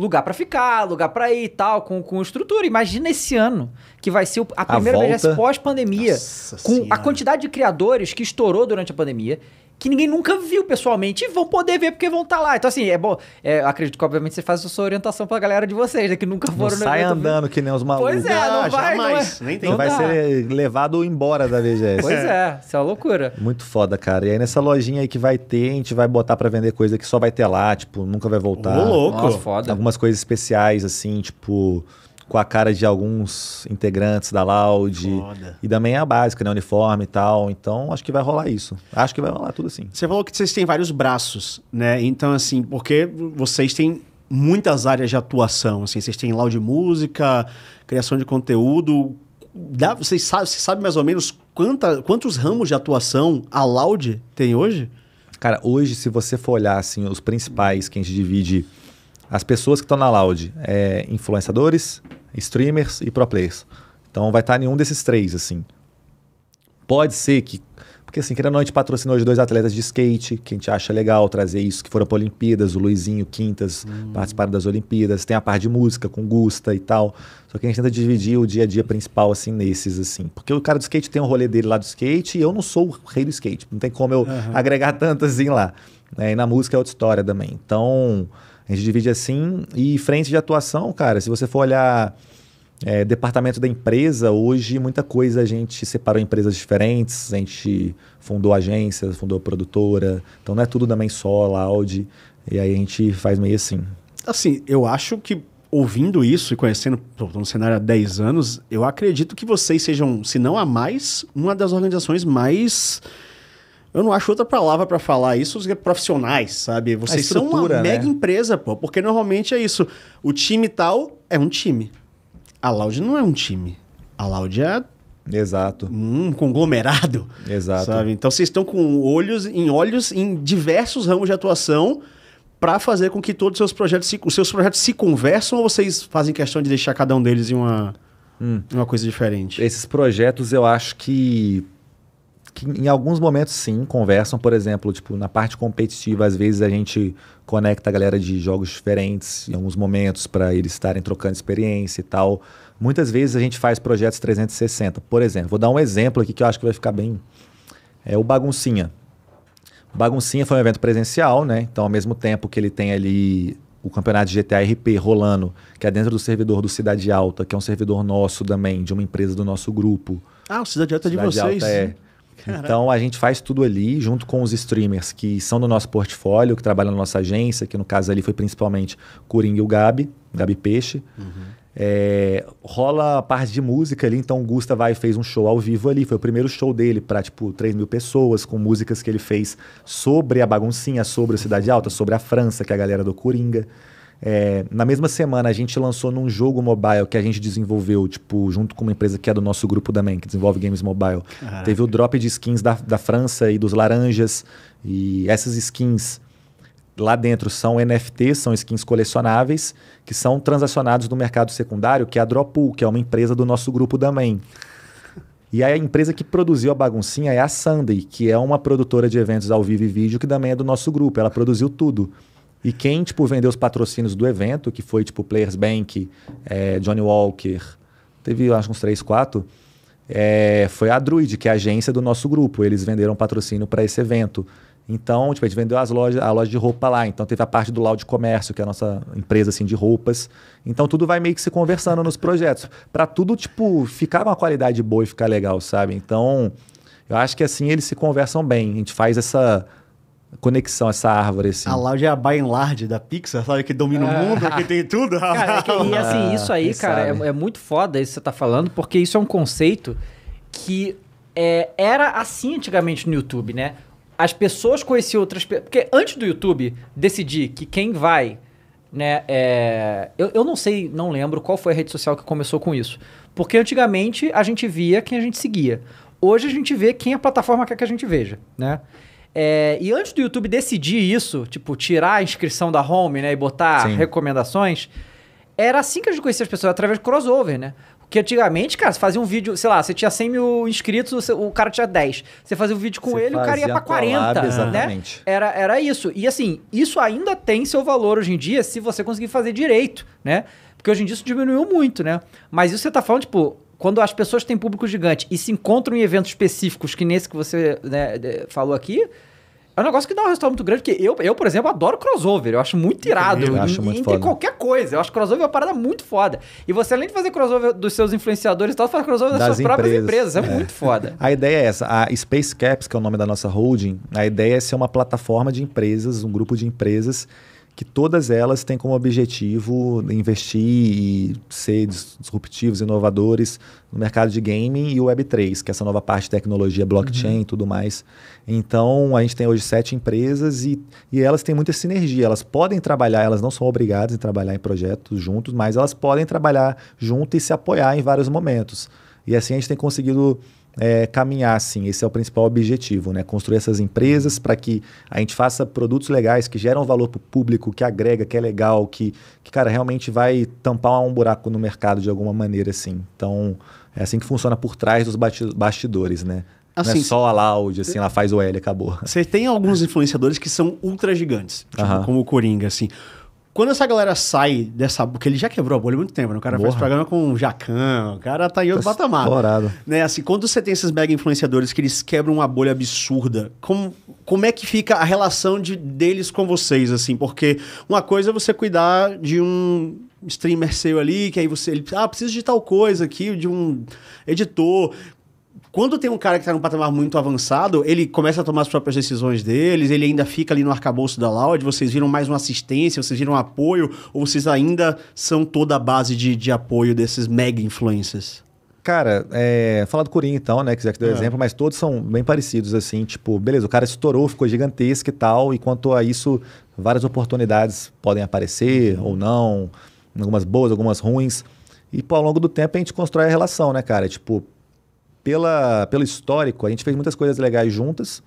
lugar pra ficar, lugar pra ir e tal, com, com estrutura. Imagina esse ano, que vai ser a primeira volta. BGS pós-pandemia, com a Senhora. quantidade de criadores que estourou durante a pandemia, que ninguém nunca viu pessoalmente e vão poder ver porque vão estar lá. Então, assim, é bom. é, acredito que, obviamente, você faz a sua orientação pra galera de vocês, né? Que nunca Não foram no sai andando que nem os malucos. Pois é, não Ah, vai, jamais. não é- Nem tem Você não vai dá. ser levado embora da BGS. Pois é, isso é uma loucura. Muito foda, cara. E aí nessa lojinha aí que vai ter, a gente vai botar pra vender coisa que só vai ter lá, tipo, nunca vai voltar. Ô, louco. Nossa, foda. Algumas coisas especiais, assim, tipo, com a cara de alguns integrantes da Loud. Foda. E também a básica, né? Uniforme e tal. Então, acho que vai rolar isso. Acho que vai rolar tudo assim. Você falou que vocês têm vários braços, né? Então, assim, porque vocês têm muitas áreas de atuação, assim, vocês têm de música, criação de conteúdo. Dá, vocês sabem você sabe mais ou menos quanta, quantos ramos de atuação a Loud tem hoje? Cara, hoje, se você for olhar, assim, os principais que a gente divide, as pessoas que estão na Loud, é influenciadores, streamers e pro players. Então, vai estar nenhum desses três, assim. Pode ser que. Porque, assim, querendo ou não, a gente patrocinou hoje dois atletas de skate, que a gente acha legal trazer isso, que foram para Olimpíadas, o Luizinho, Quintas, participaram das Olimpíadas. Tem a parte de música com Gusta e tal. Só que a gente tenta dividir o dia a dia principal, assim, nesses, assim. Porque o cara do skate tem o rolê dele lá do skate e eu não sou o rei do skate. Não tem como eu agregar tanto assim lá. né? E na música é outra história também. Então, a gente divide assim. E frente de atuação, cara, se você for olhar é, departamento da empresa, hoje muita coisa a gente separou em empresas diferentes, a gente fundou agências, fundou produtora, então não é tudo também só Loud, e aí a gente faz meio assim. Assim, eu acho que ouvindo isso e conhecendo tô no cenário há 10 anos, eu acredito que vocês sejam, se não a mais, uma das organizações mais Eu não acho outra palavra pra falar isso, os profissionais, sabe? Vocês são uma né? mega empresa, pô. Porque normalmente é isso. O time tal é um time. A Loud não é um time. A Loud é Exato, um conglomerado. exato. Sabe? Então vocês estão com olhos em olhos em diversos ramos de atuação para fazer com que todos os seus projetos se, os seus projetos se conversam ou vocês fazem questão de deixar cada um deles em uma, Hum. em uma coisa diferente? Esses projetos eu acho que, que em alguns momentos sim conversam, por exemplo, tipo, na parte competitiva, às vezes a gente conecta a galera de jogos diferentes em alguns momentos para eles estarem trocando experiência e tal. Muitas vezes a gente faz projetos 360. Por exemplo, vou dar um exemplo aqui que eu acho que vai ficar bem. É o Baguncinha. O Baguncinha foi um evento presencial, né? Então, ao mesmo tempo que ele tem ali o campeonato de GTA RP rolando, que é dentro do servidor do Cidade Alta, que é um servidor nosso também, de uma empresa do nosso grupo. Ah, o Cidade Alta é de vocês. Alta é. Então a gente faz tudo ali, junto com os streamers que são do nosso portfólio, que trabalham na nossa agência, que no caso ali foi principalmente Coringa e o Gabi, Gabi Peixe. É, rola a parte de música ali, então o Gusta vai e fez um show ao vivo ali. Foi o primeiro show dele para tipo 3 mil pessoas, com músicas que ele fez sobre a baguncinha, sobre a Cidade Alta, sobre a França, que é a galera do Coringa. É, na mesma semana a gente lançou num jogo mobile que a gente desenvolveu, tipo, junto com uma empresa que é do nosso grupo também, que desenvolve games mobile. Caraca. Teve o drop de skins da, da França e dos laranjas. E essas skins lá dentro são NFTs, são skins colecionáveis, que são transacionados no mercado secundário, que é a Droppool, que é uma empresa do nosso grupo também. E a empresa que produziu a baguncinha é a Sunday, que é uma produtora de eventos ao vivo e vídeo que também é do nosso grupo. Ela produziu tudo. E quem, tipo, vendeu os patrocínios do evento, que foi, tipo, Players Bank, eh, Johnny Walker, teve, acho, uns três, quatro, eh, foi a Druid, que é a agência do nosso grupo. Eles venderam patrocínio para esse evento. Então, tipo, a gente vendeu as lojas, a loja de roupa lá. Então, teve a parte do Loud Comércio, que é a nossa empresa, assim, de roupas. Então, tudo vai meio que se conversando nos projetos. para tudo, tipo, ficar uma qualidade boa e ficar legal, sabe? Então, eu acho que, assim, eles se conversam bem. A gente faz essa conexão, essa árvore, assim. A Loud é a by and large da Pixar, sabe? Que domina o mundo, que tem tudo. Cara, é que- e assim, isso aí, Quem cara, é, é muito foda isso que você tá falando, porque isso é um conceito que é, era assim antigamente no YouTube, né? As pessoas conheciam outras pessoas. Porque antes do YouTube decidir que quem vai, né? é, eu, eu não sei, não lembro qual foi a rede social que começou com isso. Porque antigamente a gente via quem a gente seguia. Hoje a gente vê quem a plataforma quer que a gente veja, né? É, e antes do YouTube decidir isso, tipo, tirar a inscrição da home, né? E botar Sim. recomendações, era assim que a gente conhecia as pessoas, através de crossover, né? Porque antigamente, cara, você fazia um vídeo, sei lá, você tinha 100 mil inscritos, o cara tinha 10. Você fazia um vídeo com Você ele, o cara ia pra 40, collab, né? exatamente. Era, era isso. E assim, isso ainda tem seu valor hoje em dia se você conseguir fazer direito, né? Porque hoje em dia isso diminuiu muito, né? Mas isso você tá falando, tipo, quando as pessoas têm público gigante e se encontram em eventos específicos, que nesse que você né, falou aqui, é um negócio que dá um resultado muito grande, porque eu, eu, por exemplo, adoro crossover. Eu acho muito irado. Eu acho muito entre foda. qualquer coisa. Eu acho crossover uma parada muito foda. E você, além de fazer crossover dos seus influenciadores e tal, faz crossover das, Das suas próprias empresas. empresas. É, É. muito foda. A ideia é essa. A Space Caps, que é o nome da nossa holding, a ideia é ser uma plataforma de empresas, um grupo de empresas que todas elas têm como objetivo investir e ser dis- disruptivos, inovadores no mercado de gaming e o Web3, que é essa nova parte de tecnologia, blockchain e tudo mais. Então, a gente tem hoje sete empresas e, e elas têm muita sinergia. Elas podem trabalhar, elas não são obrigadas a trabalhar em projetos juntos, mas elas podem trabalhar junto e se apoiar em vários momentos. E assim a gente tem conseguido é, caminhar, assim. Esse é o principal objetivo, né? Construir essas empresas para que a gente faça produtos legais que geram valor para o público, que agrega, que é legal, que, que, cara, realmente vai tampar um buraco no mercado de alguma maneira, assim. Então, é assim que funciona por trás dos bastidores, né? Não Assim, é só a Loud, assim, ela faz o L, acabou. Você tem alguns influenciadores que são ultra gigantes, tipo, como o Coringa, assim. Quando essa galera sai dessa... Porque ele já quebrou a bolha há muito tempo, né? O cara faz Porra. programa com o Jacan, o cara tá em outro Tá patamar. estourado. Né, assim, quando você tem esses mega influenciadores que eles quebram uma bolha absurda, como, como é que fica a relação de, deles com vocês, assim? Porque uma coisa é você cuidar de um streamer seu ali, que aí você... Ele, ah, preciso de tal coisa aqui, de um editor... Quando tem um cara que tá num patamar muito avançado, ele começa a tomar as próprias decisões deles, ele ainda fica ali no arcabouço da Loud, vocês viram mais uma assistência, vocês viram um apoio, ou vocês ainda são toda a base de, de apoio desses mega influencers? Cara, é, falar do Coringa então, né? Quiser que dê É. exemplo, mas todos são bem parecidos, assim. Tipo, beleza, o cara estourou, ficou gigantesco e tal. E quanto a isso, várias oportunidades podem aparecer ou não. Algumas boas, algumas ruins. E pô, ao longo do tempo a gente constrói a relação, né, cara? Tipo, pela, pelo histórico, a gente fez muitas coisas legais juntas.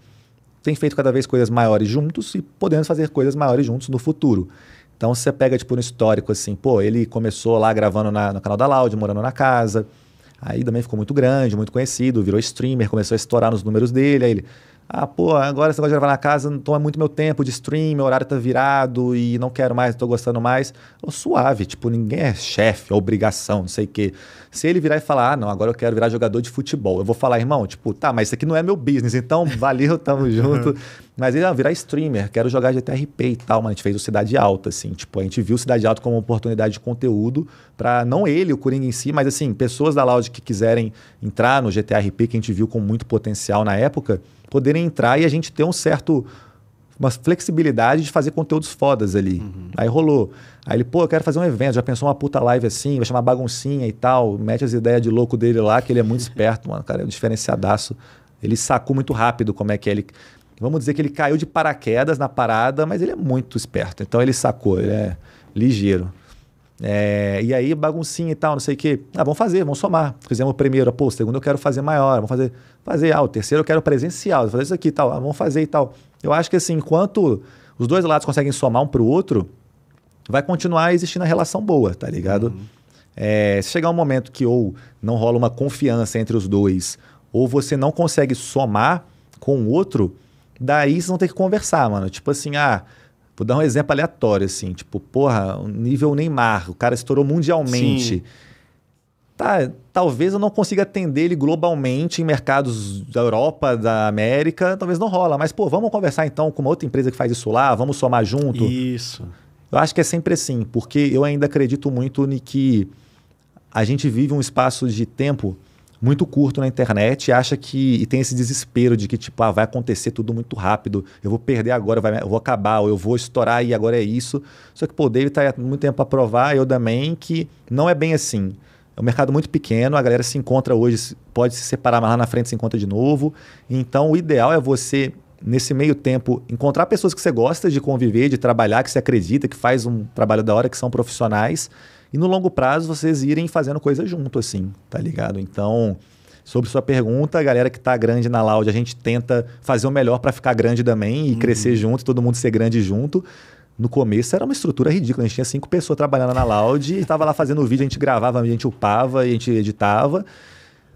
Tem feito cada vez coisas maiores juntos e podemos fazer coisas maiores juntos no futuro. Então, você pega, tipo, no histórico, assim, pô, ele começou lá gravando na- no canal da Loud, morando na casa. Aí também ficou muito grande, muito conhecido, virou streamer, começou a estourar nos números dele. Aí ele, ah, pô, agora esse negócio de gravar na casa não toma muito meu tempo de stream, meu horário tá virado e não quero mais, tô gostando mais. Ô, suave, tipo, ninguém é chefe, obrigação, não sei o quê. Se ele virar e falar, ah, não, agora eu quero virar jogador de futebol, eu vou falar, irmão, tipo, tá, mas isso aqui não é meu business, então valeu, tamo junto. Mas ele, ah, virar streamer, quero jogar GTRP e tal, mano, a gente fez o Cidade Alta, assim, tipo, a gente viu o Cidade Alta como uma oportunidade de conteúdo para não ele, o Coringa em si, mas assim, pessoas da Loud que quiserem entrar no GTRP, que a gente viu com muito potencial na época, poderem entrar e a gente ter um certo uma flexibilidade de fazer conteúdos fodas ali. Aí rolou. Aí ele, pô, eu quero fazer um evento, já pensou uma puta live assim, vai chamar baguncinha e tal, mete as ideias de louco dele lá, que ele é muito esperto, mano, cara, é um diferenciadaço. Ele sacou muito rápido como é que é ele. Vamos dizer que ele caiu de paraquedas na parada, mas ele é muito esperto. Então ele sacou, ele é ligeiro. É, e aí, baguncinha e tal, não sei o quê. Ah, vamos fazer, vamos somar. Fizemos o primeiro, pô, o segundo eu quero fazer maior, vamos fazer. Fazer, ah, o terceiro eu quero presencial, vou fazer isso aqui e tal, ah, vamos fazer e tal. Eu acho que assim, enquanto os dois lados conseguem somar um pro outro, vai continuar existindo a relação boa, tá ligado? É, se chegar um momento que ou não rola uma confiança entre os dois, ou você não consegue somar com o outro, daí vocês vão ter que conversar, mano. Tipo assim, ah, vou dar um exemplo aleatório, assim, tipo, porra, nível Neymar, o cara estourou mundialmente. Sim. Tá, talvez eu não consiga atender ele globalmente em mercados da Europa, da América, talvez não rola. Mas, pô, vamos conversar então com uma outra empresa que faz isso lá, vamos somar junto. Isso. Eu acho que é sempre assim, porque eu ainda acredito muito em que a gente vive um espaço de tempo muito curto na internet e acha que e tem esse desespero de que tipo ah, vai acontecer tudo muito rápido, eu vou perder agora, vai, eu vou acabar, ou eu vou estourar e agora é isso. Só que pô, o David tá há muito tempo para provar, eu também que não é bem assim. É um mercado muito pequeno, a galera se encontra hoje, pode se separar, mas lá na frente se encontra de novo. Então, o ideal é você, nesse meio tempo, encontrar pessoas que você gosta de conviver, de trabalhar, que você acredita, que faz um trabalho da hora, que são profissionais. E no longo prazo, vocês irem fazendo coisa junto, assim, tá ligado? Então, sobre sua pergunta, a galera que tá grande na Loud, a gente tenta fazer o melhor para ficar grande também e crescer junto, todo mundo ser grande junto. No começo era uma estrutura ridícula. A gente tinha cinco pessoas trabalhando na Loud e estava lá fazendo o vídeo, a gente gravava, a gente upava, e a gente editava.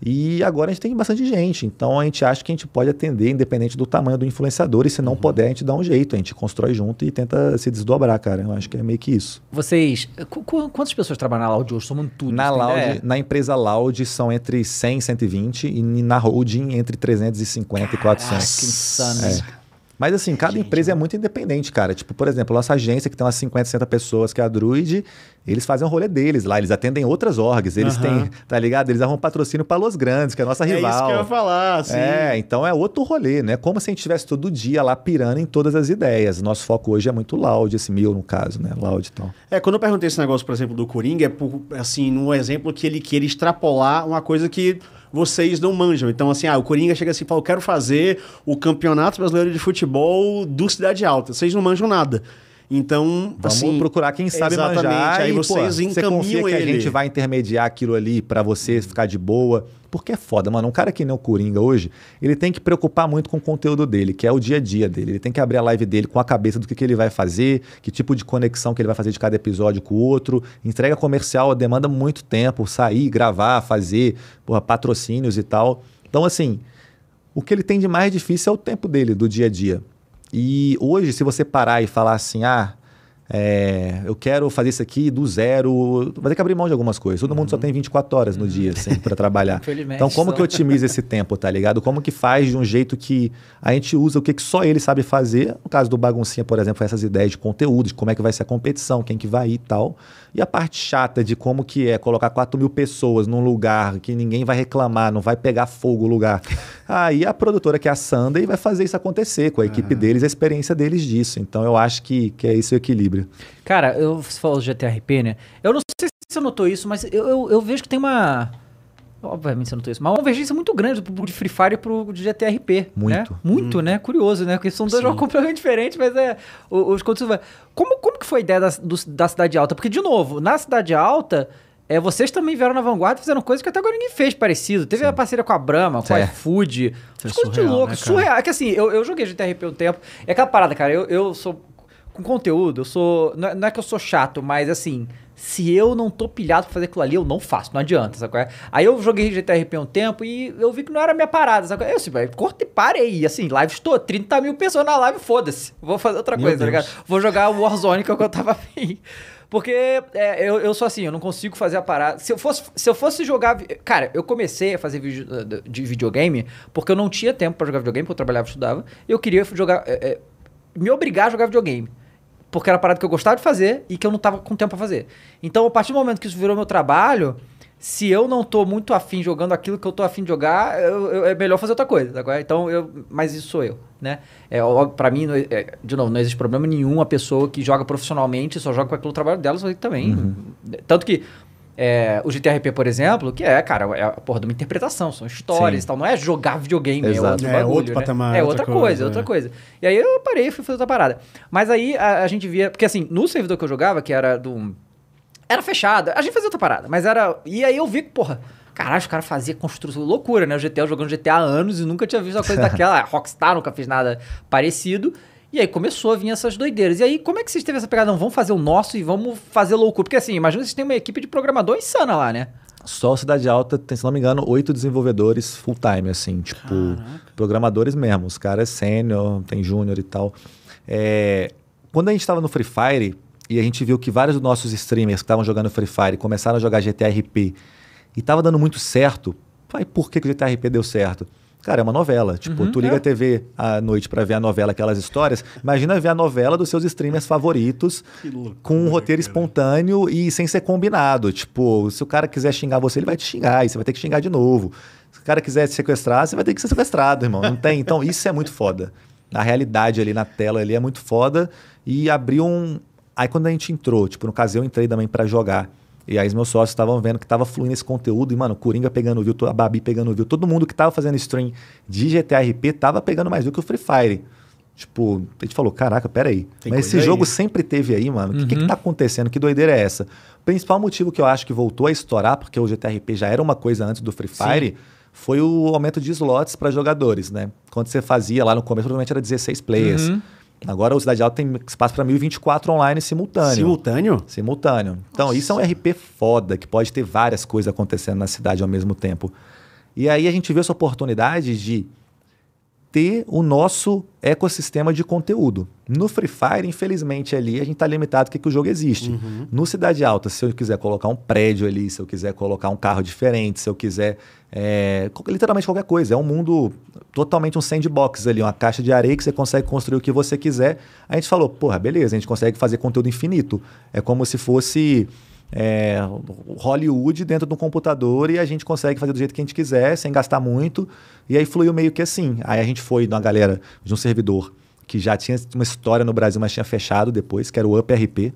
E agora a gente tem bastante gente. Então a gente acha que a gente pode atender, independente do tamanho do influenciador. E se não puder, a gente dá um jeito. A gente constrói junto e tenta se desdobrar, cara. Eu acho que é meio que isso. Vocês. qu- qu- quantas pessoas trabalham na Loud hoje? Somando tudo. na, você tem Loud, na empresa Loud são entre 100 e 120 e na holding entre 350 e 400. Caraca, que insano. Mas assim, cada empresa é muito independente, cara. Tipo, por exemplo, nossa agência que tem umas 50, 60 pessoas, que é a Druid, eles fazem o rolê deles lá, eles atendem outras orgs, eles têm, tá ligado? Eles arrumam patrocínio pra Los Grandes, que é a nossa É rival. isso que eu ia falar, assim. É, então é outro rolê, né? Como se a gente estivesse todo dia lá pirando em todas as ideias. Nosso foco hoje é muito loud, esse meu no caso, né? Loud e tal. É, quando eu perguntei esse negócio, por exemplo, do Coringa, é por, assim, no exemplo que ele queira extrapolar uma coisa que vocês não manjam. Então, assim, ah, o Coringa chega assim e fala, eu quero fazer o Campeonato Brasileiro de Futebol do Cidade Alta. Vocês não manjam nada. Então, Vamos assim... procurar quem sabe exatamente, manjar aí e, vocês pô, você encaminham confia que a ele. gente vai intermediar aquilo ali pra você ficar de boa. Porque é foda, mano. Um cara que nem o Coringa hoje, ele tem que preocupar muito com o conteúdo dele, que é o dia a dia dele. Ele tem que abrir a live dele com a cabeça do que, que ele vai fazer, que tipo de conexão que ele vai fazer de cada episódio com o outro. Entrega comercial demanda muito tempo, sair, gravar, fazer porra, patrocínios e tal. Então, assim, o que ele tem de mais difícil é o tempo dele, do dia a dia. E hoje, se você parar e falar assim, ah, é, eu quero fazer isso aqui do zero, vai ter que abrir mão de algumas coisas. Todo mundo só tem 24 horas no dia, assim, para trabalhar. Então, como só. que otimiza esse tempo, tá ligado? Como que faz de um jeito que a gente usa o que, que só ele sabe fazer? No caso do Baguncinha, por exemplo, essas ideias de conteúdo, de como é que vai ser a competição, quem que vai ir e tal. E a parte chata de como que é colocar 4 mil pessoas num lugar que ninguém vai reclamar, não vai pegar fogo o lugar. Aí a produtora, que é a Sunday, vai fazer isso acontecer com a equipe deles, a experiência deles disso. Então eu acho que, que é esse o equilíbrio. Cara, eu, você falou do GTRP, né? Eu não sei se você notou isso, mas eu, eu, eu vejo que tem uma. Obviamente você não tem isso. Mas uma convergência muito grande do de Free Fire pro de GTRP. Muito. Né? Muito, né? Curioso, né? Porque são dois Sim. jogos completamente diferentes, mas é. Os conteúdos. Como, como que foi a ideia da, do- da Cidade Alta? Porque, de novo, na Cidade Alta. É, vocês também vieram na vanguarda e fizeram coisas que até agora ninguém fez parecido. Teve a parceria com a Brahma, com a É. iFood. Isso é Coisa de surreal, louco, né, surreal. É que assim, eu, eu joguei GTRP um tempo. É aquela parada, cara. Eu, eu sou. Com conteúdo, eu sou. Não é, não é que eu sou chato, mas assim. Se eu não tô pilhado pra fazer aquilo ali, eu não faço, não adianta, sabe? é? Aí eu joguei GTRP um tempo e eu vi que não era minha parada, sabe? é? Eu assim, velho, corta e parei. Assim, live estou, 30 mil pessoas na live, foda-se. Vou fazer outra Meu coisa, tá Deus. ligado? Vou jogar o Warzone que é o que eu tava afim. Porque é, eu, eu sou assim, eu não consigo fazer a parada. Se eu fosse, se eu fosse jogar. Cara, eu comecei a fazer vídeo uh, de videogame porque eu não tinha tempo pra jogar videogame, porque eu trabalhava e estudava. E eu queria jogar. é, me obrigar a jogar videogame. Porque era a parada que eu gostava de fazer e que eu não tava com tempo pra fazer. Então, a partir do momento que isso virou meu trabalho, se eu não tô muito afim jogando aquilo que eu tô afim de jogar, eu- eu- é melhor fazer outra coisa. tá? Então, eu, mas isso sou eu, né? É, pra mim, não é- é, de novo, não existe problema nenhum a pessoa que joga profissionalmente, só joga com aquilo trabalho dela, só que também. Tanto que é, o GTRP, por exemplo, que é, cara, é a porra de uma interpretação, são histórias Sim. e tal. Não é jogar videogame, é Exato. outro É, bagulho, outro né? patamar, É outra outra coisa, coisa, outra é. coisa. E aí eu parei e fui fazer outra parada. Mas aí a, a gente via. Porque assim, no servidor que eu jogava, que era do. Era fechado, a gente fazia outra parada, mas era. E aí eu vi que, porra. Caralho, os caras faziam construção loucura, né? O GTA eu jogando GTA há anos e nunca tinha visto uma coisa daquela. Rockstar nunca fez nada parecido. E aí começou a vir essas doideiras. E aí, como é que vocês teve essa pegada? Não, vamos fazer o nosso e vamos fazer loucura. Porque assim, imagina vocês têm uma equipe de programador insana lá, né? Só Cidade Alta tem, se não me engano, oito desenvolvedores full-time, assim, tipo, programadores mesmo. Os caras sênior, tem júnior e tal. É, quando a gente estava no Free Fire e a gente viu que vários dos nossos streamers que estavam jogando Free Fire começaram a jogar GTRP e tava dando muito certo, pai, por que, que o GTRP deu certo? Cara, é uma novela. Tipo, Uhum, tu liga é. a TV à noite pra ver a novela, aquelas histórias. Imagina ver a novela dos seus streamers favoritos loucura, com um roteiro cara. espontâneo e sem ser combinado. Tipo, se o cara quiser xingar você, ele vai te xingar e você vai ter que xingar de novo. Se o cara quiser te sequestrar, você vai ter que ser sequestrado, irmão. Não tem. Então, isso é muito foda. A realidade ali na tela ali é muito foda e abriu um. Aí quando a gente entrou, tipo, no caso eu entrei também pra jogar. E aí os meus sócios estavam vendo que tava fluindo esse conteúdo e, mano, Coringa pegando view, a Babi pegando view, todo mundo que tava fazendo stream de GTRP tava pegando mais view que o Free Fire. Tipo, a gente falou, caraca, peraí. Tem Mas esse aí. jogo sempre teve aí, mano. O que, que que tá acontecendo? Que doideira é essa? O principal motivo que eu acho que voltou a estourar, porque o GTRP já era uma coisa antes do Free Fire, foi o aumento de slots para jogadores, né? Quando você fazia lá no começo, provavelmente era 16 players. Uhum. Agora o Cidade Alta tem espaço para 1024 online simultâneo. Simultâneo? Simultâneo. Então, isso é um RP foda, que pode ter várias coisas acontecendo na cidade ao mesmo tempo. E aí a gente viu essa oportunidade de ter o nosso ecossistema de conteúdo. No Free Fire, infelizmente, ali a gente está limitado porque que o jogo existe. No Cidade Alta, se eu quiser colocar um prédio ali, se eu quiser colocar um carro diferente, se eu quiser. é, literalmente qualquer coisa. É um mundo totalmente um sandbox ali, uma caixa de areia que você consegue construir o que você quiser. A gente falou, porra, beleza, a gente consegue fazer conteúdo infinito. É como se fosse é, Hollywood dentro de um computador e a gente consegue fazer do jeito que a gente quiser, sem gastar muito. E aí fluiu meio que assim. Aí a gente foi na galera de um servidor que já tinha uma história no Brasil, mas tinha fechado depois, que era o UpRP.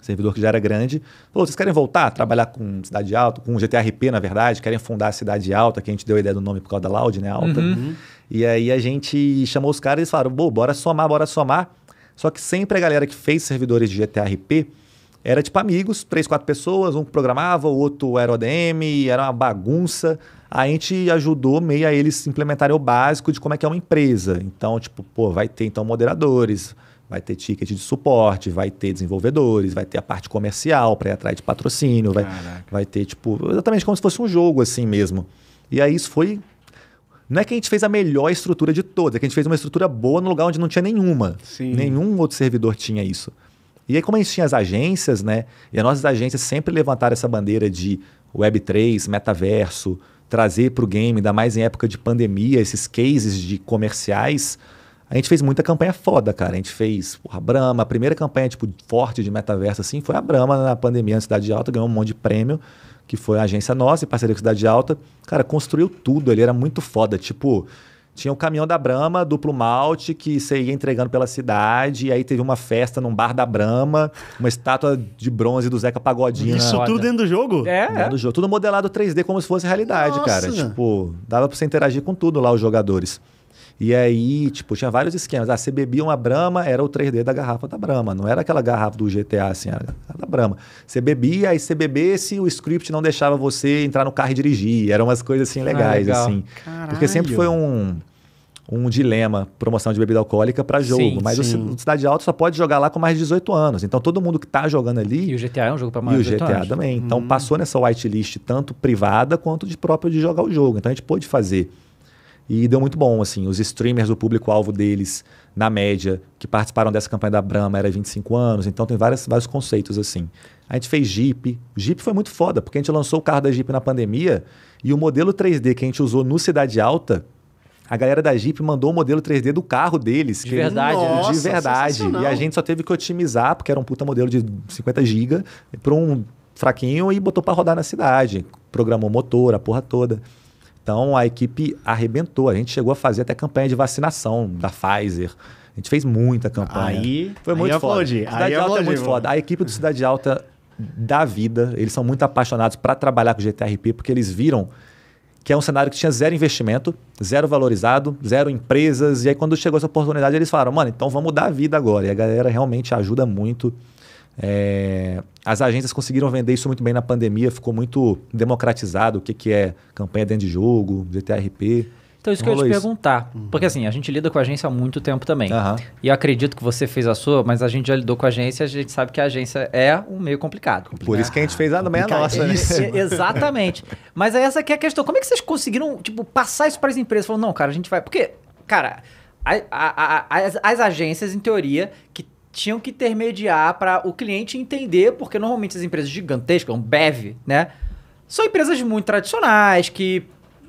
Servidor que já era grande. Falou, vocês querem voltar a trabalhar com Cidade Alta, com GTRP, na verdade? Querem fundar a Cidade Alta, que a gente deu a ideia do nome por causa da Loud, né? Alta. E aí a gente chamou os caras e eles falaram, bora somar, bora somar. Só que sempre a galera que fez servidores de GTRP era tipo amigos, três, quatro pessoas, um programava, o outro era ODM, era uma bagunça. A gente ajudou meio a eles implementarem o básico de como é que é uma empresa. Então, tipo, pô, vai ter então moderadores, vai ter ticket de suporte, vai ter desenvolvedores, vai ter a parte comercial para ir atrás de patrocínio, vai, vai ter, tipo, exatamente como se fosse um jogo assim mesmo. E aí isso foi. Não é que a gente fez a melhor estrutura de todas, é que a gente fez uma estrutura boa no lugar onde não tinha nenhuma. Sim. Nenhum outro servidor tinha isso. E aí, como a gente tinha as agências, né? E as nossas agências sempre levantaram essa bandeira de Web3, metaverso, trazer para o game, ainda mais em época de pandemia, esses cases de comerciais. A gente fez muita campanha foda, cara. A gente fez porra, a Brahma, a primeira campanha tipo, forte de metaverso assim foi a Brahma na pandemia na Cidade Alta, ganhou um monte de prêmio, que foi a agência nossa, em parceria com a Cidade Alta. Cara, construiu tudo, ele era muito foda. Tipo, Tinha o caminhão da Brahma, duplo malte, que você ia entregando pela cidade, e aí teve uma festa num bar da Brahma, uma estátua de bronze do Zeca Pagodinho. Isso na- tudo dentro do jogo? É, dentro do jogo. Tudo modelado 3D como se fosse realidade, Nossa. cara. Tipo, dava pra você interagir com tudo lá, os jogadores. E aí, tipo, tinha vários esquemas. Ah, você bebia uma Brahma, era o 3D da garrafa da Brahma. Não era aquela garrafa do GTA, assim, era da Brahma. Você bebia, aí você bebesse, o script não deixava você entrar no carro e dirigir. Eram umas coisas, assim, legais, legal. assim. Caralho. Porque sempre foi um, um dilema, promoção de bebida alcoólica para jogo. Sim, Mas o sim. O Cidade Alta só pode jogar lá com mais de 18 anos. Então todo mundo que tá jogando ali... E o GTA é um jogo pra E mais o de 18 GTA anos. também. Então passou nessa whitelist tanto privada quanto de próprio de jogar o jogo. Então a gente pôde fazer. E deu muito bom, assim. Os streamers, o público-alvo deles, na média, que participaram dessa campanha da Brahma, era 25 anos. Então tem várias, vários conceitos, assim. A gente fez Jeep. O Jeep foi muito foda, porque a gente lançou o carro da Jeep na pandemia e o modelo 3D que a gente usou no Cidade Alta, a galera da Jeep mandou o modelo 3D do carro deles. De que verdade, né? Nossa, de verdade. E a gente só teve que otimizar, porque era um puta modelo de 50 GB, para um fraquinho e botou para rodar na cidade. Programou motor, a porra toda. Então a equipe arrebentou. A gente chegou a fazer até campanha de vacinação da Pfizer. A gente fez muita campanha. Aí- foi aí muito foda. aplaudi, Cidade aí Alta é aplaudi, muito mano. foda. A equipe do Cidade Alta da vida, eles são muito apaixonados para trabalhar com GTRP, porque eles viram que é um cenário que tinha zero investimento, zero valorizado, zero empresas. E aí, quando chegou essa oportunidade, eles falaram, mano, então vamos dar a vida agora. E a galera realmente ajuda muito. É, As agências conseguiram vender isso muito bem na pandemia, ficou muito democratizado o que, que é campanha dentro de jogo, GTRP. Então, isso que eu ia te perguntar. Porque assim, a gente lida com a agência há muito tempo também. Aham. E eu acredito que você fez a sua, mas a gente já lidou com a agência, a gente sabe que a agência é um meio complicado. Por isso que a gente fez a meia nossa, né? Isso, exatamente. Mas aí essa que é a questão. Como é que vocês conseguiram, tipo, passar isso para as empresas? Falou, não, cara, a gente vai... Porque, cara, a- a- a- as, as agências, em teoria, que tinham que intermediar para o cliente entender, porque normalmente as empresas gigantescas, um BEV, né? São empresas muito tradicionais, que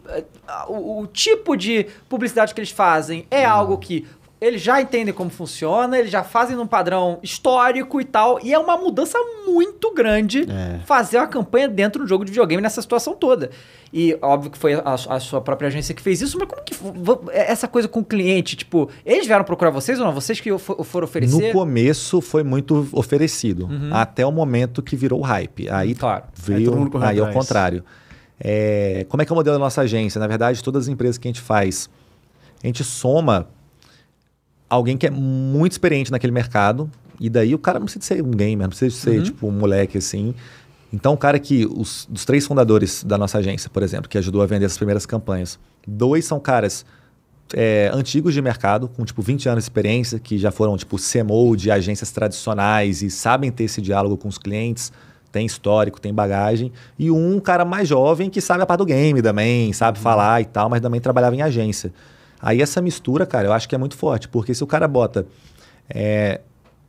eh, o, o tipo de publicidade que eles fazem é algo que eles já entendem como funciona, eles já fazem num padrão histórico e tal, e é uma mudança muito grande É. fazer uma campanha dentro do jogo de videogame nessa situação toda. E óbvio que foi a, a sua própria agência que fez isso, mas como que essa coisa com o cliente, tipo, eles vieram procurar vocês ou não? Vocês que fo- foram oferecer? No começo foi muito oferecido, até o momento que virou o hype. Aí Claro. Aí todo veio mundo correu aí ao atrás. contrário. É, como é que é o modelo da nossa agência? Na verdade, todas as empresas que a gente faz, a gente soma alguém que é muito experiente naquele mercado, e daí o cara não precisa ser um gamer, não precisa ser tipo um moleque assim. Então, o cara que, os, dos três fundadores da nossa agência, por exemplo, que ajudou a vender essas primeiras campanhas, dois são caras é, antigos de mercado, com tipo 20 anos de experiência, que já foram tipo CMO de agências tradicionais e sabem ter esse diálogo com os clientes, tem histórico, tem bagagem, e um cara mais jovem que sabe a parte do game também, sabe falar e tal, mas também trabalhava em agência. Aí essa mistura, cara, eu acho que é muito forte, porque se o cara bota, é,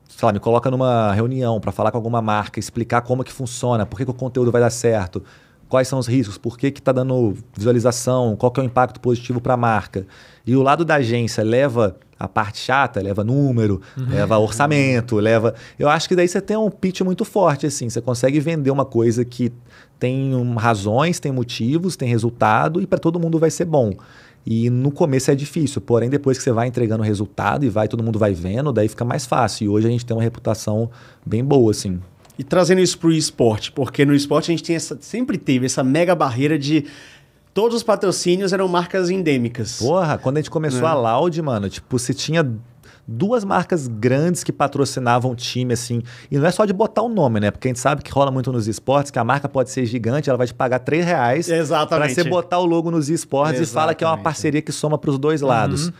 sei lá, me coloca numa reunião para falar com alguma marca, explicar como que funciona, por que, que o conteúdo vai dar certo, quais são os riscos, por que está dando visualização, qual que é o impacto positivo para a marca. E o lado da agência leva a parte chata, leva número, leva orçamento, leva. Eu acho que daí você tem um pitch muito forte, assim. Você consegue vender uma coisa que tem um, razões, tem motivos, tem resultado e para todo mundo vai ser bom. E no começo é difícil, porém depois que você vai entregando o resultado e vai, todo mundo vai vendo, daí fica mais fácil. E hoje a gente tem uma reputação bem boa, assim. E trazendo isso pro esporte, porque no esporte a gente essa, sempre teve essa mega barreira de todos os patrocínios eram marcas endêmicas. Porra, quando a gente começou É. a Loud, mano, tipo, você tinha duas marcas grandes que patrocinavam o time, assim. E não é só de botar o nome, né? Porque a gente sabe que rola muito nos esportes, que a marca pode ser gigante, ela vai te pagar 3 reais Exatamente. você botar o logo nos esportes e fala que é uma parceria que soma pros dois lados.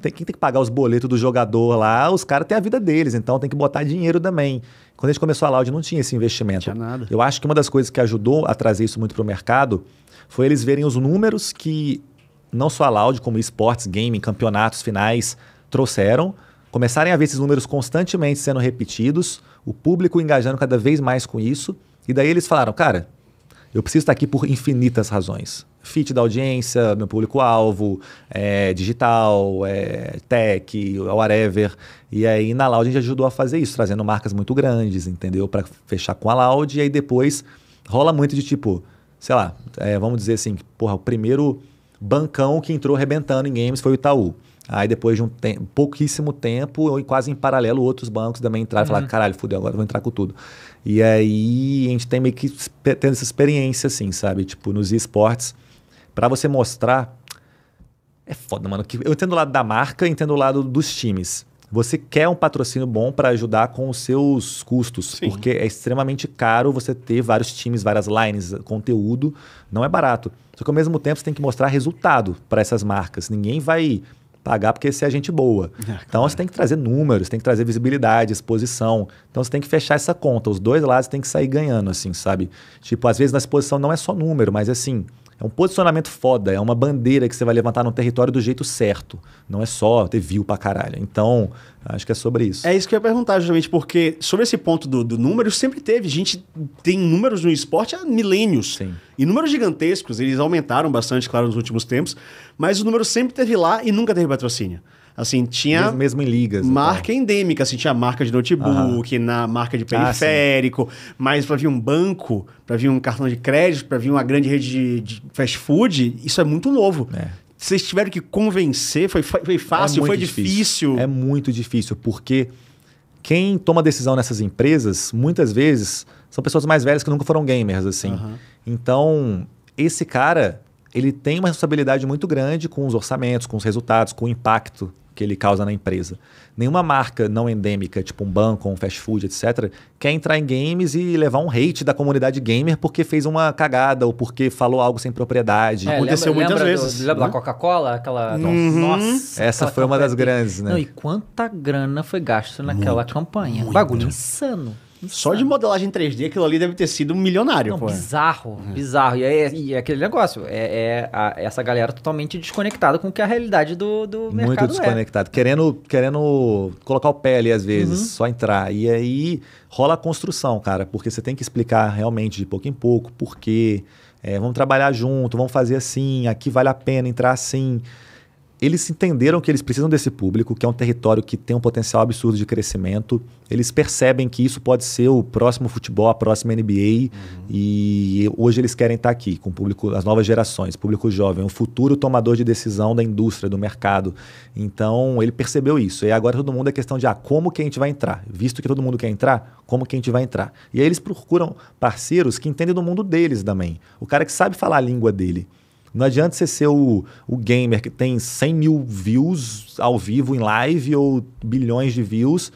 Tem, quem tem que pagar os boletos do jogador lá, os caras têm a vida deles, então tem que botar dinheiro também. Quando a gente começou a Loud, não tinha esse investimento. Tinha nada. Eu acho que uma das coisas que ajudou a trazer isso muito pro mercado foi eles verem os números que não só a Loud, como esportes, gaming, campeonatos finais trouxeram, começarem a ver esses números constantemente sendo repetidos, o público engajando cada vez mais com isso, e daí eles falaram, cara, eu preciso estar aqui por infinitas razões. Fit da audiência, meu público-alvo, é, digital, é, tech, whatever. E aí na Loud a gente ajudou a fazer isso, trazendo marcas muito grandes, entendeu? Para fechar com a Loud. E aí depois rola muito de tipo, sei lá, é, vamos dizer assim, porra, o primeiro, bancão que entrou arrebentando em games foi o Itaú. Aí depois de um te pouquíssimo tempo, ou quase em paralelo, outros bancos também entraram e falaram, caralho, fudeu, agora eu vou entrar com tudo. E aí a gente tem meio que tendo essa experiência, assim, sabe? Tipo, nos esportes, para você mostrar é foda, mano. Eu entendo o lado da marca, entendo o lado dos times. Você quer um patrocínio bom para ajudar com os seus custos, Sim. porque é extremamente caro você ter vários times, várias lines, conteúdo, não é barato. Só que ao mesmo tempo você tem que mostrar resultado para essas marcas. Ninguém vai pagar porque você é gente boa. Então você tem que trazer números, tem que trazer visibilidade, exposição. Então você tem que fechar essa conta. Os dois lados têm que sair ganhando, assim, sabe? Tipo, às vezes na exposição não é só número, mas assim, é um posicionamento foda, é uma bandeira que você vai levantar no território do jeito certo. Não é só ter view pra caralho. Então, acho que é sobre isso. É isso que eu ia perguntar, justamente, porque sobre esse ponto do, do número, sempre teve. A gente tem números no esporte há milênios. Sim. E números gigantescos, eles aumentaram bastante, claro, nos últimos tempos, mas o número sempre teve lá e nunca teve patrocínio. Assim, tinha Mesmo, em ligas. e marca endêmica, assim, tinha marca de notebook, na marca de Ah, periférico, mas para vir um banco, para vir um cartão de crédito, para vir uma grande rede de, de fast food, isso é muito novo. É. Vocês tiveram que convencer, foi, foi fácil, muito foi difícil. É muito difícil, porque quem toma decisão nessas empresas, muitas vezes, são pessoas mais velhas que nunca foram gamers, assim. Aham. Então, esse cara, ele tem uma responsabilidade muito grande com os orçamentos, com os resultados, com o impacto que ele causa na empresa. Nenhuma marca não endêmica, tipo um banco, um fast food, etc., quer entrar em games e levar um hate da comunidade gamer porque fez uma cagada ou porque falou algo sem propriedade. É, Aconteceu lembra, muitas lembra vezes, Do, lembra né? da Coca-Cola? Aquela. Uhum. Nossa. Essa aquela foi uma das grandes, né? Não, e quanta grana foi gasto naquela campanha? Bagulho insano. Só de modelagem 3D, aquilo ali deve ter sido um milionário, Não, pô. bizarro, bizarro. E é, e é aquele negócio, é, é a- essa galera totalmente desconectada com o que a realidade do, do Muito mercado é. desconectado. Querendo, querendo colocar o pé ali, às vezes, Uhum. só entrar. E aí rola a construção, cara, porque você tem que explicar realmente de pouco em pouco por quê. É, vamos trabalhar junto, vamos fazer assim, aqui vale a pena entrar assim. Eles entenderam que eles precisam desse público, que é um território que tem um potencial absurdo de crescimento. Eles percebem que isso pode ser o próximo futebol, a próxima NBA. E hoje eles querem estar aqui com o público, as novas gerações, público jovem, o futuro tomador de decisão da indústria, do mercado. Então ele percebeu isso. E agora todo mundo é questão de ah, como que a gente vai entrar. Visto que todo mundo quer entrar, como que a gente vai entrar? E aí eles procuram parceiros que entendem do mundo deles também. O cara que sabe falar a língua dele. Não adianta você ser o, o gamer que tem 100 mil views ao vivo em live ou bilhões de views.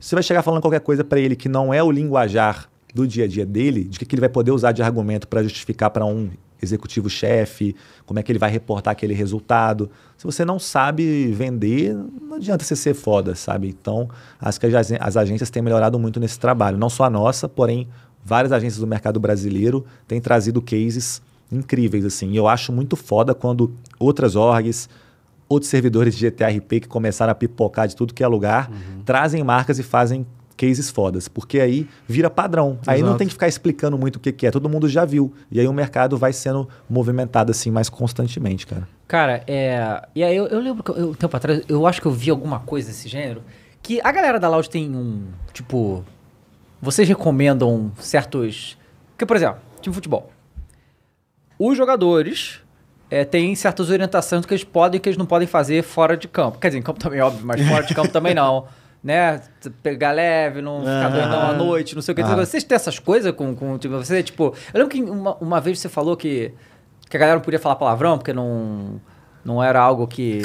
Você vai chegar falando qualquer coisa para ele que não é o linguajar do dia a dia dele, de que, que ele vai poder usar de argumento para justificar para um executivo-chefe, como é que ele vai reportar aquele resultado. Se você não sabe vender, não adianta você ser foda, sabe? Então, acho que as, as agências têm melhorado muito nesse trabalho. Não só a nossa, porém, várias agências do mercado brasileiro têm trazido cases incríveis, assim. E eu acho muito foda quando outras orgs, outros servidores de GTRP que começaram a pipocar de tudo que é lugar, trazem marcas e fazem cases fodas, porque aí vira padrão. Aí não Exato. tem que ficar explicando muito o que, que é, todo mundo já viu. E aí o mercado vai sendo movimentado assim mais constantemente, cara. Cara, é. E aí eu, eu lembro que eu, um tempo atrás, eu acho que eu vi alguma coisa desse gênero. Que a galera da Loud tem um. Tipo. Vocês recomendam certos. Porque, por exemplo, time de futebol. Os jogadores é, têm certas orientações que eles podem e que eles não podem fazer fora de campo. Quer dizer, em campo também, óbvio, mas fora de campo também não. Né? Pegar leve, não ficar Ah. doidão à noite, não sei o que. Ah. Vocês têm essas coisas com, com tipo, você, tipo. Eu lembro que uma, uma vez você falou que, que a galera não podia falar palavrão, porque não, não era algo que.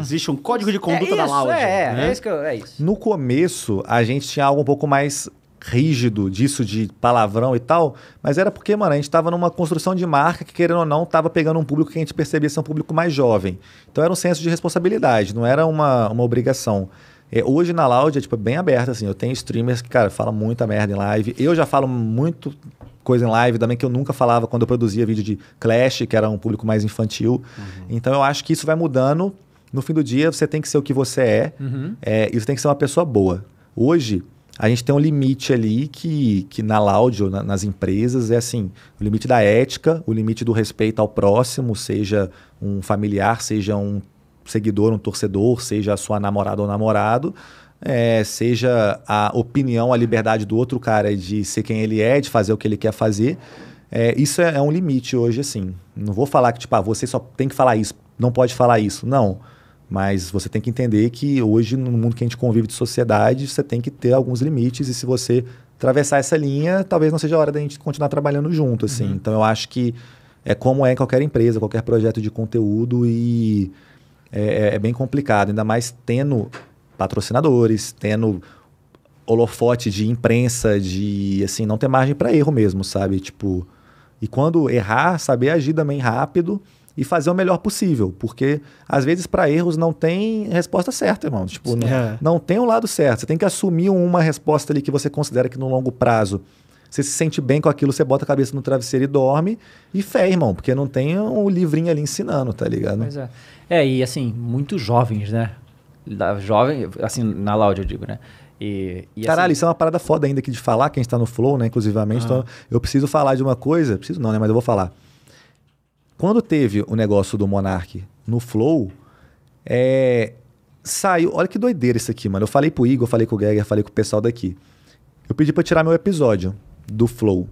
Existe um código de conduta é da isso, Loud. É, né? é isso que eu, é isso. No começo, a gente tinha algo um pouco mais rígido disso de palavrão e tal, mas era porque, mano, a gente tava numa construção de marca que, querendo ou não, tava pegando um público que a gente percebia ser um público mais jovem. Então era um senso de responsabilidade, não era uma, uma obrigação. É, hoje na Loud é tipo, bem aberta, assim. Eu tenho streamers que, cara, falam muita merda em live. Eu já falo muito coisa em live também que eu nunca falava quando eu produzia vídeo de Clash, que era um público mais infantil. Então eu acho que isso vai mudando. No fim do dia, você tem que ser o que você é. É, e você tem que ser uma pessoa boa. Hoje, a gente tem um limite ali que, que na Loud, ou na- nas empresas, é assim: o limite da ética, o limite do respeito ao próximo, seja um familiar, seja um seguidor, um torcedor, seja a sua namorada ou namorado, é, seja a opinião, a liberdade do outro cara de ser quem ele é, de fazer o que ele quer fazer. É, isso é, é um limite hoje, assim. Não vou falar que, tipo, ah, você só tem que falar isso, não pode falar isso. Não. Mas você tem que entender que hoje, no mundo que a gente convive de sociedade, você tem que ter alguns limites. E se você atravessar essa linha, talvez não seja a hora da gente continuar trabalhando junto, assim. Então, eu acho que é como é em qualquer empresa, qualquer projeto de conteúdo e é, é- é bem complicado. Ainda mais tendo patrocinadores, tendo holofote de imprensa, de assim, não ter margem para erro mesmo, sabe? Tipo, e quando errar, saber agir também rápido e fazer o melhor possível, porque às vezes para erros não tem resposta certa, irmão. Tipo, não, É. não tem um lado certo. Você tem que assumir uma resposta ali que você considera que no longo prazo você se sente bem com aquilo, você bota a cabeça no travesseiro e dorme e fé, irmão, porque não tem um livrinho ali ensinando, tá ligado? Pois é. É, e assim, muito jovens, né? Da jovem, assim, na Loud eu digo, né? E, e, Caralho, assim, isso é uma parada foda ainda aqui de falar, que a gente tá no Flow, né, inclusivamente. Então, eu preciso falar de uma coisa, preciso não, né, mas eu vou falar. Quando teve o negócio do Monark no Flow, é, saiu. Olha que doideira isso aqui, mano. Eu falei pro Igor, falei com o Geiger, falei com o pessoal daqui. Eu pedi pra tirar meu episódio do Flow.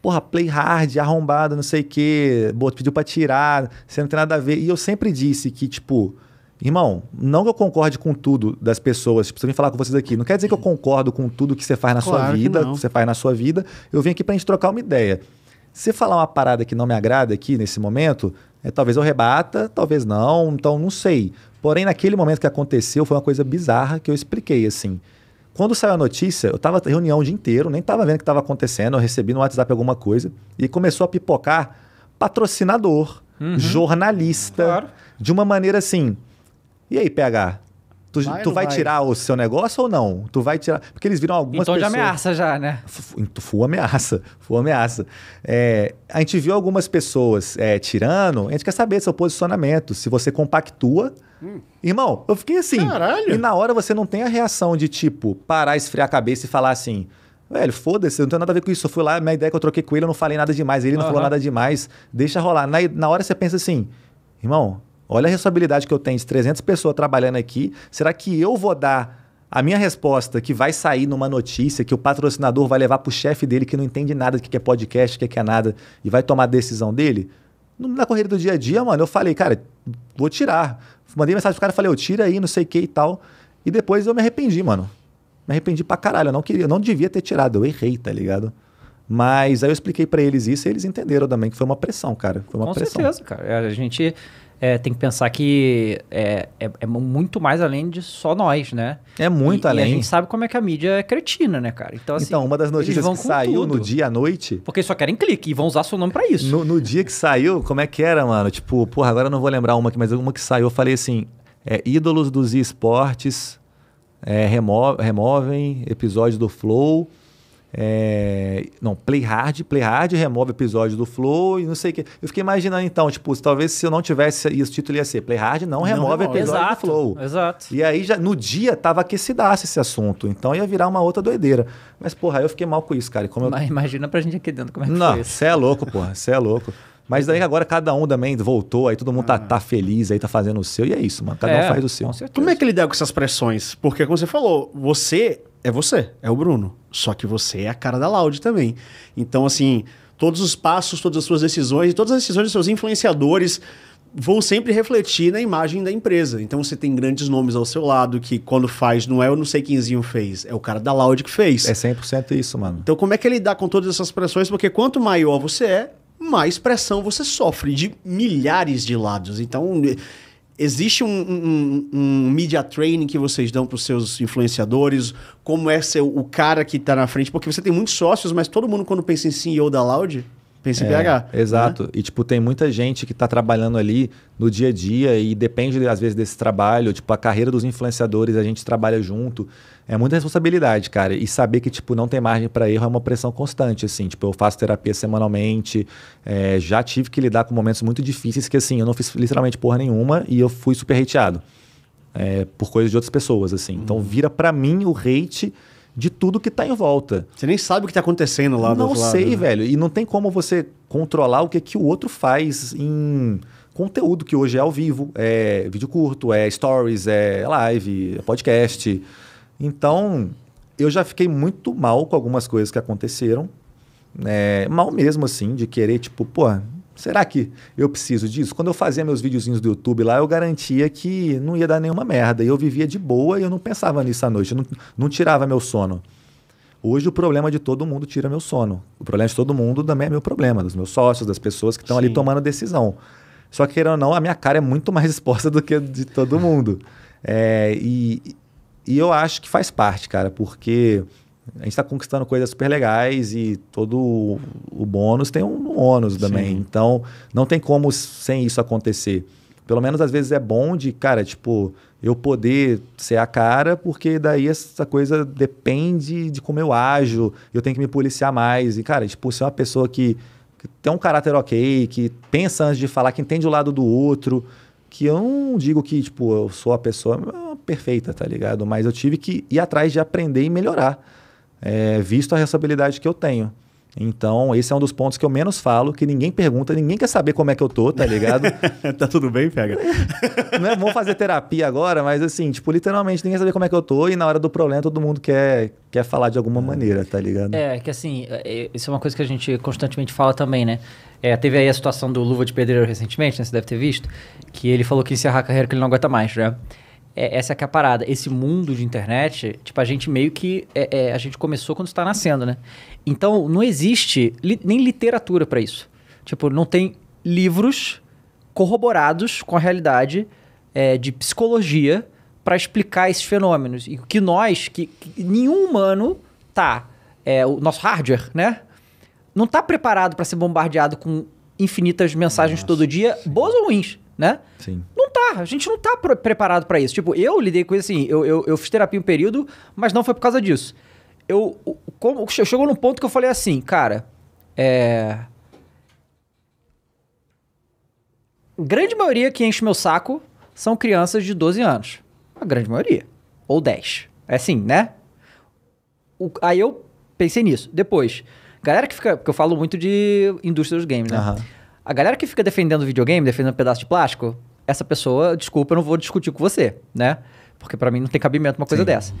Porra, play hard, arrombado, não sei o quê. bot- Pediu pra tirar, você não tem nada a ver. E eu sempre disse que, tipo, irmão, não que eu concorde com tudo das pessoas. Tipo, se eu vim falar com vocês aqui, não quer dizer que eu concordo com tudo que você faz na sua Claro que vida, não. que você faz na sua vida. Eu vim aqui pra gente trocar uma ideia. Se falar uma parada que não me agrada aqui nesse momento, é, talvez eu rebata, talvez não, então não sei. Porém, naquele momento que aconteceu, foi uma coisa bizarra que eu expliquei assim. Quando saiu a notícia, eu tava em reunião o dia inteiro, nem tava vendo o que estava acontecendo, eu recebi no WhatsApp alguma coisa e começou a pipocar patrocinador, jornalista, Claro. de uma maneira assim. E aí, PH? Tu, Vai tu vai, vai? tirar o seu negócio ou não? Tu vai tirar. Porque eles viram algumas então de pessoas. ameaça já, né? Fu- Foi ameaça, foi ameaça. É, a gente viu algumas pessoas é, tirando, a gente quer saber seu posicionamento, se você compactua. Irmão, eu fiquei assim. Caralho. E na hora você não tem a reação de, tipo, parar, esfriar a cabeça e falar assim. Velho, foda-se, eu não tenho nada a ver com isso. Eu fui lá, minha ideia que eu troquei com ele, eu não falei nada demais. Ele não falou Aham. nada demais. Deixa rolar. Na, na hora você pensa assim, irmão, olha a responsabilidade que eu tenho de 300 pessoas trabalhando aqui. Será que eu vou dar a minha resposta que vai sair numa notícia que o patrocinador vai levar pro chefe dele que não entende nada do que é podcast, o que é nada, e vai tomar a decisão dele? Na corrida do dia a dia, mano, eu falei, cara, vou tirar. Mandei mensagem pro cara, falei, eu tira aí, não sei o que e tal. E depois eu me arrependi, mano. Me arrependi pra caralho. Eu não queria, eu não devia ter tirado, eu errei, tá ligado? Mas aí eu expliquei pra eles isso e eles entenderam também que foi uma pressão, cara. Foi uma Com pressão. certeza, cara. É, A gente é, tem que pensar que é, é, é muito mais além de só nós, né? É muito E- E a além. gente sabe como é que a mídia é cretina, né, cara? Então, assim, então, uma das notícias que saiu tudo. no dia à noite, Porque só querem clique e vão usar seu nome pra isso. No, no dia que saiu, como é que era, mano? Tipo, porra, agora eu não vou lembrar uma aqui, mas uma que saiu, eu falei assim: é, ídolos dos esportes é, remo- removem episódios do Flow. É, não, Play Hard, Play Hard remove episódio do Flow e não sei o que. Eu fiquei imaginando então, tipo, talvez se eu não tivesse, e esse título ia ser Play Hard não remove remove. episódio Exato, do Flow. exato. E aí, já, no dia, tava aquecidaço esse assunto. Então ia virar uma outra doideira. Mas, porra, aí eu fiquei mal com isso, cara. Como eu Mas imagina pra gente aqui dentro como é que não, isso. você é louco, porra. Você é louco. Mas daí agora cada um também voltou, aí todo mundo tá, tá feliz, aí tá fazendo o seu, e é isso, mano. Cada É, um faz o seu. Com certeza. Como é que ele lida com essas pressões? Porque, como você falou, você é você, é o Bruno. Só que você é a cara da Loud também. Então, assim, todos os passos, todas as suas decisões, todas as decisões dos seus influenciadores vão sempre refletir na imagem da empresa. Então, você tem grandes nomes ao seu lado que, quando faz, não é o não sei quemzinho fez, é o cara da Loud que fez. É 100% isso, mano. Então, como é que ele lidar com todas essas pressões? Porque quanto maior você é, mais pressão você sofre de milhares de lados. Então, existe um, um, um media training que vocês dão para os seus influenciadores? Como é ser o cara que está na frente? Porque você tem muitos sócios, mas todo mundo, quando pensa em CEO da Loud, pensa em É, PH. Exato. E, tipo, tem muita gente que tá trabalhando ali no dia a dia e depende, às vezes, desse trabalho. Tipo, a carreira dos influenciadores, a gente trabalha junto. É muita responsabilidade, cara. E saber que, tipo, não tem margem para erro é uma pressão constante, assim. Tipo, eu faço terapia semanalmente. é, já tive que lidar com momentos muito difíceis que, assim, eu não fiz literalmente porra nenhuma e eu fui super hateado. é, por coisas de outras pessoas, assim. Então, vira para mim o hate de tudo que tá em volta. Você nem sabe o que está acontecendo lá do Não outro lado, sei, né? velho. E não tem como você controlar o que, que o outro faz em conteúdo que hoje é ao vivo. É vídeo curto, é stories, é live, é podcast. Então, eu já fiquei muito mal com algumas coisas que aconteceram. é, mal mesmo, assim, de querer, tipo, pô, será que eu preciso disso? Quando eu fazia meus videozinhos do YouTube lá, eu garantia que não ia dar nenhuma merda. E eu vivia de boa e eu não pensava nisso à noite, eu não, não tirava meu sono. Hoje o problema de todo mundo tira meu sono. O problema de todo mundo também é meu problema, dos meus sócios, das pessoas que estão ali tomando decisão. Só que, querendo ou não, a minha cara é muito mais exposta do que a de todo mundo. É, e, e eu acho que faz parte, cara, porque a gente está conquistando coisas super legais e todo o, o bônus tem um ônus também. Sim. Então, não tem como sem isso acontecer. Pelo menos às vezes é bom de, cara, tipo, eu poder ser a cara, porque daí essa coisa depende de como eu ajo, eu tenho que me policiar mais. E, cara, tipo, ser uma pessoa que, que tem um caráter ok, que pensa antes de falar, que entende o lado do outro, que eu não digo que, tipo, eu sou a pessoa perfeita, tá ligado? Mas eu tive que ir atrás de aprender e melhorar, é, visto a responsabilidade que eu tenho. Então, esse é um dos pontos que eu menos falo, que ninguém pergunta, ninguém quer saber como é que eu tô, tá ligado? tá tudo bem, pega? não é bom fazer terapia agora, mas assim, tipo, literalmente ninguém sabe como é que eu tô e na hora do problema todo mundo quer, quer falar de alguma maneira, tá ligado? É, que assim, é, é, isso é uma coisa que a gente constantemente fala também, né? É, teve aí a situação do Luva de Pedreiro recentemente, né? Você deve ter visto, que ele falou que encerrar a carreira que ele não aguenta mais, né? É, essa é que é a parada. Esse mundo de internet, tipo, a gente meio que... é, é, a gente começou quando está nascendo, né? Então, não existe li- nem literatura para isso. Tipo, não tem livros corroborados com a realidade é, de psicologia para explicar esses fenômenos. E que nós, que, que nenhum humano tá, é, o nosso hardware, né? Não tá preparado para ser bombardeado com infinitas mensagens todo dia, boas ou ruins, né? Sim. Não tá, a gente não tá pre- preparado pra isso. Tipo, eu lidei com isso assim, eu, eu, eu fiz terapia um período, mas não foi por causa disso. Eu, como, chegou num ponto que eu falei assim, cara, é. Grande maioria que enche meu saco são crianças de 12 anos. A grande maioria. Ou 10. É assim, né? O- aí eu pensei nisso. Depois, galera que fica. Porque eu falo muito de indústria dos games, né? Aham. A galera que fica defendendo videogame, defendendo um pedaço de plástico, essa pessoa, desculpa, eu não vou discutir com você, né? Porque pra mim não tem cabimento uma coisa Sim. dessa.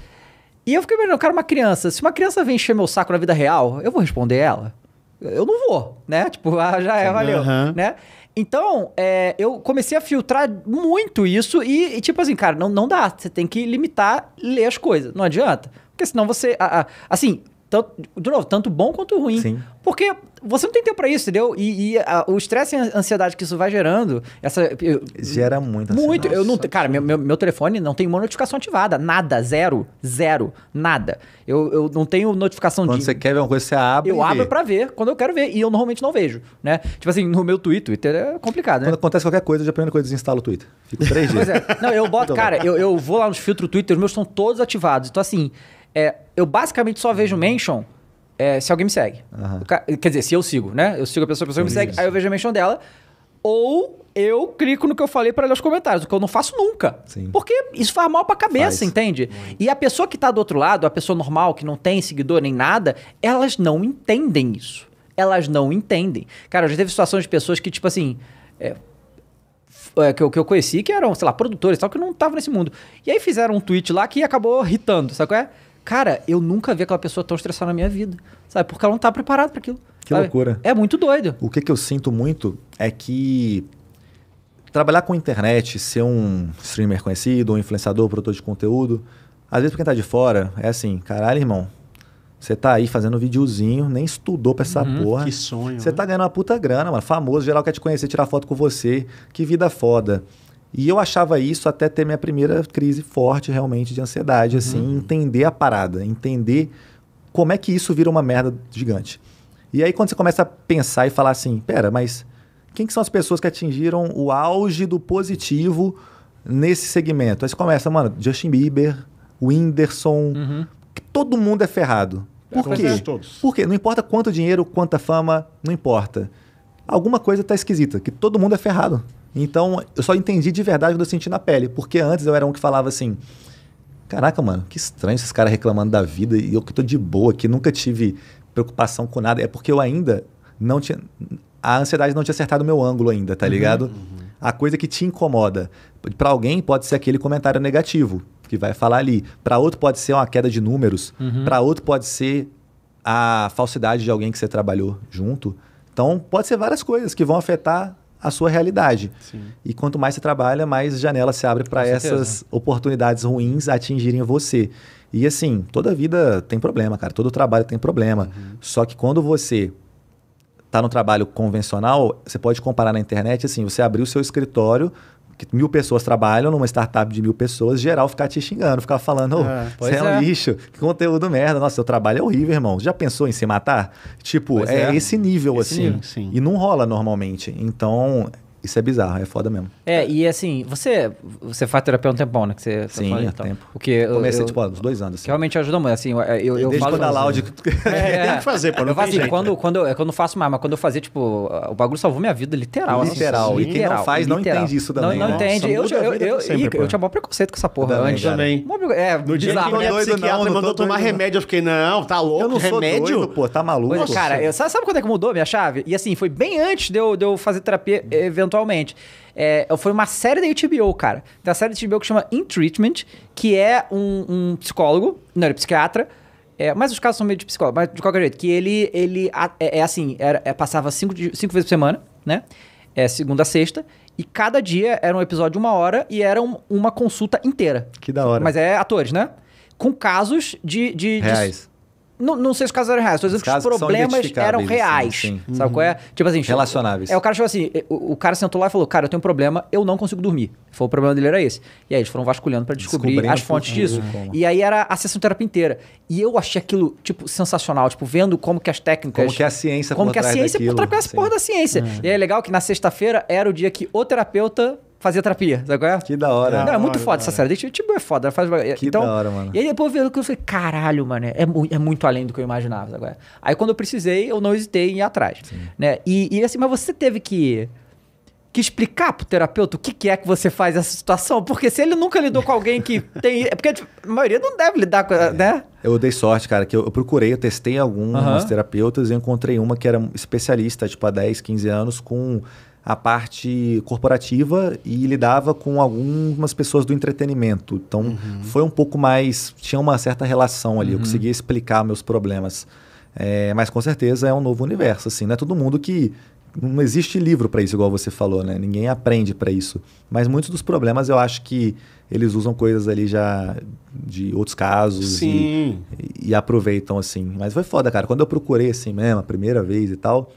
E eu fiquei imaginando, cara, uma criança, se uma criança vem encher meu saco na vida real, eu vou responder ela? Eu não vou, né? Tipo, ah, já é, valeu, Aham. né? Então, é, eu comecei a filtrar muito isso e, e, tipo assim, cara, não, não dá. Você tem que limitar, ler as coisas. Não adianta. Porque senão você... a- a- assim, tanto, de novo, tanto bom quanto ruim. Sim. Porque você não tem tempo pra isso, entendeu? E, e a- o estresse e a ansiedade que isso vai gerando, essa... eu- Gera muito. muito. ansiedade. Eu não, cara, meu, meu, meu telefone não tem uma notificação ativada. Nada. Zero. Zero. Nada. Eu, eu não tenho notificação Quando de. você quer ver uma coisa, você abre. eu abro pra ver quando eu quero ver. E eu normalmente não vejo, né? Tipo assim, no meu Twitter. Twitter é complicado, né? Quando acontece qualquer coisa, já a primeira coisa desinstala o Twitter. Fico três dias. Pois é. Não, eu boto, cara, eu, eu vou lá nos filtros Twitter, os meus estão todos ativados. Então, assim, é, eu basicamente só vejo mention é, se alguém me segue. Ca- Quer dizer, se eu sigo, né? Eu sigo a pessoa, a pessoa me segue, aí eu vejo a mention dela. Ou eu clico no que eu falei para ler os comentários, o que eu não faço nunca. Sim. Porque isso faz mal pra cabeça, Faz. entende? E a pessoa que tá do outro lado, a pessoa normal, que não tem seguidor nem nada, elas não entendem isso. Elas não entendem. Cara, já teve situações de pessoas que, tipo assim. é, é, que, eu, que eu conheci, que eram, sei lá, produtores e tal, que não estavam nesse mundo. E aí fizeram um tweet lá que acabou irritando, sabe qual é? Cara, eu nunca vi aquela pessoa tão estressada na minha vida, sabe? Porque ela não tá preparada para aquilo. Que sabe? loucura. É muito doido. O que, que eu sinto muito é que trabalhar com internet, ser um streamer conhecido, um influenciador, produtor de conteúdo, às vezes pra quem tá de fora, é assim, caralho, irmão, você tá aí fazendo videozinho, nem estudou pra essa porra. Que sonho. Você né? tá ganhando uma puta grana, mano. Famoso, geral quer te conhecer, tirar foto com você. Que vida foda. E eu achava isso até ter minha primeira crise forte, realmente, de ansiedade, assim, entender a parada, entender como é que isso vira uma merda gigante. E aí, quando você começa a pensar e falar assim, pera, mas quem que são as pessoas que atingiram o auge do positivo nesse segmento? Aí você começa, mano, Justin Bieber, Whindersson, que todo mundo é ferrado. Por Todos, quê? todos. Por quê? Não importa quanto dinheiro, quanta fama, não importa. Alguma coisa tá esquisita, que todo mundo é ferrado. Então, eu só entendi de verdade quando eu senti na pele. Porque antes eu era um que falava assim: Caraca, mano, que estranho esses caras reclamando da vida e eu que tô de boa, que nunca tive preocupação com nada. É porque eu ainda não tinha. A ansiedade não tinha acertado o meu ângulo ainda, tá ligado? A coisa que te incomoda. Pra alguém pode ser aquele comentário negativo que vai falar ali. Pra outro pode ser uma queda de números. Pra outro pode ser a falsidade de alguém que você trabalhou junto. Então, pode ser várias coisas que vão afetar a sua realidade. Sim. E quanto mais você trabalha, mais janela se abre para essas oportunidades ruins atingirem você. E assim, toda vida tem problema, cara. Todo trabalho tem problema. Só que quando você tá no trabalho convencional, você pode comparar na internet, assim, você abrir o seu escritório, que mil pessoas trabalham numa startup de mil pessoas, geral ficar te xingando, ficar falando, ô, É, você pois é um é. lixo, que conteúdo merda, nossa, seu trabalho é horrível, irmão. Já pensou em se matar? Tipo, é, é. esse nível, Esse assim. nível, sim. E não rola normalmente. Então, isso é bizarro, é foda mesmo. É, e assim, você, você faz terapia há um tempão, né? Que você, você Sim, há então. tempo. Porque eu, Comecei, eu- tipo, há uns dois anos. que Assim. realmente ajuda muito, assim, eu, eu, eu Desde falo... quando a Loud... É, tem que fazer, pô, não eu faço tem assim, jeito. quando, quando, eu- é quando eu faço mais, mas quando eu fazia, tipo, o bagulho salvou minha vida, literal. assim, Literal. E quem não faz não literal. entende isso Não, também, não né? entende. Nossa, Eu, eu, eu, sempre, pô. eu tinha maior preconceito com essa porra Também, antes. Também. É, No dia bizarro, que minha não, psiquiatra não mandou tomar não. remédio, eu fiquei, não, tá louco, Eu não sou remédio? doido, pô, tá maluco? Cara, eu- sabe, sabe quando é que mudou minha chave? E assim, foi bem antes de eu, de eu fazer terapia, eventualmente. É, foi uma série da HBO, cara. Tem a série da HBO que chama In Treatment, que é um, um psicólogo, não, ele é psiquiatra, é, mas os casos são meio de psicólogo, mas de qualquer jeito, que ele, ele é, é assim, era, é, passava cinco, cinco vezes por semana, né? É, segunda a sexta, e cada dia era um episódio de uma hora e era um- uma consulta inteira. Que da hora. Mas é atores, né? Com casos de... de, de- Reais. Não, não sei se os casos eram reais, tô dizendo que os problemas eram reais. sim. Sabe qual é? Tipo assim, Relacionáveis. É, o cara chegou assim, o, o cara sentou lá e falou: Cara, eu tenho um problema, eu não consigo dormir. Falou, o problema dele era esse. E aí eles foram vasculhando pra descobrir as fontes disso. como. E aí era a sessão de terapia inteira. E eu achei aquilo, tipo, sensacional, tipo, vendo como que as técnicas. Como que é a ciência Como que a ciência daquilo, por trás dessa sim. porra da ciência. E aí é legal que na sexta-feira era o dia que o terapeuta fazia terapia. Sabe qual é? Que da hora. Não, é muito hora, foda da essa série. Deixa- Tipo, é foda. Faz... Que então, da hora, mano. E aí depois eu vi que eu falei, caralho, mano, é, é muito além do que eu imaginava. Agora. Aí quando eu precisei, eu não hesitei em ir atrás. Né? E, e assim, mas você teve que, que explicar pro terapeuta o que, que é que você faz nessa situação? Porque se ele nunca lidou com alguém que tem. É porque tipo, a maioria não deve lidar com. Né? Eu dei sorte, cara, que eu, eu procurei, eu testei Aham. terapeutas e encontrei uma que era especialista, tipo, há 10, 15 anos, com a parte corporativa e lidava com algumas pessoas do entretenimento. Então, foi um pouco mais... Tinha uma certa relação ali, eu conseguia explicar meus problemas. É, mas, com certeza, é um novo universo, assim. Não é todo mundo que... Não existe livro para isso, igual você falou, né? Ninguém aprende para isso. Mas muitos dos problemas, eu acho que eles usam coisas ali já de outros casos e, Sim. e aproveitam assim. Mas foi foda, cara. Quando eu procurei assim mesmo, a primeira vez e tal,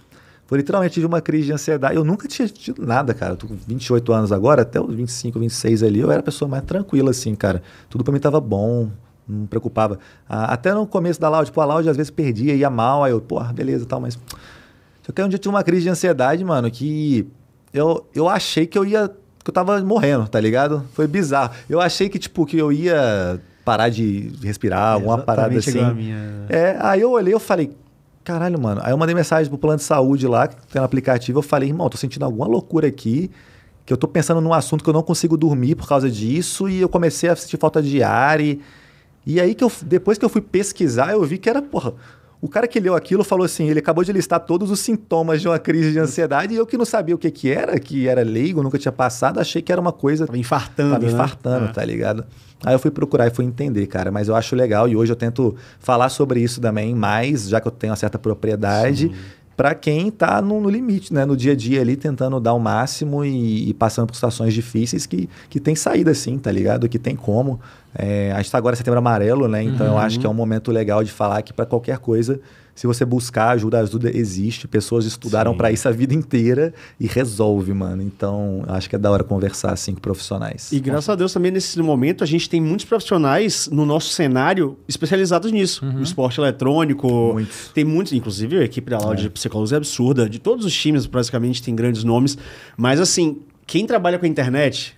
foi literalmente tive uma crise de ansiedade. Eu nunca tinha tido nada, cara. Eu tô com 28 anos agora, até os 25, 26 ali, eu era a pessoa mais tranquila, assim, cara. Tudo pra mim tava bom, não me preocupava. Ah, até no começo da Loud, pô, a Loud às vezes perdia, ia mal, aí eu, porra, beleza e tal, mas. Só que aí um dia eu tive uma crise de ansiedade, mano, que eu, eu achei que eu ia. que eu tava morrendo, tá ligado? Foi bizarro. Eu achei que, tipo, que eu ia parar de respirar, alguma parada assim. minha. É, aí eu olhei eu falei, caralho, mano. Aí eu mandei mensagem pro plano de saúde lá, que tem no aplicativo, eu falei, irmão, tô sentindo alguma loucura aqui, que eu tô pensando num assunto que eu não consigo dormir por causa disso, e eu comecei a sentir falta de ar, e, e aí que eu, depois que eu fui pesquisar, eu vi que era, porra, o cara que leu aquilo falou assim, ele acabou de listar todos os sintomas de uma crise de ansiedade, e eu que não sabia o que que era, que era leigo, nunca tinha passado, achei que era uma coisa Tava infartando. Tava né? infartando, É. tá ligado? Aí eu fui procurar e fui entender, cara. Mas eu acho legal e hoje eu tento falar sobre isso também mais, já que eu tenho uma certa propriedade, pra quem tá no, no limite, né? No dia a dia ali, tentando dar o máximo e, e passando por situações difíceis que, que tem saída sim, tá ligado? Que tem como. É, a gente tá agora em setembro amarelo, né? Então eu acho que é um momento legal de falar que pra qualquer coisa, se você buscar ajuda, ajuda existe. Pessoas estudaram pra isso a vida inteira e resolve, mano. Então acho que é da hora conversar assim com profissionais. E graças a Deus também nesse momento a gente tem muitos profissionais no nosso cenário especializados nisso. No esporte eletrônico. Muitos. Tem muitos, inclusive a equipe da Loud de Psicólogos é absurda. De todos os times, basicamente, tem grandes nomes. Mas assim, quem trabalha com a internet,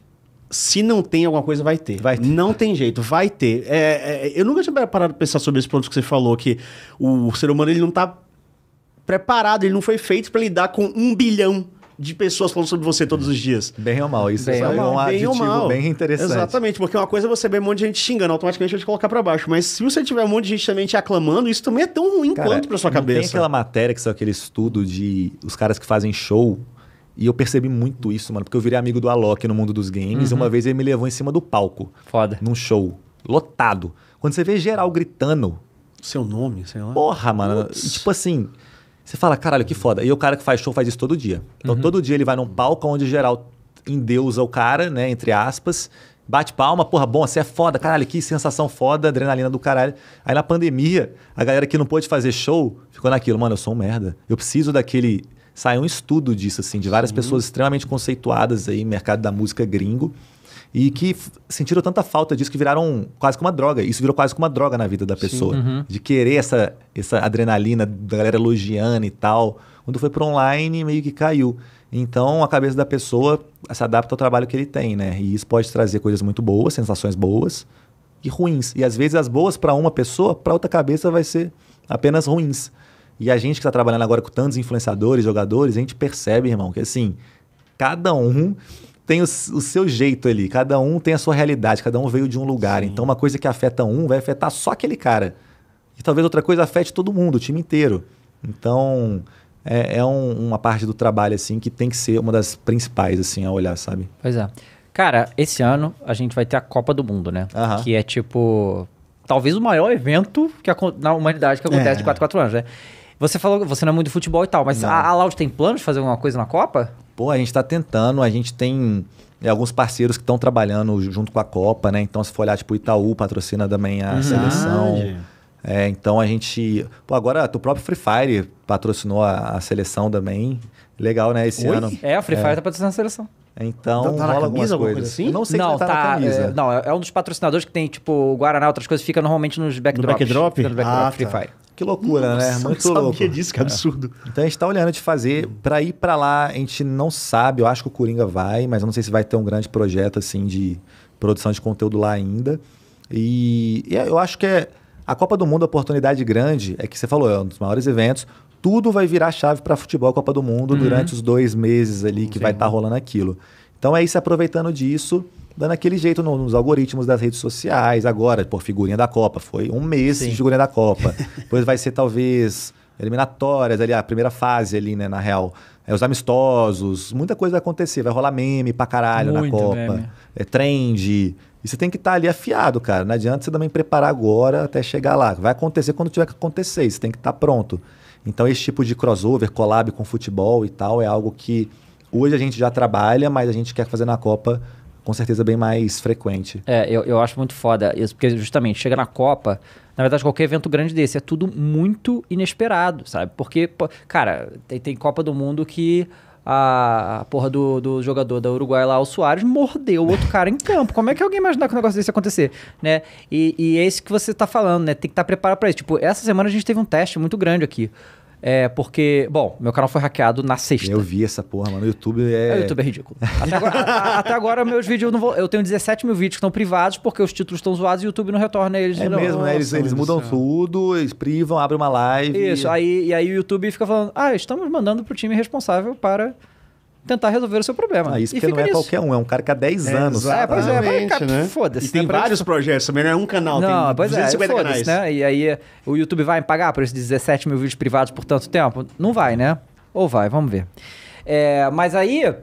se não tem alguma coisa, vai ter. Vai ter. Não tem jeito, vai ter. É, é, eu nunca tinha parado pra pensar sobre esse ponto que você falou, que o ser humano ele não tá preparado, ele não foi feito pra lidar com um bilhão de pessoas falando sobre você todos os dias. Bem ou mal, isso Bem é ou um Bem mal. bem interessante. Exatamente, porque uma coisa é você ver um monte de gente xingando, automaticamente vai te colocar pra baixo. Mas se você tiver um monte de gente também te aclamando, isso também é tão ruim Cara, quanto pra sua não Tem cabeça. aquela matéria que são aquele estudo de os caras que fazem show. E eu percebi muito isso, mano, porque eu virei amigo do Alok no mundo dos games. E Uhum. uma vez ele me levou em cima do palco, Foda. num show, lotado. Quando você vê geral gritando, Seu nome, sei lá. Porra, mano. E, tipo assim, você fala, caralho, que foda. E o cara que faz show faz isso todo dia. Então todo dia ele vai num palco onde geral endeusa o cara, né, entre aspas. Bate palma, porra, bom, você é foda, caralho, que sensação foda, adrenalina do caralho. Aí na pandemia, a galera que não pôde fazer show ficou naquilo, mano, eu sou um merda. Eu preciso daquele. Saiu um estudo disso, assim, de várias pessoas extremamente conceituadas aí, mercado da música gringo, e que sentiram tanta falta disso que viraram quase que uma droga. Isso virou quase que uma droga na vida da pessoa. De querer essa, essa adrenalina da galera elogiando e tal. Quando foi pro online, meio que caiu. Então, a cabeça da pessoa se adapta ao trabalho que ele tem, né? E isso pode trazer coisas muito boas, sensações boas e ruins. E às vezes as boas para uma pessoa, para outra cabeça vai ser apenas ruins. E a gente que está trabalhando agora com tantos influenciadores, jogadores, a gente percebe, irmão, que assim, cada um tem o, o seu jeito ali, cada um tem a sua realidade, cada um veio de um lugar. Então, uma coisa que afeta um vai afetar só aquele cara. E talvez outra coisa afete todo mundo, o time inteiro. Então, é, é um- uma parte do trabalho, assim, que tem que ser uma das principais, assim, a olhar, sabe? Pois é. Cara, esse ano a gente vai ter a Copa do Mundo, né? Aham. Que é tipo. Talvez o maior evento que acon- na humanidade que acontece É. de 4 4 anos, né? Você falou que você não é muito de futebol e tal, mas Não. a, a Loud tem planos de fazer alguma coisa na Copa? Pô, a gente está tentando, a gente tem é, alguns parceiros que estão trabalhando junto com a Copa, né? Então, se for olhar, tipo, o Itaú patrocina também a seleção. Verdade. É, então a gente. Pô, agora o próprio Free Fire patrocinou a, a seleção também. Legal, né? Esse Oi? ano. É, o Free Fire tá patrocinando a seleção. Então, Tá- tá na rola camisa, algumas alguma coisas. coisa assim? Eu não sei não, se vai tá, na camisa. é, não, é, é um dos patrocinadores que tem, tipo, o Guaraná, outras coisas, fica normalmente nos backdrops. backdrop? Fica no backdrop Ah, Free tá. Fire. Que loucura, né? Nossa, Muito não louco. sabia disso, que absurdo. Então a gente tá olhando de fazer. Pra ir pra lá, a gente não sabe. Eu acho que o Coringa vai, mas eu não sei se vai ter um grande projeto assim de produção de conteúdo lá ainda. E, e eu acho que é a Copa do Mundo, a oportunidade grande, é que você falou, é um dos maiores eventos. Tudo vai virar chave pra futebol Copa do Mundo durante os dois meses ali que vai estar rolando aquilo. Então é isso, aproveitando disso, dando aquele jeito no- nos algoritmos das redes sociais. Agora, por figurinha da Copa, foi um mês Sim. de figurinha da Copa. Depois vai ser talvez eliminatórias ali, a primeira fase ali, né, na real. É, os amistosos, muita coisa vai acontecer. Vai rolar meme pra caralho Muito na Copa. meme. É trend. E você tem que estar ali afiado, cara. Não adianta você também preparar agora até chegar lá. Vai acontecer quando tiver que acontecer. Você tem que estar pronto. Então, esse tipo de crossover, collab com futebol e tal, é algo que hoje a gente já trabalha, mas a gente quer fazer na Copa com certeza bem mais frequente. É, eu, eu acho muito foda isso, porque justamente chega na Copa, na verdade, qualquer evento grande desse é tudo muito inesperado, sabe? Porque, cara, tem, tem Copa do Mundo que a, porra do, do jogador da Uruguai lá, o Soares, mordeu o outro cara em campo. Como é que alguém imaginar que um negócio desse acontecer, né? E, e é isso que você tá falando, né? Tem que estar preparado pra isso. Tipo, essa semana a gente teve um teste muito grande aqui. É, porque, bom, meu canal foi hackeado na sexta. Eu vi essa porra, mano. O YouTube é. É, o YouTube é ridículo. Até agora, a- até agora, meus vídeos, eu, não vou, eu tenho 17 mil vídeos que estão privados porque os títulos estão zoados e o YouTube não retorna eles. É não. mesmo, né? Eles, eles mudam tudo, eles privam, abrem uma live. Isso, aí, e aí o YouTube fica falando, ah, estamos mandando pro time responsável para tentar resolver o seu problema. Ah, isso e porque fica não é nisso. qualquer um, é um cara que há 10 anos. É, pois é, mas, Exatamente, cara, né? foda-se, E tem né, pra- vários projetos também, não é um canal, Não, tem pois é, 250 foda-se, canais. né? E aí o YouTube vai me pagar por esses 17 mil vídeos privados por tanto tempo? Não vai, né? Ou vai, vamos ver. É, mas aí,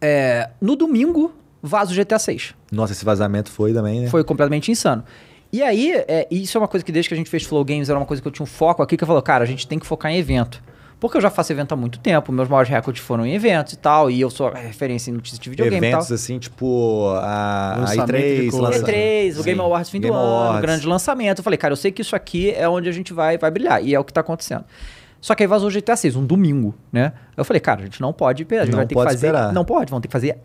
é, no domingo, vaza o GTA 6. Nossa, esse vazamento foi também, né? Foi completamente insano. E aí, é, isso é uma coisa que desde que a gente fez Flow Games era uma coisa que eu tinha um foco aqui, que eu falei, cara, a gente tem que focar em evento. Porque eu já faço evento há muito tempo, meus maiores recordes foram em eventos e tal, e eu sou a referência em notícias de videogame Eventos e tal. assim, tipo a, a Lançamento de E3, coisa. lança- E3, o. Game Awards fim Game do ano, Awards. o grande lançamento. Eu falei, cara, eu sei que isso aqui é onde a gente vai, vai brilhar. E é o que tá acontecendo. Só que aí vazou o GTA 6, um domingo, né? Eu falei, cara, a gente não pode, a gente Não vai ter pode que fazer. esperar. Não pode, vão ter que fazer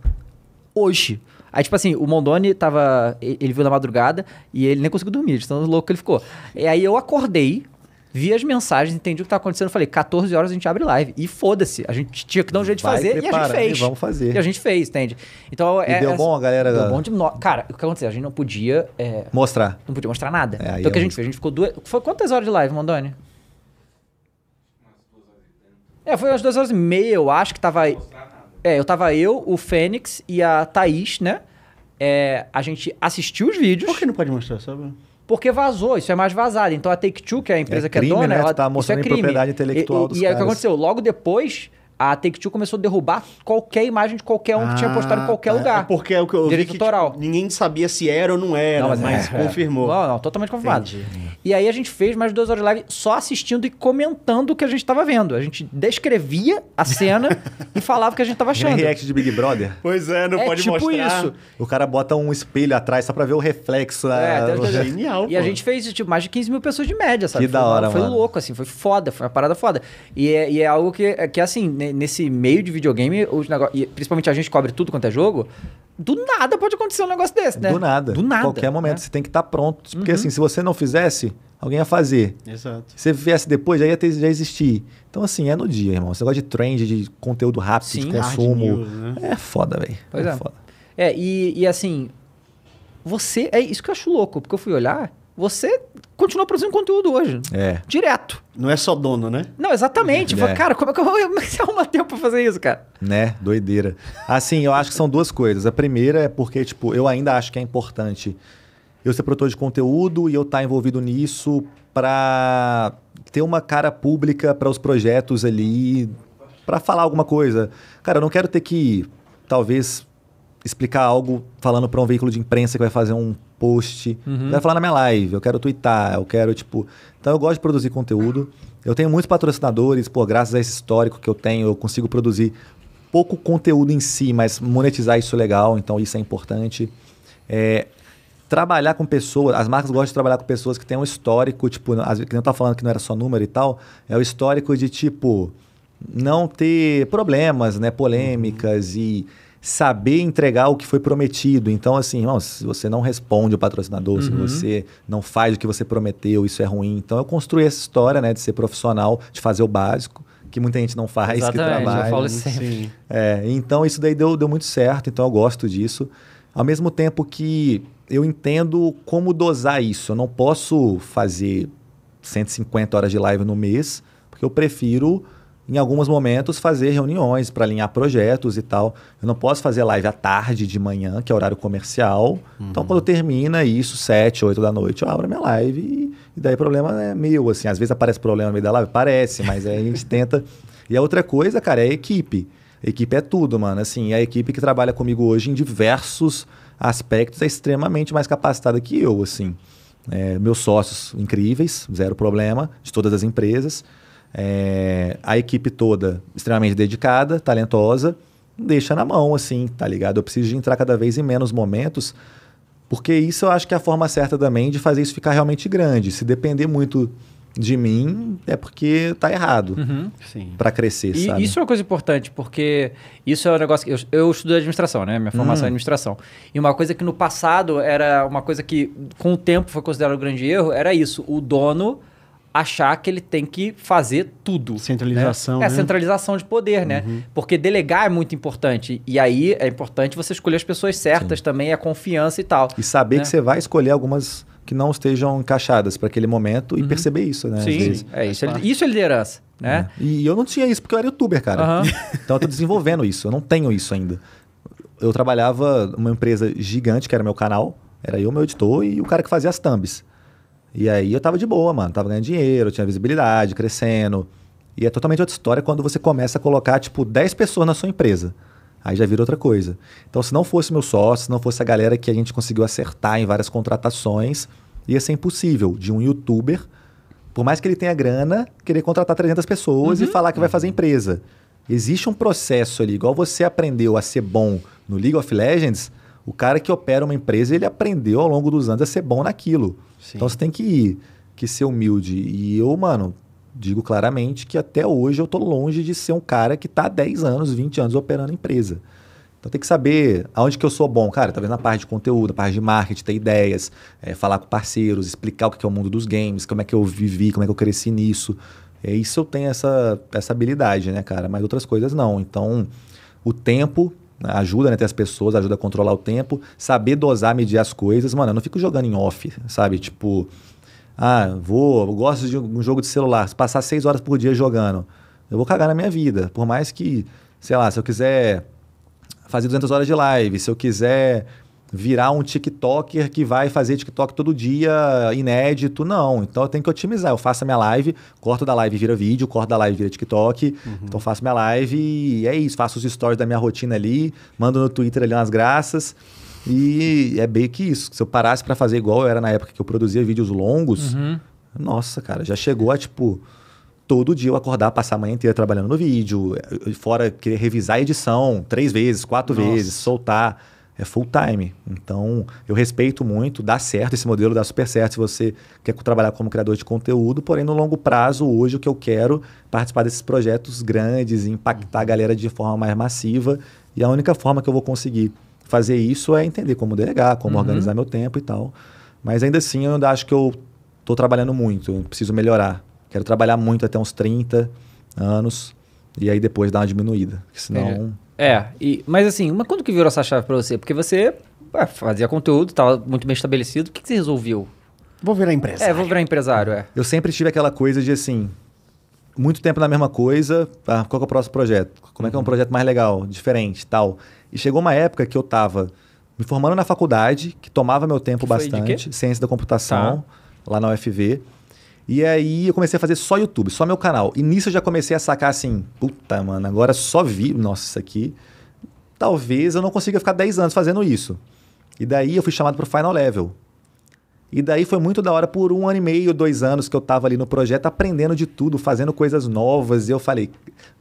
hoje. Aí, tipo assim, o Mondoni tava. e- Ele viu na madrugada e ele nem conseguiu dormir, de tão louco que ele ficou. E aí eu acordei, vi as mensagens, entendi o que tá acontecendo. Falei, 14 horas a gente abre live. E foda-se, a gente tinha que dar um jeito de Vai fazer e a gente fez. e vamos fazer. E a gente fez, entende? Então, E deu bom, a galera- Deu bom de no... Cara, o que aconteceu? A gente não podia. é, Mostrar. não podia mostrar nada. É, então o que é a gente um- fez? A gente ficou duas. Foi quantas horas de live, Mondoni? É, foi umas duas horas e meia, eu acho que tava. É, eu tava eu, o Fênix e a Thaís, né? É, a gente assistiu os vídeos. Por que não pode mostrar, sabe? Porque vazou, isso é mais vazado. Então a Take-Two, que é a empresa É que crime, é dona, né? ela tá isso mostrando é crime. propriedade intelectual E, dos e, e aí o que caras. aconteceu? Logo depois, a Take-Two começou a derrubar qualquer imagem de qualquer um que tinha postado em qualquer Ah, tá. lugar. É porque é o que eu Direito vi que, autoral. tipo, ninguém sabia se era ou não era, mas, é, confirmou. Não, não, totalmente confirmado. Entendi. E aí a gente fez mais duas horas de live só assistindo e comentando o que a gente tava vendo. A gente descrevia a cena e falava o que a gente tava Nem achando. react de Big Brother. Pois é, não É pode tipo mostrar. isso. O cara bota um espelho atrás só pra ver o reflexo. É, ah, Deus. Genial, E a pô. gente fez, tipo, mais de 15 mil pessoas de média, sabe? Que foi, da hora, Foi mano. louco, assim, foi foda, foi uma parada foda. E é, e é algo que, que, assim, ne- nesse meio de videogame, os negócios, e principalmente a gente cobre tudo quanto é jogo, do nada pode acontecer um negócio desse, né? Do nada. Do nada. Qualquer momento. né? Você tem que estar pronto. Porque Uhum. assim, se você não fizesse, alguém ia fazer. Exato. Se você viesse depois, já ia ter, já existir. Então, assim, é no dia, irmão. Esse negócio de trend, de conteúdo rápido, Sim. de consumo. news, né? É foda, velho. Pois é. foda. É, e, e assim, você, é isso que eu acho louco, porque eu fui olhar, você continua produzindo conteúdo hoje, É. direto. Não é só dono, né? Não, exatamente. Eu É. cara, como é, que eu, como é que você arruma tempo pra fazer isso, cara? Né? Doideira. Assim, eu acho que são duas coisas. A primeira é porque, tipo, eu ainda acho que é importante eu ser produtor de conteúdo e eu estar envolvido nisso pra ter uma cara pública para os projetos ali, pra falar alguma coisa. Cara, eu não quero ter que, talvez, explicar algo falando para um veículo de imprensa que vai fazer um post. Uhum. Vai falar na minha live, eu quero twittar, eu quero, tipo. Então eu gosto de produzir conteúdo. Eu tenho muitos patrocinadores, pô, graças a esse histórico que eu tenho, eu consigo produzir pouco conteúdo em si, mas monetizar isso é legal, então isso é importante. É, trabalhar com pessoas, as marcas gostam de trabalhar com pessoas que têm um histórico, tipo, vezes, que não tá falando que não era só número e tal, é o histórico de, tipo, não ter problemas, né, polêmicas e saber entregar o que foi prometido. Então, assim, irmão, se você não responde o patrocinador, se você não faz o que você prometeu, isso é ruim. Então, eu construí essa história, né, de ser profissional, de fazer o básico, que muita gente não faz, que Exatamente, eu trabalha. falo isso sempre. É, então isso daí deu, deu muito certo, então eu gosto disso. Ao mesmo tempo que eu entendo como dosar isso. Eu não posso fazer 150 horas de live no mês, porque eu prefiro, em alguns momentos, fazer reuniões para alinhar projetos e tal. Eu não posso fazer live à tarde, de manhã, que é horário comercial. Então, quando termina isso, 7, 8 da noite, eu abro a minha live e, e daí o problema é meu. Assim, às vezes aparece problema no meio da live, parece, mas aí a gente tenta. E a outra coisa, cara, é a equipe. Equipe é tudo, mano. Assim, a equipe que trabalha comigo hoje em diversos aspectos é extremamente mais capacitada que eu, assim. É, meus sócios incríveis, zero problema, de todas as empresas. É, a equipe toda extremamente dedicada, talentosa, deixa na mão, assim, tá ligado? Eu preciso de entrar cada vez em menos momentos, porque isso eu acho que é a forma certa também de fazer isso ficar realmente grande. Se depender muito de mim, é porque tá errado Uhum. Sim. pra crescer, E sabe? isso é uma coisa importante, porque isso é um negócio que eu, eu estudo administração, né? Minha formação é administração. E uma coisa que no passado era uma coisa que com o tempo foi considerado um grande erro, era isso, o dono achar que ele tem que fazer tudo. Centralização, né? É, né? centralização de poder, né? Porque delegar é muito importante. E aí é importante você escolher as pessoas certas também, a confiança e tal. E saber né? que você vai escolher algumas que não estejam encaixadas para aquele momento e perceber isso, né? às Uhum. Sim, vezes. é isso. É, isso é liderança, né? É. E eu não tinha isso porque eu era youtuber, cara. Aham. Então eu tô desenvolvendo isso. Eu não tenho isso ainda. Eu trabalhava numa empresa gigante, que era meu canal. Era eu, meu editor e o cara que fazia as thumbs. E aí eu tava de boa, mano. Tava ganhando dinheiro, tinha visibilidade, crescendo. E é totalmente outra história quando você começa a colocar, tipo, 10 pessoas na sua empresa. Aí já vira outra coisa. Então, se não fosse meu sócio, se não fosse a galera que a gente conseguiu acertar em várias contratações, ia ser impossível de um youtuber, por mais que ele tenha grana, querer contratar 300 pessoas e falar que vai fazer empresa. Existe um processo ali, igual você aprendeu a ser bom no League of Legends, o cara que opera uma empresa, ele aprendeu ao longo dos anos a ser bom naquilo. Sim. Então você tem que, que ser humilde. E eu, mano, digo claramente que até hoje eu tô longe de ser um cara que tá há 10 anos, 20 anos operando empresa. Então tem que saber aonde que eu sou bom. Cara, talvez na parte de conteúdo, na parte de marketing, ter ideias, eh, falar com parceiros, explicar o que é o mundo dos games, como é que eu vivi, como é que eu cresci nisso. É isso eu tenho essa, essa habilidade, né, cara? Mas outras coisas não. Então, o tempo ajuda, né, ter as pessoas, ajuda a controlar o tempo, saber dosar, medir as coisas. Mano, eu não fico jogando em off, sabe? Tipo, ah, vou, gosto de um jogo de celular, passar seis horas por dia jogando, eu vou cagar na minha vida. Por mais que, sei lá, se eu quiser fazer 200 horas de live, se eu quiser virar um TikToker que vai fazer TikTok todo dia, inédito. Não. Então eu tenho que otimizar. Eu faço a minha live, corto da live vira vídeo, corto da live vira TikTok. Uhum. Então faço minha live e é isso. Faço os stories da minha rotina ali, mando no Twitter ali umas graças. E é bem que isso. Se eu parasse para fazer igual eu era na época que eu produzia vídeos longos, uhum. nossa, cara, já chegou a tipo todo dia eu acordar, passar a manhã inteira trabalhando no vídeo, fora querer revisar a edição três vezes, quatro Nossa. vezes, soltar é full time. Então, eu respeito muito, dá certo esse modelo, dá super certo se você quer trabalhar como criador de conteúdo, porém, no longo prazo, hoje, o que eu quero é participar desses projetos grandes, impactar a galera de forma mais massiva. E a única forma que eu vou conseguir fazer isso é entender como delegar, como uhum. organizar meu tempo e tal. Mas ainda assim, eu ainda acho que eu estou trabalhando muito, eu preciso melhorar. Quero trabalhar muito até uns 30 anos e aí depois dar uma diminuída. Senão. É. É, e, mas assim, mas quando que virou essa chave pra você? Porque você é, fazia conteúdo, tava muito bem estabelecido. O que, que você resolveu? Vou virar empresário. É, vou virar empresário, é. Eu sempre tive aquela coisa de assim, muito tempo na mesma coisa, ah, qual é o próximo projeto? Como é que é um uhum. projeto mais legal, diferente, tal. E chegou uma época que eu tava me formando na faculdade, que tomava meu tempo que bastante, ciência da computação, tá. lá na UFV. E aí eu comecei a fazer só YouTube, só meu canal. E nisso eu já comecei a sacar assim, puta, mano, agora só vi, nossa, isso aqui. Talvez eu não consiga ficar 10 anos fazendo isso. E daí eu fui chamado pro Final Level. E daí foi muito da hora por um ano e meio, dois anos que eu tava ali no projeto, aprendendo de tudo, fazendo coisas novas. E eu falei,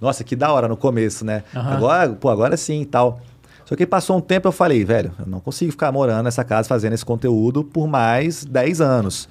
nossa, que da hora no começo, né? Uhum. Agora, pô, agora sim e tal. Só que passou um tempo eu falei, velho, eu não consigo ficar morando nessa casa fazendo esse conteúdo por mais 10 anos.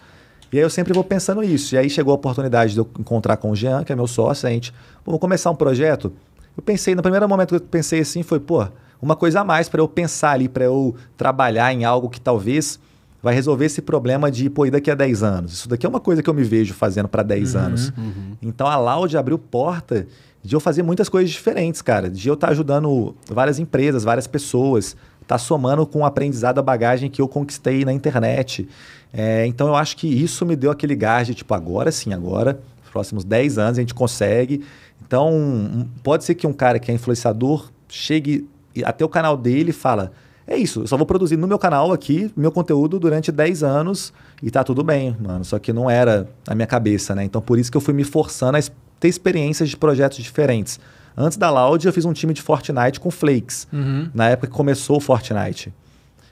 E aí eu sempre vou pensando isso. E aí chegou a oportunidade de eu encontrar com o Jean, que é meu sócio, a gente, vamos começar um projeto. Eu pensei, no primeiro momento que eu pensei assim, foi, pô, uma coisa a mais para eu pensar ali, para eu trabalhar em algo que talvez vai resolver esse problema de, pô, e daqui a 10 anos? Isso daqui é uma coisa que eu me vejo fazendo para 10 uhum, anos. Uhum. Então a Loud abriu porta de eu fazer muitas coisas diferentes, cara. De eu estar tá ajudando várias empresas, várias pessoas, estar tá somando com o aprendizado, a bagagem que eu conquistei na internet. É, então eu acho que isso me deu aquele gás de tipo, agora sim, agora, próximos 10 anos a gente consegue. Então, pode ser que um cara que é influenciador chegue até o canal dele e fala: é isso, eu só vou produzir no meu canal aqui, meu conteúdo durante 10 anos e tá tudo bem, mano. Só que não era a minha cabeça, né? Então por isso que eu fui me forçando a ter experiências de projetos diferentes. Antes da Loud, eu fiz um time de Fortnite com Flakes, uhum. na época que começou o Fortnite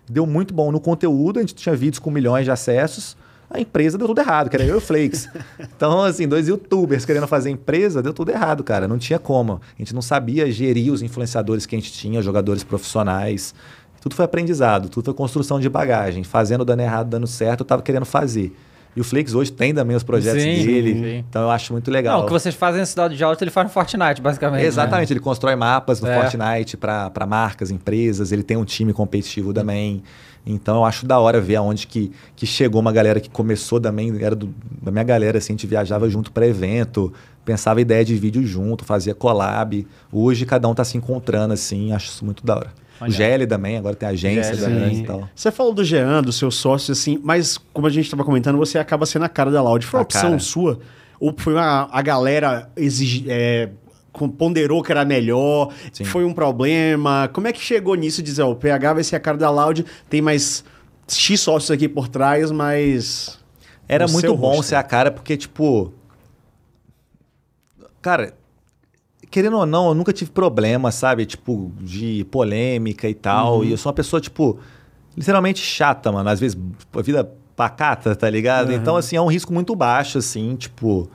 deu muito bom no conteúdo, a gente tinha vídeos com milhões de acessos. A empresa deu tudo errado, que era eu e o Flakes. então, assim, dois youtubers querendo fazer empresa, deu tudo errado, cara. Não tinha como. A gente não sabia gerir os influenciadores que a gente tinha, jogadores profissionais. Tudo foi aprendizado, tudo foi construção de bagagem. Fazendo, dando errado, dando certo, eu estava querendo fazer. E o Flix hoje tem também os projetos sim, dele. Sim. Então eu acho muito legal. Não, o que vocês fazem na cidade de Alto, ele faz no Fortnite, basicamente. Né? Exatamente, né? ele constrói mapas no é. Fortnite para marcas, empresas, ele tem um time competitivo também. Então eu acho da hora ver aonde que, que chegou uma galera que começou também, era do, da minha galera, assim, a gente viajava junto para evento, pensava ideia de vídeo junto, fazia collab. Hoje cada um tá se encontrando, assim, acho isso muito da hora. O GL também, agora tem agência também e tal. Você falou do Jean, do seu sócio, assim, mas como a gente estava comentando, você acaba sendo a cara da Loud. Foi uma opção cara. sua? Ou foi uma, a galera exigi, é, ponderou que era melhor? Sim. Foi um problema? Como é que chegou nisso de dizer, oh, o PH vai ser a cara da Loud, tem mais X sócios aqui por trás, mas... Era muito bom rosto. ser a cara, porque, tipo... Cara, querendo ou não, eu nunca tive problema, sabe? Tipo, de polêmica e tal. Uhum. E eu sou uma pessoa, tipo, literalmente chata, mano. Às vezes, a vida pacata, tá ligado? Uhum. Então, assim, é um risco muito baixo, assim, tipo,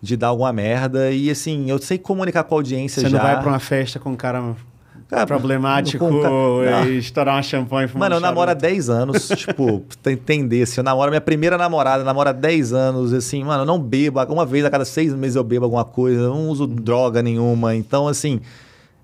de dar alguma merda. E, assim, eu sei comunicar com a audiência Você já. Você não vai pra uma festa com um cara Cara, problemático e estourar uma champanhe e Mano, eu namoro há 10 anos, tipo, pra entender, assim, eu namoro minha primeira namorada, namoro há 10 anos, assim, mano, eu não bebo, uma vez a cada seis meses eu bebo alguma coisa, eu não uso droga nenhuma, então, assim,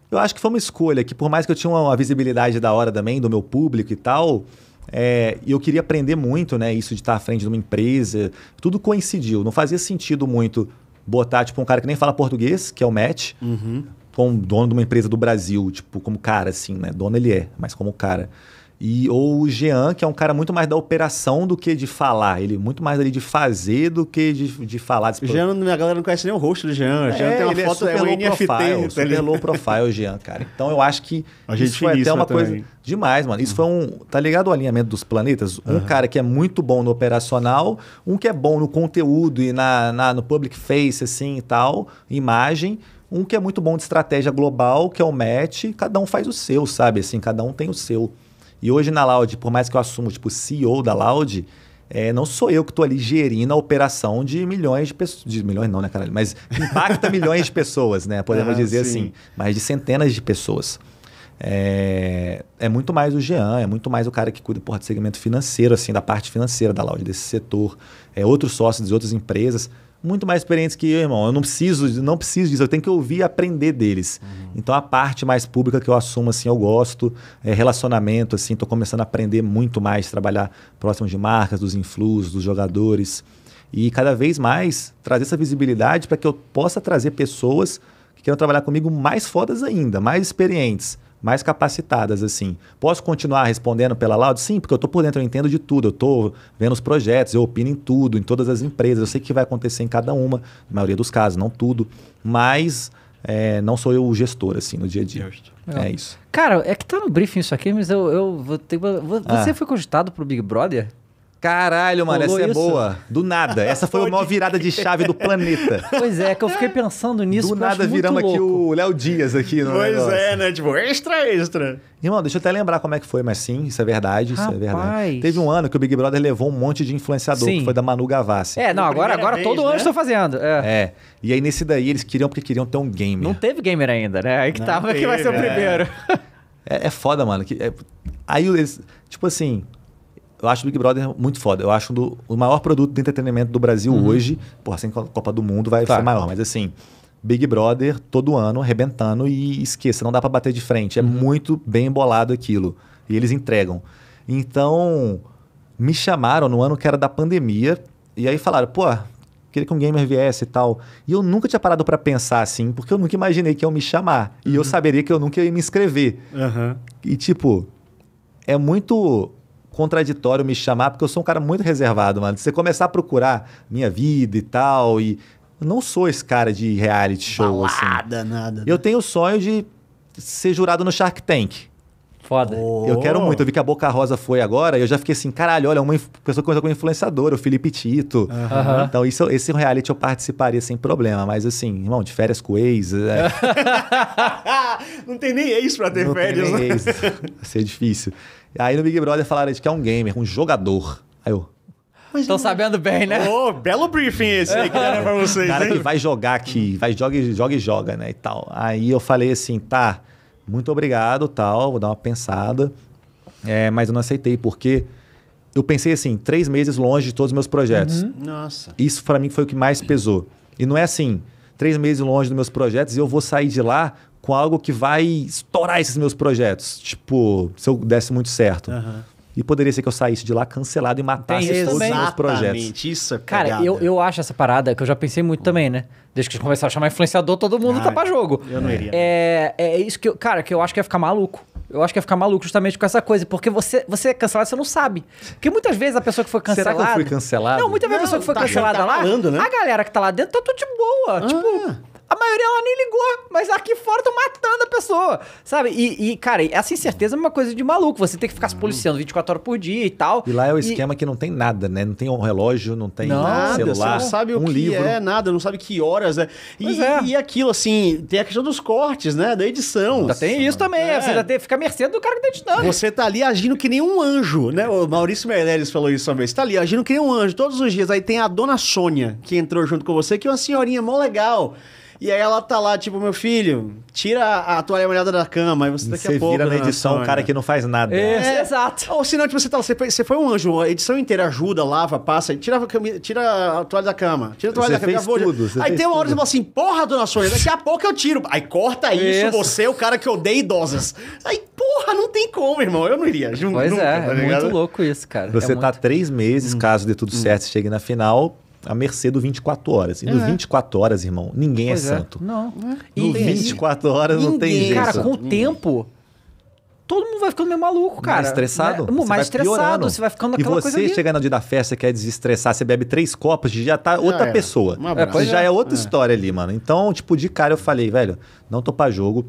eu acho que foi uma escolha, que por mais que eu tinha uma, visibilidade da hora também, do meu público e tal, é, eu queria aprender muito, né, isso de estar à frente de uma empresa, tudo coincidiu, não fazia sentido muito botar, tipo, um cara que nem fala português, que é o Matt, uhum como dono de uma empresa do Brasil, tipo, como cara, assim, né? Dono ele é, mas como cara. E, ou o Jean, que é um cara muito mais da operação do que de falar. Ele é muito mais ali de fazer do que de, de falar. De Jean, a galera não conhece nem o rosto do Jean. O Jean é, tem uma ele foto, é é super um low NFT. profile, tá super low profile o Jean, cara. Então eu acho que A gente isso foi até uma coisa também. demais, mano. Isso foi um, tá ligado o alinhamento dos planetas? Um cara que é muito bom no operacional, um que é bom no conteúdo e na, na- no public face, assim, e tal, imagem. Um que é muito bom de estratégia global, que é o match. Cada um faz o seu, sabe? Assim, cada um tem o seu. E hoje na Loud, por mais que eu assumo, tipo, CEO da Loud, é, não sou eu que estou ali gerindo a operação de milhões de pessoas. De milhões não, né, caralho? Mas impacta milhões de pessoas, né? Podemos Ah, dizer sim. assim. Mas de centenas de pessoas. É, é muito mais o Jean, é muito mais o cara que cuida porra, do segmento financeiro, assim, da parte financeira da Loud, desse setor. É, outros sócios de outras empresas, muito mais experientes que eu, irmão. Eu não preciso, não preciso disso, eu tenho que ouvir e aprender deles. Então a parte mais pública que eu assumo, assim, eu gosto. É, relacionamento, assim, tô começando a aprender muito mais, trabalhar próximo de marcas, dos influx, dos jogadores. E cada vez mais trazer essa visibilidade para que eu possa trazer pessoas que queiram trabalhar comigo mais fodas ainda, mais experientes, mais capacitadas, assim. Posso continuar respondendo pela Loud? Sim, porque eu tô por dentro, eu entendo de tudo. Eu tô vendo os projetos, eu opino em tudo, em todas as empresas. Eu sei o que vai acontecer em cada uma, na maioria dos casos, não tudo. Mas é, não sou eu o gestor, assim, no dia a dia. Justo. É isso. Cara, é que tá no briefing isso aqui, mas eu, eu vou ter. vou- Ah. Você foi cogitado pro Big Brother? Caralho, mano, Rolou essa é isso? boa. Do nada. Essa foi a maior virada de chave do planeta. Pois é, que eu fiquei pensando nisso. Do nada viramos aqui o Léo Dias aqui no Pois negócio. é, né? Tipo, extra, extra. Irmão, deixa eu até lembrar como é que foi, mas sim, isso é verdade, isso é Rapaz. verdade. Teve um ano que o Big Brother levou um monte de influenciador, Sim. que foi da Manu Gavassi. É, não, agora, agora vez, todo né? ano estou fazendo. É. É. E aí nesse daí eles queriam porque queriam ter um gamer. Não teve gamer ainda, né? Aí que Não tava que vai ser o teve, é. primeiro. É, é foda, mano. Que, é- aí eles, tipo assim, eu acho o Big Brother muito foda. Eu acho um do- o maior produto de entretenimento do Brasil hoje. Porra, sem Co- Copa do Mundo vai ser maior, mas assim, Big Brother todo ano arrebentando e esqueça, não dá pra bater de frente. É muito bem embolado aquilo. E eles entregam. Então, me chamaram no ano que era da pandemia e aí falaram, pô, queria que um gamer viesse e tal. E eu nunca tinha parado pra pensar assim, porque eu nunca imaginei que iam me chamar. E eu saberia que eu nunca ia me inscrever. Aham. E, tipo, é muito contraditório me chamar, porque eu sou um cara muito reservado, mano. Você começar a procurar minha vida e tal, e eu não sou esse cara de reality show, assim. Balada, nada. Eu tenho o sonho de ser jurado no Shark Tank. Foda. Eu quero muito. Eu vi que a Boca Rosa foi agora, e eu já fiquei assim, caralho, olha, uma pessoa que conheceu como influenciador, o Felipe Tito. Então, isso, esse reality eu participaria sem problema. Mas, assim, irmão, de férias com o ex, é, não tem nem ex pra ter Não tem férias, nem né? ex. Vai ser difícil. Aí no Big Brother falaram de que é um gamer, um jogador. Aí eu, Estão sabendo bem, né? Ô, belo briefing esse aí que deram pra vocês, cara que hein? vai jogar aqui, vai joga, e- joga e joga, né, e tal. Aí eu falei assim, tá, muito obrigado, tal, vou dar uma pensada. É, mas eu não aceitei, porque eu pensei assim, três meses longe de todos os meus projetos. Nossa. Isso pra mim foi o que mais pesou. E não é assim, três meses longe dos meus projetos e eu vou sair de lá com algo que vai estourar esses meus projetos. Tipo, se eu desse muito certo. Aham. E poderia ser que eu saísse de lá cancelado e matasse Tem todos os projetos. Exatamente, isso é Cara, pegada. eu, eu acho essa parada que eu já pensei muito também, né? Desde que começaram a chamar influenciador, todo mundo Ah, tá pra jogo. eu não iria. É, é isso que eu, cara, que eu acho que ia ficar maluco. Eu acho que ia ficar maluco justamente com essa coisa, porque você, você é cancelado, você não sabe. Porque muitas vezes a pessoa que foi Será cancelada. que eu fui cancelado? Não, muitas vezes a pessoa que foi tá cancelada tá lá, falando, né? a galera que tá lá dentro tá tudo de boa. Tipo, a maioria ela nem ligou, mas aqui fora estão matando a pessoa, sabe? E, e, cara, essa incerteza é uma coisa de maluco. Você tem que ficar se policiando 24 horas por dia e tal. E lá é o esquema que não tem nada, né? Não tem um relógio, não tem Nada, celular, você não sabe o um que livro. é, nada, não sabe que horas é. E, é. e aquilo, assim, tem a questão dos cortes, né? Da edição. Ainda tem isso também, É. você ainda tem, fica à mercê do cara que tá editando. Você tá ali agindo que nem um anjo, né? O Maurício Meirelles falou isso uma vez. Você tá ali agindo que nem um anjo todos os dias. Aí tem a dona Sônia, que entrou junto com você, que é uma senhorinha mó legal. E aí ela tá lá, tipo, meu filho, tira a toalha molhada da cama. Aí você daqui você a pouco. vira na edição um cara que não faz nada. É, exato. Ou senão, tipo, você, tá, você, foi- você foi um anjo, a edição inteira ajuda, lava, passa, tira a, cami- tira a toalha da cama, tira a toalha Você da cama. tudo, você Aí fez tem uma hora que você fala assim, porra, dona Sônia, daqui a pouco eu tiro. Aí corta isso, Isso. você é o cara que odeia idosas. Aí, porra, não tem como, irmão, eu não iria. Junto, Pois nunca, é, tá é muito louco isso, cara. Você é tá muito... três meses, Hum. caso dê tudo certo, você chegue na final, a mercê do 24 horas. E no É. 24 horas, irmão, ninguém Pois é santo. Não. No E- 24 horas não tem Ninguém, jeito. Cara, com o tempo, todo mundo vai ficando meio maluco, cara. mais estressado. Né? você Mais estressado, piorando. você vai ficando E aquela você coisa ali. chega no dia da festa, quer desestressar, você bebe três copos, já tá outra pessoa. Um abraço. Você pois já é. é outra história ali, mano. Então, tipo, de cara eu falei, velho, não tô pra jogo,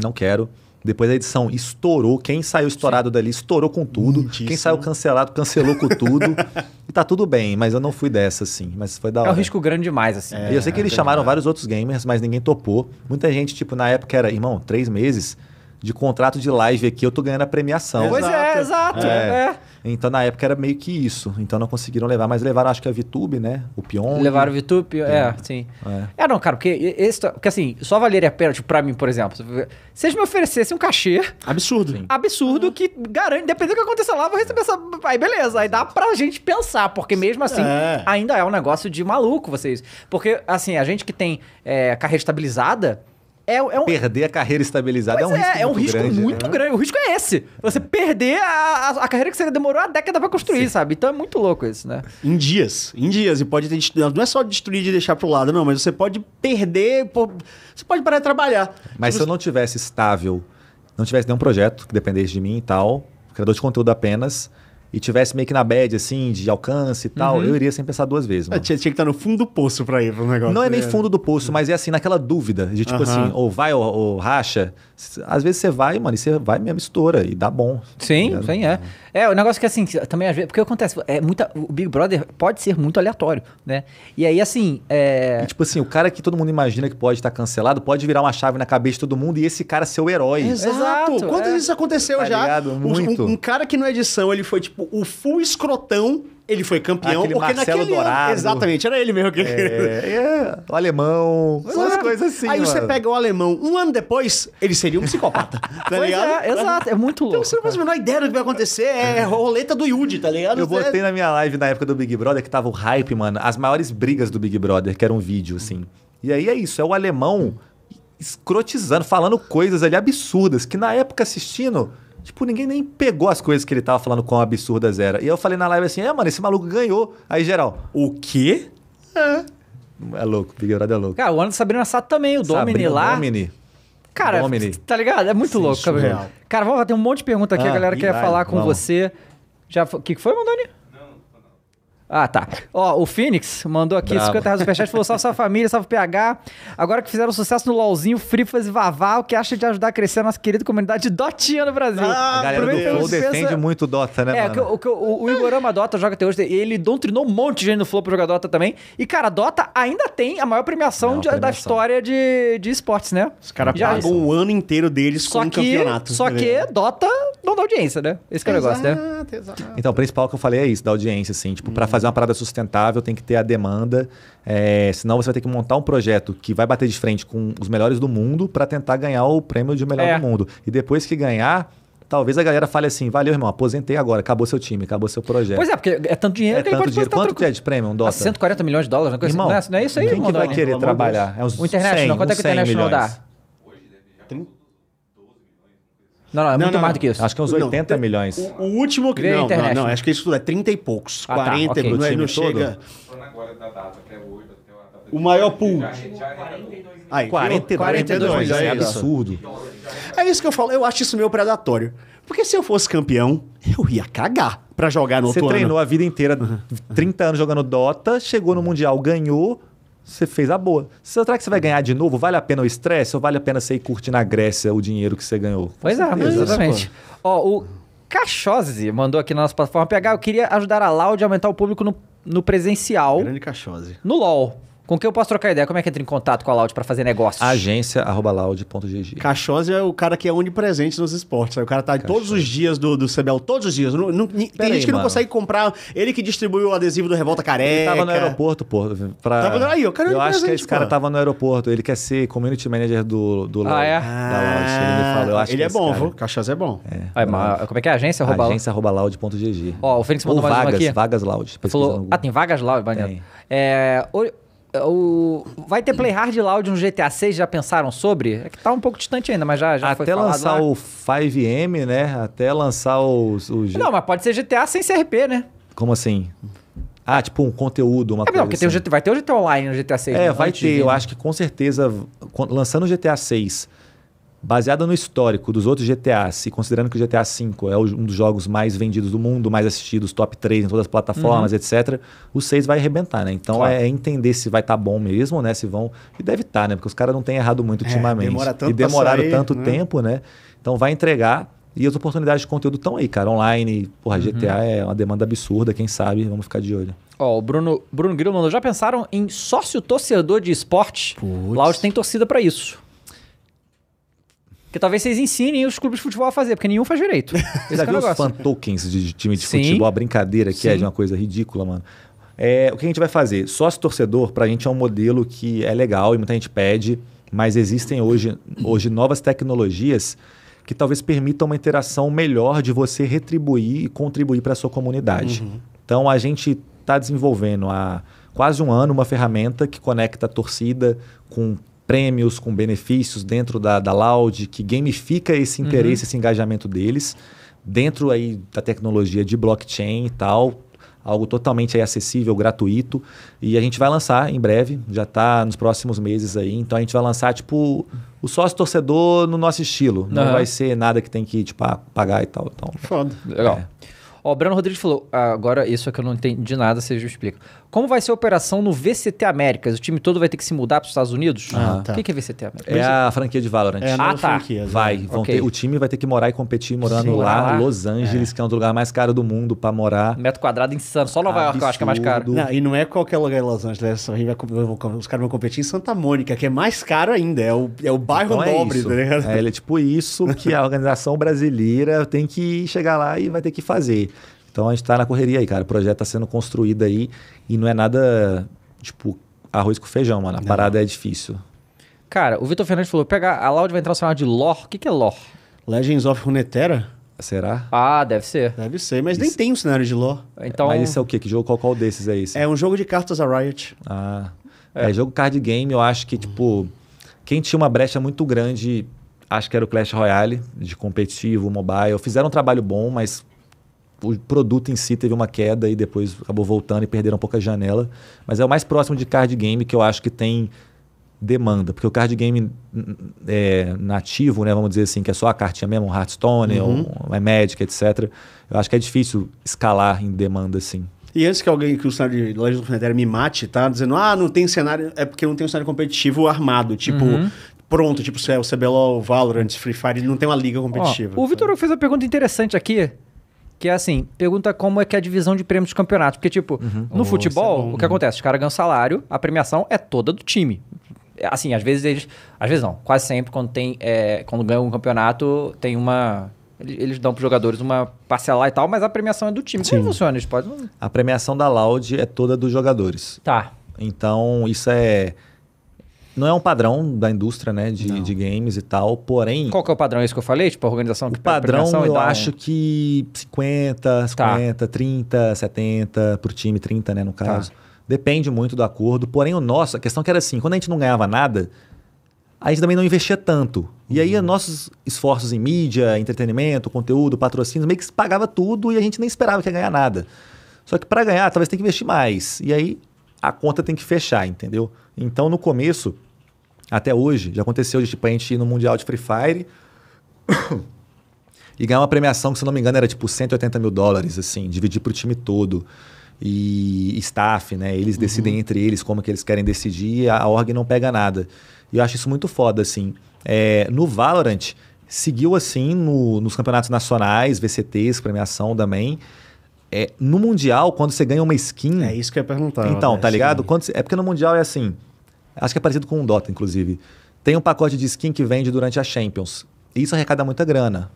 não quero. Depois a edição estourou. Quem saiu estourado dali estourou com tudo. Muitíssimo. Quem saiu cancelado cancelou com tudo. e tá tudo bem, mas eu não fui dessa, assim. Mas foi da É hora. um risco grande demais, assim. E eu sei que eles chamaram vários outros gamers, mas ninguém topou. Muita gente, tipo, na época era, irmão, três meses de contrato de live aqui, eu tô ganhando a premiação. Pois é, exato. É. É. Então na época era meio que isso. Então não conseguiram levar, mas levaram acho que a VTube, né? O Pyong. Levaram o VTube, é, sim. É. É, não, cara, porque, esse, porque assim, só valeria a pena, tipo, pra mim, por exemplo, se eles me oferecessem um cachê Absurdo. absurdo que garante, dependendo do que acontecer lá, eu vou receber essa. Aí beleza, aí dá pra gente pensar, porque mesmo assim, É. ainda é um negócio de maluco vocês. Porque, assim, a gente que tem é, carreira estabilizada. É, é um, Perder a carreira estabilizada Pois é um risco é, é um muito risco grande. muito né? grande. O risco é esse. Você perder a, a, a carreira que você demorou a década pra construir, sabe? Então é muito louco isso, né? Em dias, em dias. E pode ter. Não é só destruir de deixar pro lado, não, mas você pode perder. pô, Você pode parar de trabalhar. Mas se eu não tivesse estável, não tivesse nenhum projeto que dependesse de mim e tal, criador de conteúdo apenas, e tivesse meio que na bad, assim, de alcance e tal, Uhum. eu iria sem pensar duas vezes, É, mano. tinha, tinha que estar no fundo do poço pra ir pro negócio. Não é nem né? fundo do poço, mas é assim, naquela dúvida de tipo Aham. assim, ou vai ou, ou racha. Às vezes você vai, mano, e você vai mesmo estoura e dá bom. Sim, Tá sim, é. É, o negócio que assim, também às vezes. Porque acontece, é muita, o Big Brother pode ser muito aleatório, né? E aí, assim, é. E, tipo assim, o cara que todo mundo imagina que pode estar cancelado pode virar uma chave na cabeça de todo mundo e esse cara ser o herói. Exato. Exato, Quantas é. vezes isso aconteceu Tá já? ligado? Um- Muito. Um, um cara que na edição ele foi tipo o full escrotão, ele foi campeão. Aquele porque Marcelo naquele ano- Dourado. exatamente, era ele mesmo que É, é, o alemão, essas Exato. coisas assim. Aí você mano. pega o alemão, um ano depois, ele seria um psicopata. tá Pois ligado? é, exato, é muito Então louco. você não faz a menor ideia do que vai acontecer. É roleta do Yudi, tá ligado? Eu Você- botei na minha live na época do Big Brother que tava o hype, mano, as maiores brigas do Big Brother, que era um vídeo, assim. E aí é isso, é o alemão escrotizando, falando coisas ali absurdas, que na época assistindo, tipo, ninguém nem pegou as coisas que ele tava falando quão absurdas era. E eu falei na live assim, é, mano, esse maluco ganhou. Aí, geral, O quê? é louco, Big Brother é louco. Cara, o ano da Sabrina Sato também, o Domini Sabrina lá. Domini. Cara, Domini. tá ligado? É muito Sim, louco, cara. Cara, vamos lá, tem um monte de pergunta aqui, Ah, a galera quer vai, falar com vamos. você. Já, o que, que foi, Mandoni? Ah, tá. Ó, o Phoenix mandou aqui Bravo. 50 reais do superchat, falou salve, salve família, salve PH. Agora que fizeram sucesso no LOLzinho, Frifas e Vavá, o que acha de ajudar a crescer a nossa querida comunidade Dotinha no Brasil? Ah, A galera do Aproveita e Flow pensa- defende muito o Dota, né, É, mano? que o, que o, o Igorama Dota joga até hoje, ele doutrinou um monte de gente no Flow pra jogar Dota também. E, cara, Dota ainda tem a maior premiação, Maior de- da premiação. história de, de esportes, né? Os caras Já- pagam um ano inteiro deles com Só um que, campeonato. só que? Dota não dá audiência, né? Esse que é o negócio, né? Exato, exato. Então, o principal que eu falei é isso, da audiência, assim. Tipo, pra fazer uma parada sustentável, tem que ter a demanda. é, senão você vai ter que montar um projeto que vai bater de frente com os melhores do mundo pra tentar ganhar o prêmio de melhor É. do mundo. E depois que ganhar, talvez a galera fale assim, valeu, irmão, aposentei agora, acabou seu time, acabou seu projeto. Pois é, porque é tanto dinheiro é que ele tanto pode dinheiro. Quanto que é de prêmio um Ah, Dota? 140 milhões de dólares, uma coisa Irmão, assim. Não é, não é isso aí, quem que vai querer trabalhar? É uns O International, 100, quanto é que o uns 100 International milhões. dá? Não, não, é Não, muito não, mais não. do que isso. Acho que é uns Não, 80 tem- milhões. O, o último que. Não, não, não, acho que isso tudo é 30 e poucos. Ah, tá, 40, ok. não, é- não chega. Data O maior pool. Aí, 42, 42 milhões, é milhões. absurdo. É isso que eu falo, eu acho isso meio predatório. Porque se eu fosse campeão, eu ia cagar pra jogar no Você outro treinou ano. a vida inteira, 30 anos jogando Dota, chegou no Mundial, ganhou, você fez a boa. Será que você vai ganhar de novo? Vale a pena o estresse ou vale a pena você ir curtir na Grécia o dinheiro que você ganhou? Pois é, exatamente. Ó, o Cachose mandou aqui na nossa plataforma PH, eu queria ajudar a Loud a aumentar o público no, no presencial, Grande cachose. no LoL. Com quem eu posso trocar ideia? Como é que entra em contato com a Loud pra fazer negócios? Agência arroba loud.gg. Cachose é o cara que é onipresente nos esportes. sabe? O cara tá todos os dias do, do CBL, todos os dias. Não- não- tem Pera gente aí, que não consegue comprar. Ele que distribuiu o adesivo do Revolta Careca. Ele tava no aeroporto, pô. Pra... Tava no- aí, o cara é Eu acho que esse cara pô. tava no aeroporto. Ele quer ser community manager do, do Ah, é? da Loud. Ele me falou. Eu acho ele que é bom, cara. viu? Cachose é bom. Aí, mas como é que é a agência? Arroba Agência arroba loud.gg. Ó, o Fênix Ou mandou mais uma vagas, aqui. vagas loud. Falou, ah, tem vagas Loud, maneiro. Tem. É, o, o- vai ter Play Hard Loud no GTA 6, já pensaram sobre? É que tá um pouco distante ainda, mas já, já Até lançar lá. o 5M, né? Até lançar os. os Não, mas pode ser GTA sem CRP, né? Como assim? Ah, tipo um conteúdo, uma É, coisa não, porque tem o assim. GT, vai ter o GTA Online no GTA 6. É, né? vai de ter. Eu acho que com certeza, lançando o GTA 6 baseada no histórico dos outros GTAs, e considerando que o GTA V é um dos jogos mais vendidos do mundo, mais assistidos, top 3 em todas as plataformas, etc., o 6 vai arrebentar, né? Então Claro. é entender se vai estar bom mesmo, né? Se vão. E deve estar, né? Porque os caras não têm errado muito É, ultimamente. demora tanto e demoraram sair, tanto né? tempo, né? Então vai entregar. E as oportunidades de conteúdo estão aí, cara. Online, porra, GTA é uma demanda absurda, quem sabe, vamos ficar de olho. Ó, o Bruno, Bruno Grilo mandou, já pensaram em sócio torcedor de esporte? Putz. Loud tem torcida pra isso. Que talvez vocês ensinem os clubes de futebol a fazer, porque nenhum faz direito. Você é já viu os fan tokens de, de time de Sim. futebol? A brincadeira que é Sim. de uma coisa ridícula, mano. É, o que a gente vai fazer? Sócio torcedor, pra gente é um modelo que é legal e muita gente pede, mas existem hoje, hoje novas tecnologias que talvez permitam uma interação melhor de você retribuir e contribuir para a sua comunidade. Então a gente está desenvolvendo há quase um ano uma ferramenta que conecta a torcida com prêmios, com benefícios dentro da, da Loud, que gamifica esse interesse, esse engajamento deles, dentro aí da tecnologia de blockchain e tal, algo totalmente aí acessível, gratuito, e a gente vai lançar em breve, já está nos próximos meses aí, então a gente vai lançar tipo o sócio torcedor no nosso estilo, não Aham. vai ser nada que tem que tipo ah, pagar e tal, então Foda. Legal. É. Ó, o Breno Rodrigues falou, ah, agora isso é que eu não entendi nada, vocês me explicam. Como vai ser a operação no VCT Américas? O time todo vai ter que se mudar para os Estados Unidos? Ah, tá. O que é VCT Américas? É a franquia de Valorant. É a Ah, tá. franquia, né? Vai, vão Ok. ter- o time vai ter que morar e competir morando Sim. lá, lá. Los Angeles, que é um dos lugares mais caros do mundo para morar. Metro quadrado insano. Só Nova York eu acho que é mais caro. Não, e não é qualquer lugar em Los Angeles. os caras vão competir em Santa Mônica, que é mais caro ainda. É o, é o bairro Então é nobre, isso. tá ligado? É, ele é tipo isso que a organização brasileira tem que chegar lá e vai ter que fazer. Então a gente tá na correria aí, cara. O projeto tá sendo construído aí e não é nada tipo arroz com feijão, mano. A parada é difícil. Cara, o Vitor Fernandes falou, pegar a Loud vai entrar no cenário de lore. O que, que é lore? Legends of Runeterra? Será? Ah, deve ser. Deve ser, mas nem Isso. tem um cenário de lore. Então, Mas isso é o quê? Que jogo? Qual, qual desses é esse? É um jogo de cartas a Riot. Ah, é. jogo card game, eu acho que, tipo, quem tinha uma brecha muito grande, acho que era o Clash Royale, de competitivo, mobile. Fizeram um trabalho bom, mas o produto em si teve uma queda e depois acabou voltando e perderam um pouco a janela. Mas é o mais próximo de card game que eu acho que tem demanda, porque o card game é, nativo, né, vamos dizer assim, que é só a cartinha mesmo, um Hearthstone, Uhum. um, um Magic, etc. Eu acho que é difícil escalar em demanda assim. E antes que alguém que o cenário de Legends of Runeterra me mate, tá dizendo, ah, não tem cenário, é porque não tem um cenário competitivo armado, tipo, Uhum. pronto, tipo, se é o CBLOL, o Valorant, Free Fire, não tem uma liga ó, competitiva. o Vitor fez uma pergunta interessante aqui, que é assim, pergunta como é que é a divisão de prêmios de campeonato. Porque, tipo, no Oh, futebol, isso é bom. o que acontece? Os caras ganham salário, a premiação é toda do time. É, Assim, às vezes eles... Às vezes não, quase sempre, quando tem... é, quando ganham um campeonato, tem uma... Eles, dão pros jogadores uma parcela e tal, mas a premiação é do time. Como Sim. funciona? Eles podem... A premiação da Loud é toda dos jogadores. Tá. Então, isso é. Não é um padrão da indústria, né? De, de games e tal. Porém, Qual que é o padrão? É isso que eu falei? Tipo, a organização o padrão eu um- acho que 50, 50, 30, 70 pro time, 30, né? No caso. Depende muito do acordo. Porém, o nosso, a questão que era assim: quando a gente não ganhava nada, a gente também não investia tanto. E aí, nossos esforços em mídia, entretenimento, conteúdo, patrocínio, meio que se pagava tudo e a gente nem esperava que ia ganhar nada. Só que para ganhar, talvez tem que investir mais. E aí, a conta tem que fechar, entendeu? Então, no começo, até hoje, já aconteceu de tipo, a gente ir no Mundial de Free Fire e ganhar uma premiação que, se não me engano, era tipo 180 mil dólares, assim, dividir pro time todo. E staff, né? Eles decidem entre eles como que eles querem decidir e a org não pega nada. E eu acho isso muito foda, assim. É, no Valorant, seguiu assim no- nos campeonatos nacionais, VCTs, premiação também. É, no Mundial, quando você ganha uma skin. É isso que eu ia perguntar. Então, né? tá ligado? Quando é porque no Mundial é assim. Acho que é parecido com o Dota, inclusive. Tem um pacote de skin que vende durante a Champions. E isso arrecada muita grana.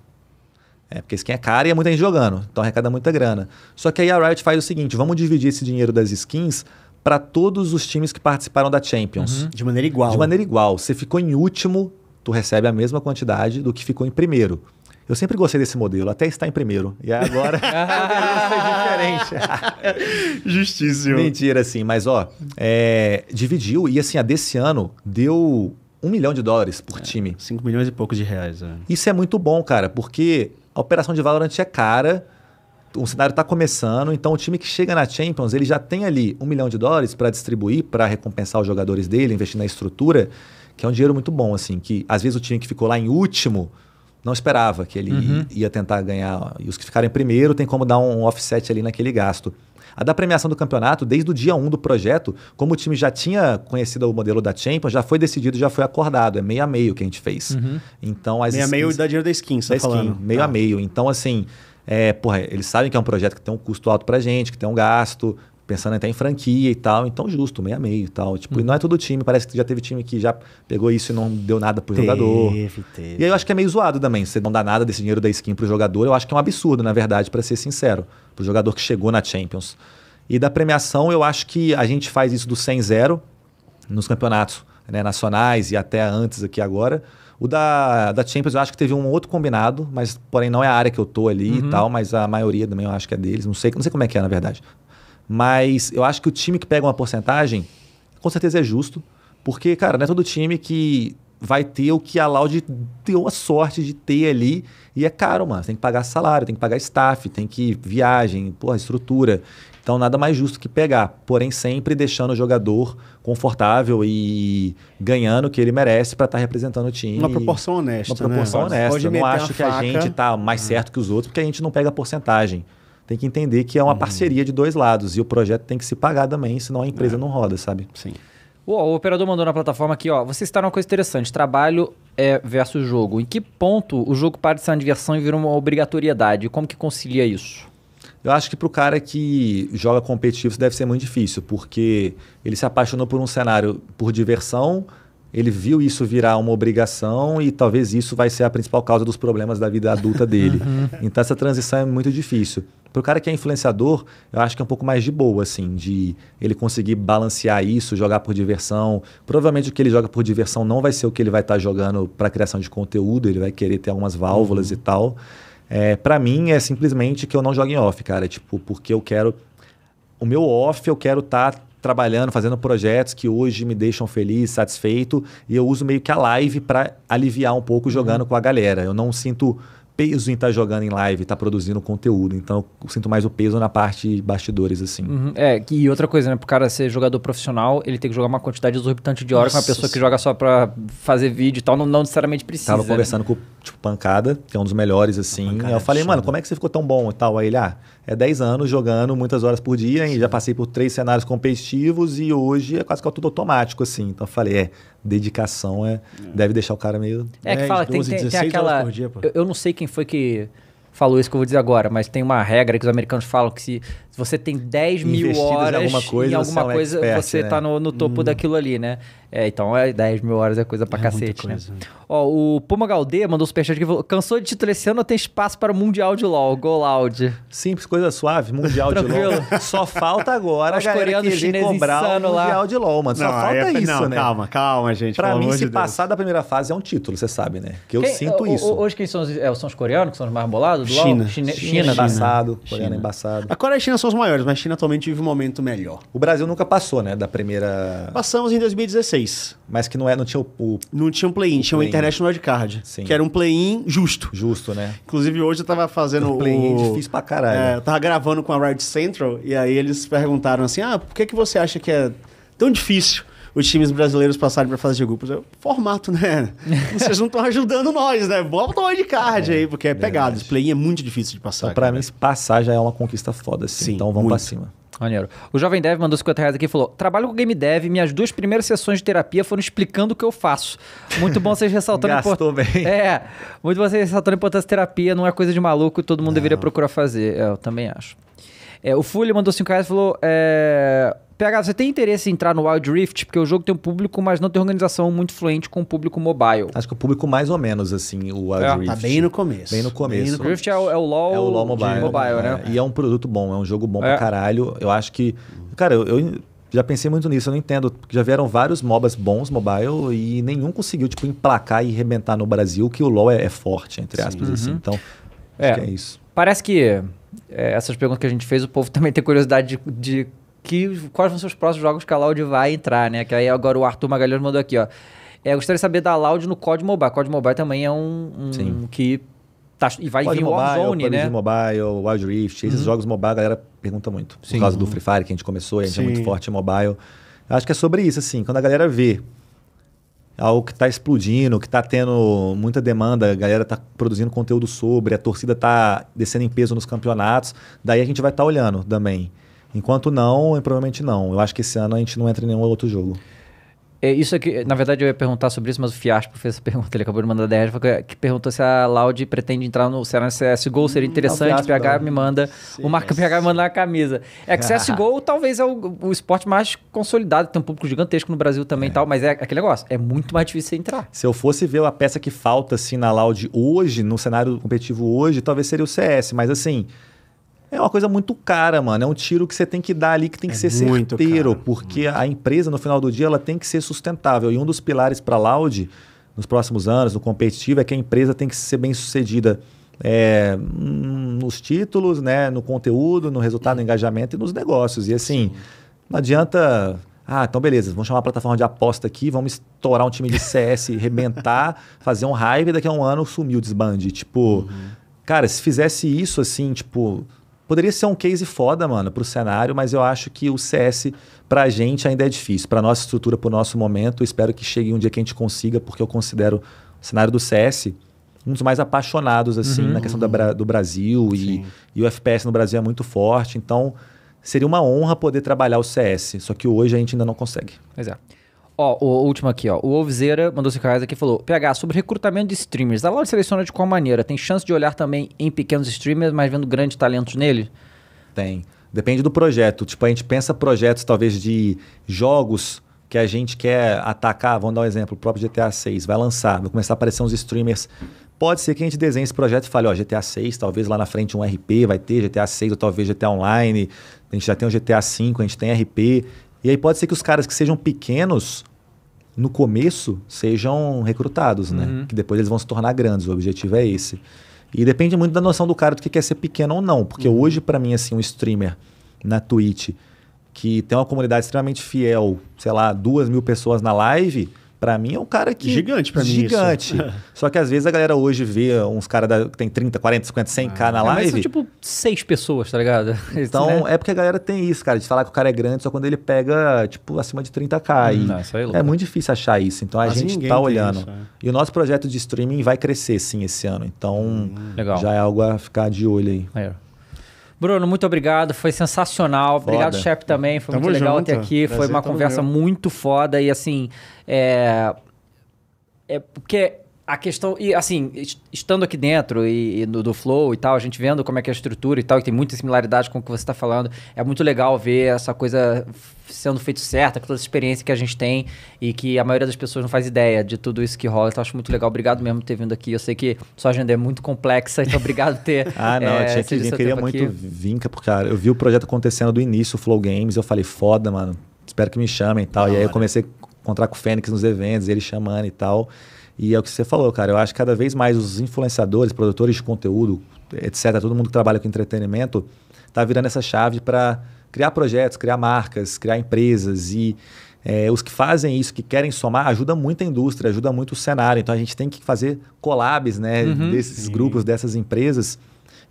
É, porque skin é cara e é muita gente jogando. Então arrecada muita grana. Só que aí a Riot faz o seguinte: vamos dividir esse dinheiro das skins para todos os times que participaram da Champions. De maneira igual. De maneira igual. Você ficou em último, tu recebe a mesma quantidade do que ficou em primeiro. Eu sempre gostei desse modelo, até estar em primeiro. E agora ser diferente. Justíssimo. Mentira, assim, mas ó, é, dividiu e assim, a desse ano deu um milhão de dólares por time. 5 milhões e poucos de reais. É. Isso é muito bom, cara, porque a operação de Valorant é cara, o cenário está começando, então o time que chega na Champions, ele já tem ali um milhão de dólares para distribuir, para recompensar os jogadores dele, investir na estrutura, que é um dinheiro muito bom, assim, que às vezes o time que ficou lá em último não esperava que ele Uhum. ia tentar ganhar. E os que ficaram em primeiro tem como dar um offset ali naquele gasto. A da premiação do campeonato, desde o dia 1 do projeto, como o time já tinha conhecido o modelo da Champions, já foi decidido, já foi acordado. É meio a meio que a gente fez. Então, as Meio a meio dá dinheiro da skin, você da tá skin, falando. meio Tá. a meio. Então, assim, é, porra, eles sabem que é um projeto que tem um custo alto pra gente, que tem um gasto, pensando até em franquia e tal. Então, justo, meio a meio e tal. Tipo, e não é todo time, parece que já teve time que já pegou isso e não deu nada pro jogador. Teve, teve. E aí eu acho que é meio zoado também. Você não dá nada desse dinheiro da skin pro jogador, eu acho que é um absurdo, na verdade, pra ser sincero. Pro jogador que chegou na Champions. E da premiação, eu acho que a gente faz isso do 100-0 nos campeonatos né, nacionais e até antes aqui agora. O da, da Champions eu acho que teve um outro combinado, mas porém não é a área que eu tô ali e tal, mas a maioria também eu acho que é deles. Não sei, não sei como é que é, na verdade. Mas eu acho que o time que pega uma porcentagem, com certeza é justo, porque, cara, não é todo time que vai ter o que a Loud deu a sorte de ter ali. E é caro, mano. Tem que pagar salário, tem que pagar staff, tem que viagem, porra, estrutura. Então nada mais justo que pegar, porém sempre deixando o jogador confortável e ganhando o que ele merece para estar representando o time. Uma proporção honesta, Uma proporção né? honesta. Pode Eu não acho que a faca. gente tá mais certo que os outros, porque a gente não pega porcentagem. Tem que entender que é uma parceria de dois lados e o projeto tem que se pagar também, senão a empresa não roda, sabe? Sim. Ó, o operador mandou na plataforma aqui, ó. Você citaram uma coisa interessante: trabalho é versus jogo. Em que ponto o jogo para de ser uma diversão e vira uma obrigatoriedade? Como que concilia isso? Eu acho que pro cara que joga competitivo isso deve ser muito difícil, porque ele se apaixonou por um cenário por diversão, ele viu isso virar uma obrigação e talvez isso vai ser a principal causa dos problemas da vida adulta dele. então essa transição é muito difícil. Pro cara que é influenciador, eu acho que é um pouco mais de boa, assim, de ele conseguir balancear isso, jogar por diversão. Provavelmente o que ele joga por diversão não vai ser o que ele vai estar jogando para criação de conteúdo, ele vai querer ter algumas válvulas e tal. É, para mim é simplesmente que eu não jogo em off, cara. Tipo, porque eu quero. O meu off eu quero estar trabalhando, fazendo projetos que hoje me deixam feliz, satisfeito. E eu uso meio que a live para aliviar um pouco jogando com a galera. Eu não sinto peso em estar jogando em live, estar produzindo conteúdo. Então eu sinto mais o peso na parte bastidores, assim. Uhum. É, e outra coisa, né? Pro cara ser jogador profissional, ele tem que jogar uma quantidade exorbitante de horas com uma pessoa que joga só pra fazer vídeo e tal, não, não necessariamente precisa. Tava né? conversando com tipo, Pancada, que é um dos melhores, assim. Eu falei, é mano, como é que você ficou tão bom e tal? Aí ele, ah, é 10 anos jogando muitas horas por dia e já passei por três cenários competitivos e hoje é quase que tudo automático, assim. Então eu falei, é, dedicação é, deve deixar o cara meio. É que 10, fala, tem, 12, tem, tem 16 aquela. horas por dia, pô. eu, eu não sei quem foi que falou isso que eu vou dizer agora, mas tem uma regra que os americanos falam que se, se você tem 10 mil Investidas em horas alguma coisa, em você alguma é um coisa, expert, você né? tá no, no topo daquilo ali, né? É, então é 10 mil horas é coisa pra É cacete, né? coisa. Ó, o Puma Galdê mandou superchat aqui e falou: cansou de título esse ano ou tem espaço para o Mundial de LOL? Go Loud. Simples, coisa suave, mundial de. LOL. Só falta agora Os coreanos, chineses cobrar o insano lá. mundial de LOL, mano. Só Não, falta aí é- isso, não, né? calma, calma, gente. Pra mim, se de passar da primeira fase é um título, você sabe, né? Que eu Quem- sinto o- isso. o- Hoje quem são os, é, são os coreanos que são os mais bolados do LOL? China. China, China, China, embaçado, coreano China. embaçado. A Coreia e a China são os maiores, mas a China atualmente vive um momento melhor. O Brasil nunca passou, né, da primeira... Passamos em 2016. Mas que não, é, não tinha o, o Não tinha um play-in, tinha um play-in. International Wildcard. Que era um play-in justo. justo, né? Inclusive, hoje eu tava fazendo O play-in o... difícil pra caralho. É, eu tava gravando com a Riot Central e aí eles perguntaram assim: ah, por que, que você acha que é tão difícil os times brasileiros passarem pra fase de grupos? Eu, formato, né? Vocês não estão ajudando nós, né? Bota o wildcard aí, porque é pegado. Esse play-in é muito difícil de passar. Então, pra cara. mim, se passar já é uma conquista foda, assim. Sim, então vamos pra muito. cima. Maneiro. O Jovem Dev mandou 50 reais aqui e falou: Trabalho com game dev, minhas duas primeiras sessões de terapia foram explicando o que eu faço. Muito bom vocês ressaltando a Gastou import- bem. É, muito bom vocês ressaltando a importância da terapia, não é coisa de maluco e todo mundo deveria procurar fazer. É, eu também acho. É, o Fully mandou 5 reais e falou: é, PH, você tem interesse em entrar no Wild Rift? Porque o jogo tem um público, mas não tem organização muito fluente com o público mobile. Acho que o público mais ou menos, assim, o Wild É, Rift. Tá bem no começo. Bem no começo. O Rift é o, é o LoL, É o LoL Mobile. mobile, né? É, E é um produto bom, é um jogo bom É. pra caralho. Eu acho que. Cara, eu, eu já pensei muito nisso, eu não entendo. Porque já vieram vários MOBAs bons mobile e nenhum conseguiu, tipo, emplacar e rebentar no Brasil, que o LoL é, é forte, entre aspas, assim. Então, É. acho que é isso. Parece que é, essas perguntas que a gente fez, o povo também tem curiosidade de, de que, quais vão ser os próximos jogos que a Loud vai entrar, né? Que aí agora o Arthur Magalhães mandou aqui, ó. É, eu gostaria de saber da Loud no COD Mobile. COD Mobile também é um, um Sim. que tá, e vai COD vir o Warzone, né? Mobile, Wild Rift, esses jogos mobile a galera pergunta muito. Sim. Por causa do Free Fire que a gente começou, a gente é Sim. muito forte em mobile. Acho que é sobre isso, assim, quando a galera vê é algo que está explodindo, que está tendo muita demanda, a galera está produzindo conteúdo sobre, a torcida está descendo em peso nos campeonatos, daí a gente vai estar olhando também. Enquanto não, provavelmente não. Eu acho que esse ano a gente não entra em nenhum outro jogo. É, isso aqui, na verdade, eu ia perguntar sobre isso, mas o Fiaspo fez essa pergunta. Ele acabou de mandar 10 que, que perguntou se a Loud pretende entrar no CSGO. Seria interessante. Fiaspo PH não. me manda. o Marco PH me manda uma camisa. É que CSGO talvez é o, o esporte mais consolidado, tem um público gigantesco no Brasil também e tal, mas é aquele negócio. É muito mais difícil você entrar. Se eu fosse ver a peça que falta assim na Loud hoje, no cenário competitivo hoje, talvez seria o CS, mas assim, é uma coisa muito cara, mano. É um tiro que você tem que dar ali que tem que É ser certeiro, caro. porque a empresa no final do dia ela tem que ser sustentável. E um dos pilares para a Loud nos próximos anos, no competitivo, é que a empresa tem que ser bem sucedida é, nos títulos, né, no conteúdo, no resultado, no engajamento e nos negócios. E assim, não adianta. Ah, então beleza, vamos chamar uma plataforma de aposta aqui, vamos estourar um time de CS, rebentar, fazer um hype e daqui a um ano sumir o desbande. Tipo, cara, se fizesse isso assim, tipo, poderia ser um case foda, mano, pro cenário, mas eu acho que o CS pra gente ainda é difícil. Pra nossa estrutura, pro nosso momento, espero que chegue um dia que a gente consiga, porque eu considero o cenário do CS um dos mais apaixonados, assim, na questão do Brasil e, e o FPS no Brasil é muito forte, então seria uma honra poder trabalhar o CS, só que hoje a gente ainda não consegue. Pois é. Ó, o último aqui, ó. O Wolfzeira mandou 5 reais aqui e falou: PH, sobre recrutamento de streamers, a Loud seleciona de qual maneira? Tem chance de olhar também em pequenos streamers, mas vendo grandes talentos neles? Tem. Depende do projeto. Tipo, a gente pensa projetos talvez de jogos que a gente quer atacar. Vamos dar um exemplo. O próprio GTA 6 vai lançar, vai começar a aparecer uns streamers. Pode ser que a gente desenhe esse projeto e fale, ó, GTA 6, talvez lá na frente um RP vai ter, GTA 6 ou talvez GTA Online. A gente já tem o GTA 5, a gente tem RP. E aí pode ser que os caras que sejam pequenos no começo sejam recrutados, né? Que depois eles vão se tornar grandes. O objetivo é esse. E depende muito da noção do cara do que quer ser pequeno ou não. Porque hoje, pra mim, assim, um streamer na Twitch que tem uma comunidade extremamente fiel, sei lá, duas mil pessoas na live, pra mim é um cara que. Gigante pra mim Gigante. isso. Só que às vezes a galera hoje vê uns caras que tem 30, 40, 50, 100k na É, mas live. são tipo seis pessoas, tá ligado? Então, Isso, né? é porque a galera tem isso, cara, de falar que o cara é grande só quando ele pega, tipo, acima de 30k. E Não, isso aí é louco. é muito difícil achar isso. Então, a Quase gente tá olhando. isso, é. E o nosso projeto de streaming vai crescer, sim, esse ano. Então, Hum, Legal. já é algo a ficar de olho aí. Maneiro. Bruno, muito obrigado. Foi sensacional. Obrigado, Foda. chefe, também. Foi Tamo muito legal junto. ter aqui. Foi Prazer uma todo conversa meu. muito foda. E assim, é. É porque a questão. E assim, est- estando aqui dentro e, e do, do Flow e tal, a gente vendo como é que é a estrutura e tal, e tem muita similaridade com o que você está falando. É muito legal ver essa coisa sendo feito certa, com toda essa experiência que a gente tem e que a maioria das pessoas não faz ideia de tudo isso que rola. Então, acho muito legal. Obrigado mesmo por ter vindo aqui. Eu sei que sua agenda é muito complexa, então obrigado por ter. Ah, não, é, eu tinha que vir, seu queria muito aqui. vir, porque, cara, eu vi o projeto acontecendo do início, o Flow Games, eu falei, foda, mano, espero que me chamem e tal. e aí eu comecei a encontrar com o Fênix nos eventos, ele chamando e tal. E é o que você falou, cara, eu acho que cada vez mais os influenciadores, produtores de conteúdo, etc., todo mundo que trabalha com entretenimento, tá virando essa chave para criar projetos, criar marcas, criar empresas e é, os que fazem isso, que querem somar, ajuda muito a indústria, ajuda muito o cenário. Então a gente tem que fazer collabs, né, desses grupos, dessas empresas.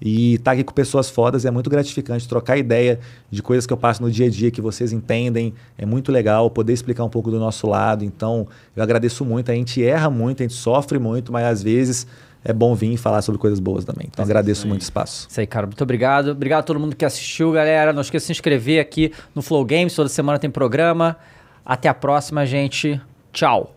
E estar aqui com pessoas fodas é muito gratificante, trocar ideia de coisas que eu passo no dia a dia que vocês entendem, é muito legal poder explicar um pouco do nosso lado. Então, eu agradeço muito. A gente erra muito, a gente sofre muito, mas às vezes é bom vir e falar sobre coisas boas também. Então, agradeço muito o espaço. Isso aí, cara. Muito obrigado. Obrigado a todo mundo que assistiu, galera. Não esqueça de se inscrever aqui no Flow Games. Toda semana tem programa. Até a próxima, gente. Tchau.